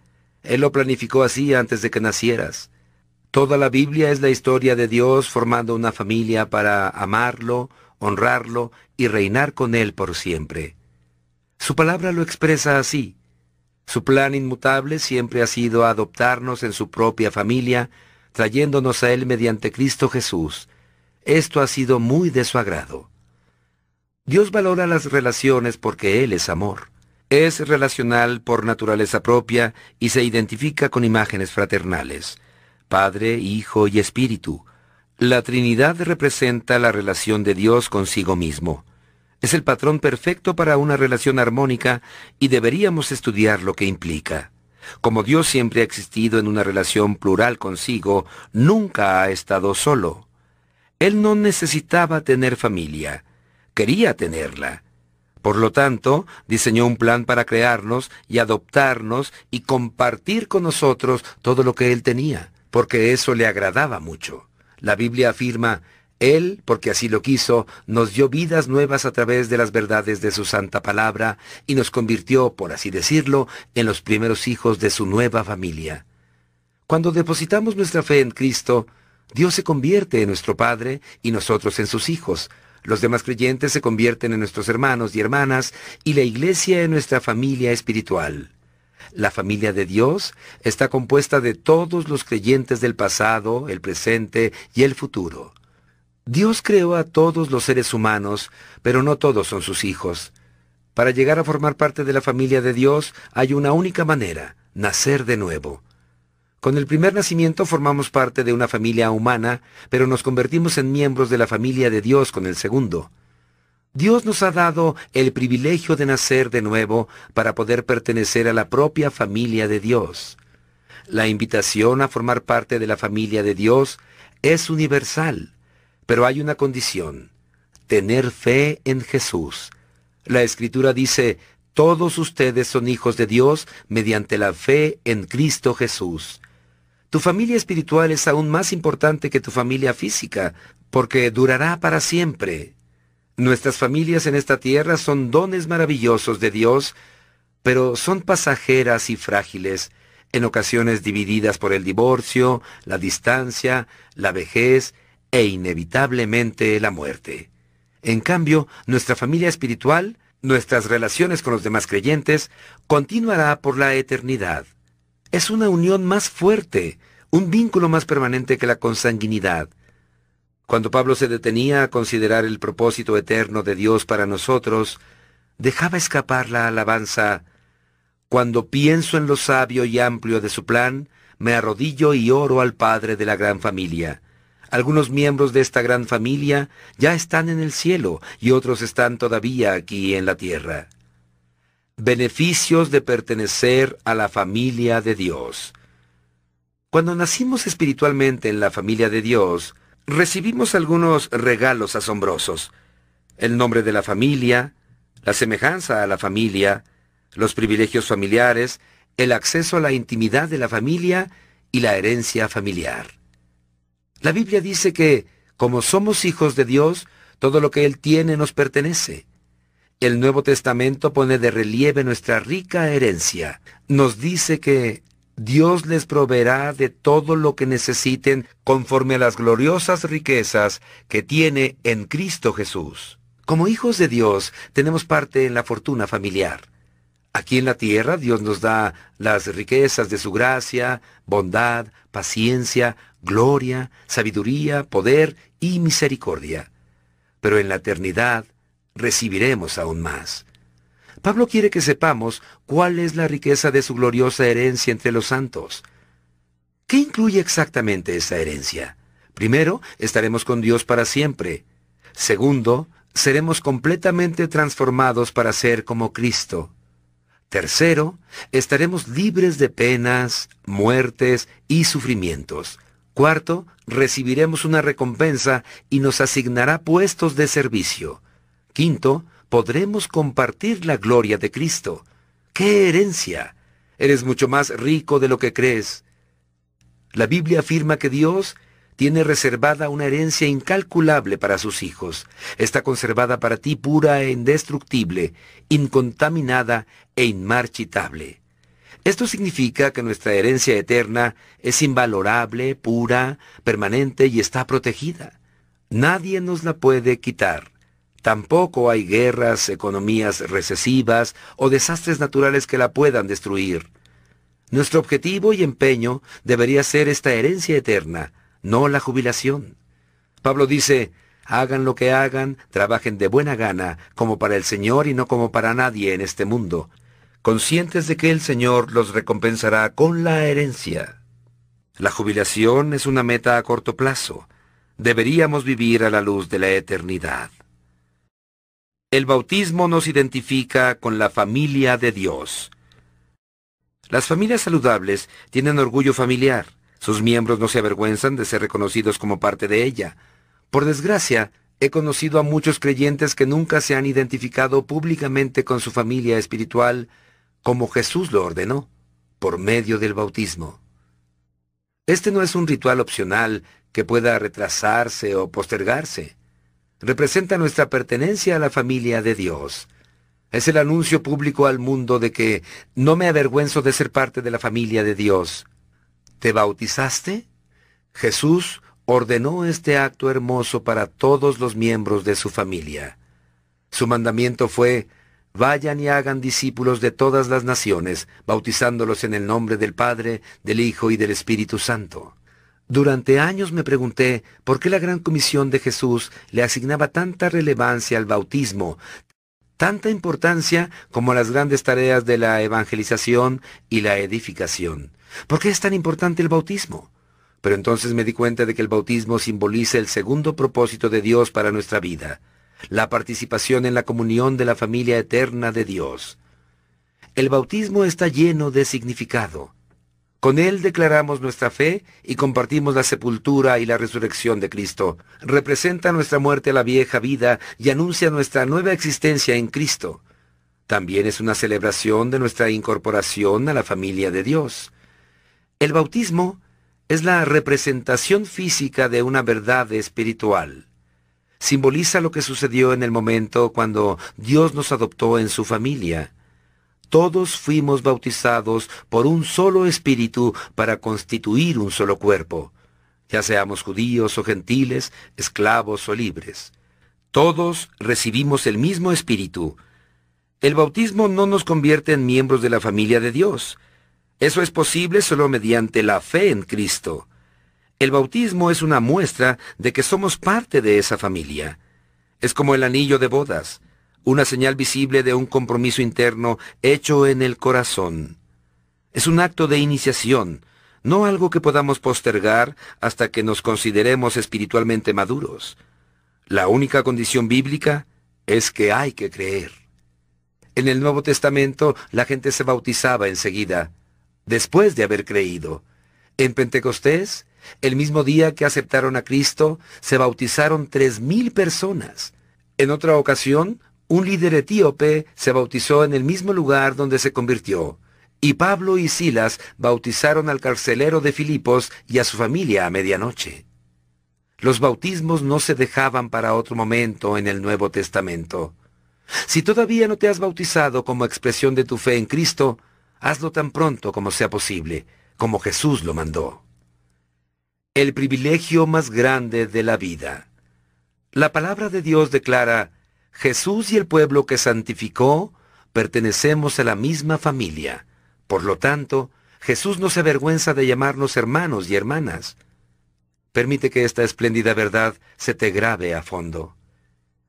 Él lo planificó así antes de que nacieras. Toda la Biblia es la historia de Dios formando una familia para amarlo, honrarlo y reinar con Él por siempre. Su palabra lo expresa así. Su plan inmutable siempre ha sido adoptarnos en su propia familia, trayéndonos a Él mediante Cristo Jesús. Esto ha sido muy de su agrado. Dios valora las relaciones porque Él es amor. Es relacional por naturaleza propia y se identifica con imágenes fraternales. Padre, Hijo y Espíritu. La Trinidad representa la relación de Dios consigo mismo. Es el patrón perfecto para una relación armónica y deberíamos estudiar lo que implica. Como Dios siempre ha existido en una relación plural consigo, nunca ha estado solo. Él no necesitaba tener familia, quería tenerla. Por lo tanto, diseñó un plan para crearnos y adoptarnos y compartir con nosotros todo lo que Él tenía, porque eso le agradaba mucho. La Biblia afirma, él, porque así lo quiso, nos dio vidas nuevas a través de las verdades de su santa palabra y nos convirtió, por así decirlo, en los primeros hijos de su nueva familia. Cuando depositamos nuestra fe en Cristo, Dios se convierte en nuestro Padre y nosotros en sus hijos. Los demás creyentes se convierten en nuestros hermanos y hermanas y la iglesia en nuestra familia espiritual. La familia de Dios está compuesta de todos los creyentes del pasado, el presente y el futuro. Dios creó a todos los seres humanos, pero no todos son sus hijos. Para llegar a formar parte de la familia de Dios hay una única manera, nacer de nuevo. Con el primer nacimiento formamos parte de una familia humana, pero nos convertimos en miembros de la familia de Dios con el segundo. Dios nos ha dado el privilegio de nacer de nuevo para poder pertenecer a la propia familia de Dios. La invitación a formar parte de la familia de Dios es universal. Pero hay una condición, tener fe en Jesús. La Escritura dice, todos ustedes son hijos de Dios mediante la fe en Cristo Jesús. Tu familia espiritual es aún más importante que tu familia física, porque durará para siempre. Nuestras familias en esta tierra son dones maravillosos de Dios, pero son pasajeras y frágiles, en ocasiones divididas por el divorcio, la distancia, la vejez e inevitablemente la muerte. En cambio, nuestra familia espiritual, nuestras relaciones con los demás creyentes, continuará por la eternidad. Es una unión más fuerte, un vínculo más permanente que la consanguinidad. Cuando Pablo se detenía a considerar el propósito eterno de Dios para nosotros, dejaba escapar la alabanza, Cuando pienso en lo sabio y amplio de su plan, me arrodillo y oro al Padre de la gran familia. Algunos miembros de esta gran familia ya están en el cielo y otros están todavía aquí en la tierra. Beneficios de pertenecer a la familia de Dios. Cuando nacimos espiritualmente en la familia de Dios, recibimos algunos regalos asombrosos. El nombre de la familia, la semejanza a la familia, los privilegios familiares, el acceso a la intimidad de la familia y la herencia familiar. La Biblia dice que, como somos hijos de Dios, todo lo que Él tiene nos pertenece. El Nuevo Testamento pone de relieve nuestra rica herencia. Nos dice que Dios les proveerá de todo lo que necesiten conforme a las gloriosas riquezas que tiene en Cristo Jesús. Como hijos de Dios tenemos parte en la fortuna familiar. Aquí en la tierra Dios nos da las riquezas de su gracia, bondad, paciencia, gloria, sabiduría, poder y misericordia. Pero en la eternidad recibiremos aún más. Pablo quiere que sepamos cuál es la riqueza de su gloriosa herencia entre los santos. ¿Qué incluye exactamente esa herencia? Primero, estaremos con Dios para siempre. Segundo, seremos completamente transformados para ser como Cristo. Tercero, estaremos libres de penas, muertes y sufrimientos. Cuarto, recibiremos una recompensa y nos asignará puestos de servicio. Quinto, podremos compartir la gloria de Cristo. ¡Qué herencia! Eres mucho más rico de lo que crees. La Biblia afirma que Dios tiene reservada una herencia incalculable para sus hijos. Está conservada para ti pura e indestructible, incontaminada e inmarchitable. Esto significa que nuestra herencia eterna es invalorable, pura, permanente y está protegida. Nadie nos la puede quitar. Tampoco hay guerras, economías recesivas o desastres naturales que la puedan destruir. Nuestro objetivo y empeño debería ser esta herencia eterna, no la jubilación. Pablo dice, hagan lo que hagan, trabajen de buena gana, como para el Señor y no como para nadie en este mundo, conscientes de que el Señor los recompensará con la herencia. La jubilación es una meta a corto plazo. Deberíamos vivir a la luz de la eternidad. El bautismo nos identifica con la familia de Dios. Las familias saludables tienen orgullo familiar. Sus miembros no se avergüenzan de ser reconocidos como parte de ella. Por desgracia, he conocido a muchos creyentes que nunca se han identificado públicamente con su familia espiritual como Jesús lo ordenó, por medio del bautismo. Este no es un ritual opcional que pueda retrasarse o postergarse representa nuestra pertenencia a la familia de Dios. Es el anuncio público al mundo de que no me avergüenzo de ser parte de la familia de Dios. ¿Te bautizaste? Jesús ordenó este acto hermoso para todos los miembros de su familia. Su mandamiento fue, vayan y hagan discípulos de todas las naciones, bautizándolos en el nombre del Padre, del Hijo y del Espíritu Santo. Durante años me pregunté por qué la gran comisión de Jesús le asignaba tanta relevancia al bautismo, tanta importancia como a las grandes tareas de la evangelización y la edificación. ¿Por qué es tan importante el bautismo? Pero entonces me di cuenta de que el bautismo simboliza el segundo propósito de Dios para nuestra vida, la participación en la comunión de la familia eterna de Dios. El bautismo está lleno de significado. Con él declaramos nuestra fe y compartimos la sepultura y la resurrección de Cristo. Representa nuestra muerte a la vieja vida y anuncia nuestra nueva existencia en Cristo. También es una celebración de nuestra incorporación a la familia de Dios. El bautismo es la representación física de una verdad espiritual. Simboliza lo que sucedió en el momento cuando Dios nos adoptó en su familia todos fuimos bautizados por un solo espíritu para constituir un solo cuerpo, ya seamos judíos o gentiles, esclavos o libres. Todos recibimos el mismo espíritu. El bautismo no nos convierte en miembros de la familia de Dios. Eso es posible solo mediante la fe en Cristo. El bautismo es una muestra de que somos parte de esa familia. Es como el anillo de bodas una señal visible de un compromiso interno hecho en el corazón. Es un acto de iniciación, no algo que podamos postergar hasta que nos consideremos espiritualmente maduros. La única condición bíblica es que hay que creer. En el Nuevo Testamento la gente se bautizaba enseguida, después de haber creído. En Pentecostés, el mismo día que aceptaron a Cristo, se bautizaron tres mil personas. En otra ocasión, un líder etíope se bautizó en el mismo lugar donde se convirtió, y Pablo y Silas bautizaron al carcelero de Filipos y a su familia a medianoche. Los bautismos no se dejaban para otro momento en el Nuevo Testamento. Si todavía no te has bautizado como expresión de tu fe en Cristo, hazlo tan pronto como sea posible. como Jesús lo mandó. El privilegio más grande de la vida. La palabra de Dios declara, Jesús y el pueblo que santificó pertenecemos a la misma familia. Por lo tanto, Jesús no se avergüenza de llamarnos hermanos y hermanas. Permite que esta espléndida verdad se te grabe a fondo.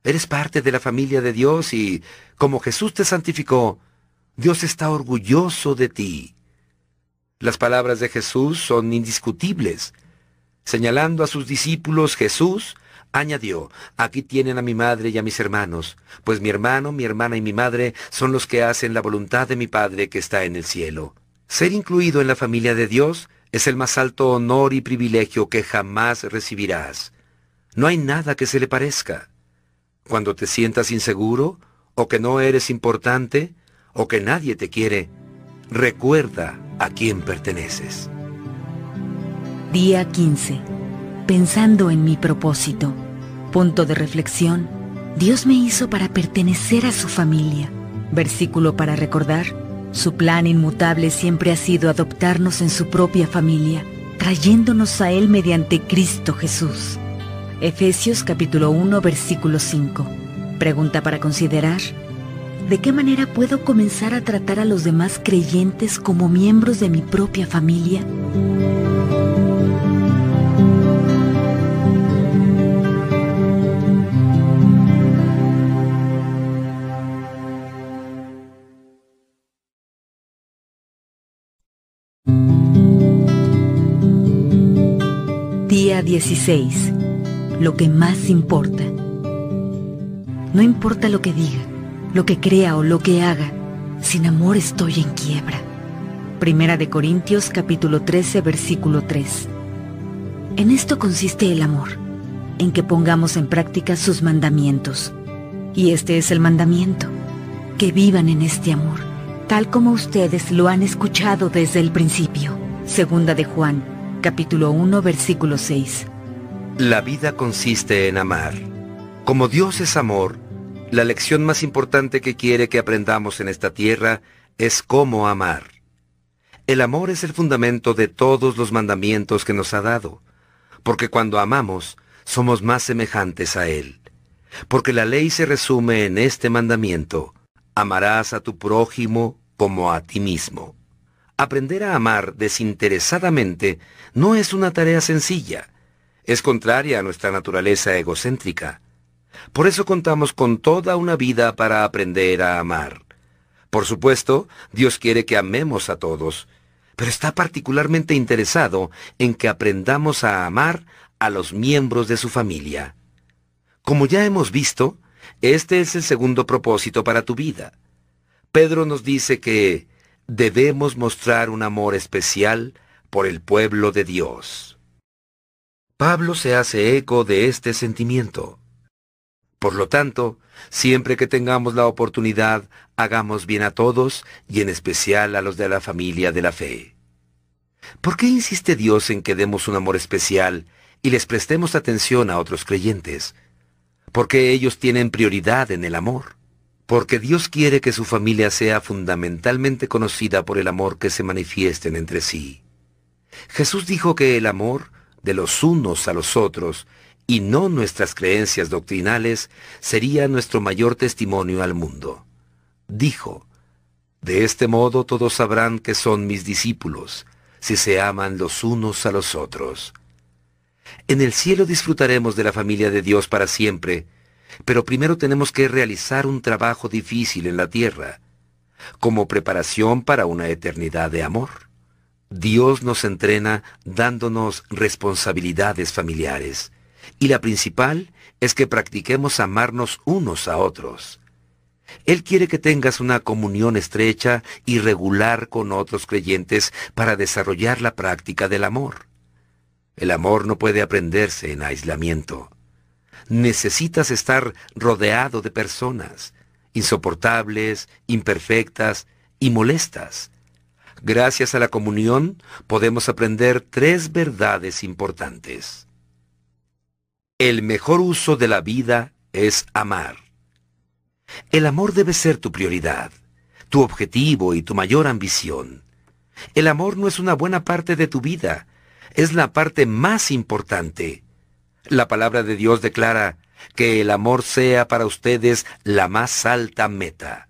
Eres parte de la familia de Dios y, como Jesús te santificó, Dios está orgulloso de ti. Las palabras de Jesús son indiscutibles. Señalando a sus discípulos, Jesús añadió, aquí tienen a mi madre y a mis hermanos, pues mi hermano, mi hermana y mi madre son los que hacen la voluntad de mi Padre que está en el cielo. Ser incluido en la familia de Dios es el más alto honor y privilegio que jamás recibirás. No hay nada que se le parezca. Cuando te sientas inseguro, o que no eres importante, o que nadie te quiere, recuerda a quién perteneces. Día 15. Pensando en mi propósito. Punto de reflexión. Dios me hizo para pertenecer a su familia. Versículo para recordar. Su plan inmutable siempre ha sido adoptarnos en su propia familia, trayéndonos a Él mediante Cristo Jesús. Efesios capítulo 1 versículo 5. Pregunta para considerar. ¿De qué manera puedo comenzar a tratar a los demás creyentes como miembros de mi propia familia? Día 16 lo que más importa. No importa lo que diga, lo que crea o lo que haga, sin amor estoy en quiebra. Primera de Corintios capítulo 13 versículo 3. En esto consiste el amor, en que pongamos en práctica sus mandamientos. Y este es el mandamiento, que vivan en este amor, tal como ustedes lo han escuchado desde el principio. Segunda de Juan, capítulo 1, versículo 6. La vida consiste en amar. Como Dios es amor, la lección más importante que quiere que aprendamos en esta tierra es cómo amar. El amor es el fundamento de todos los mandamientos que nos ha dado, porque cuando amamos, somos más semejantes a Él. Porque la ley se resume en este mandamiento, amarás a tu prójimo como a ti mismo. Aprender a amar desinteresadamente no es una tarea sencilla, es contraria a nuestra naturaleza egocéntrica. Por eso contamos con toda una vida para aprender a amar. Por supuesto, Dios quiere que amemos a todos, pero está particularmente interesado en que aprendamos a amar a los miembros de su familia. Como ya hemos visto, este es el segundo propósito para tu vida. Pedro nos dice que debemos mostrar un amor especial por el pueblo de Dios. Pablo se hace eco de este sentimiento. Por lo tanto, siempre que tengamos la oportunidad, hagamos bien a todos y en especial a los de la familia de la fe. ¿Por qué insiste Dios en que demos un amor especial y les prestemos atención a otros creyentes? Porque ellos tienen prioridad en el amor. Porque Dios quiere que su familia sea fundamentalmente conocida por el amor que se manifiesten entre sí. Jesús dijo que el amor de los unos a los otros y no nuestras creencias doctrinales sería nuestro mayor testimonio al mundo. Dijo, De este modo todos sabrán que son mis discípulos, si se aman los unos a los otros. En el cielo disfrutaremos de la familia de Dios para siempre, pero primero tenemos que realizar un trabajo difícil en la tierra, como preparación para una eternidad de amor. Dios nos entrena dándonos responsabilidades familiares, y la principal es que practiquemos amarnos unos a otros. Él quiere que tengas una comunión estrecha y regular con otros creyentes para desarrollar la práctica del amor. El amor no puede aprenderse en aislamiento. Necesitas estar rodeado de personas, insoportables, imperfectas y molestas, Gracias a la comunión podemos aprender tres verdades importantes. El mejor uso de la vida es amar. El amor debe ser tu prioridad, tu objetivo y tu mayor ambición. El amor no es una buena parte de tu vida, es la parte más importante. La palabra de Dios declara que el amor sea para ustedes la más alta meta.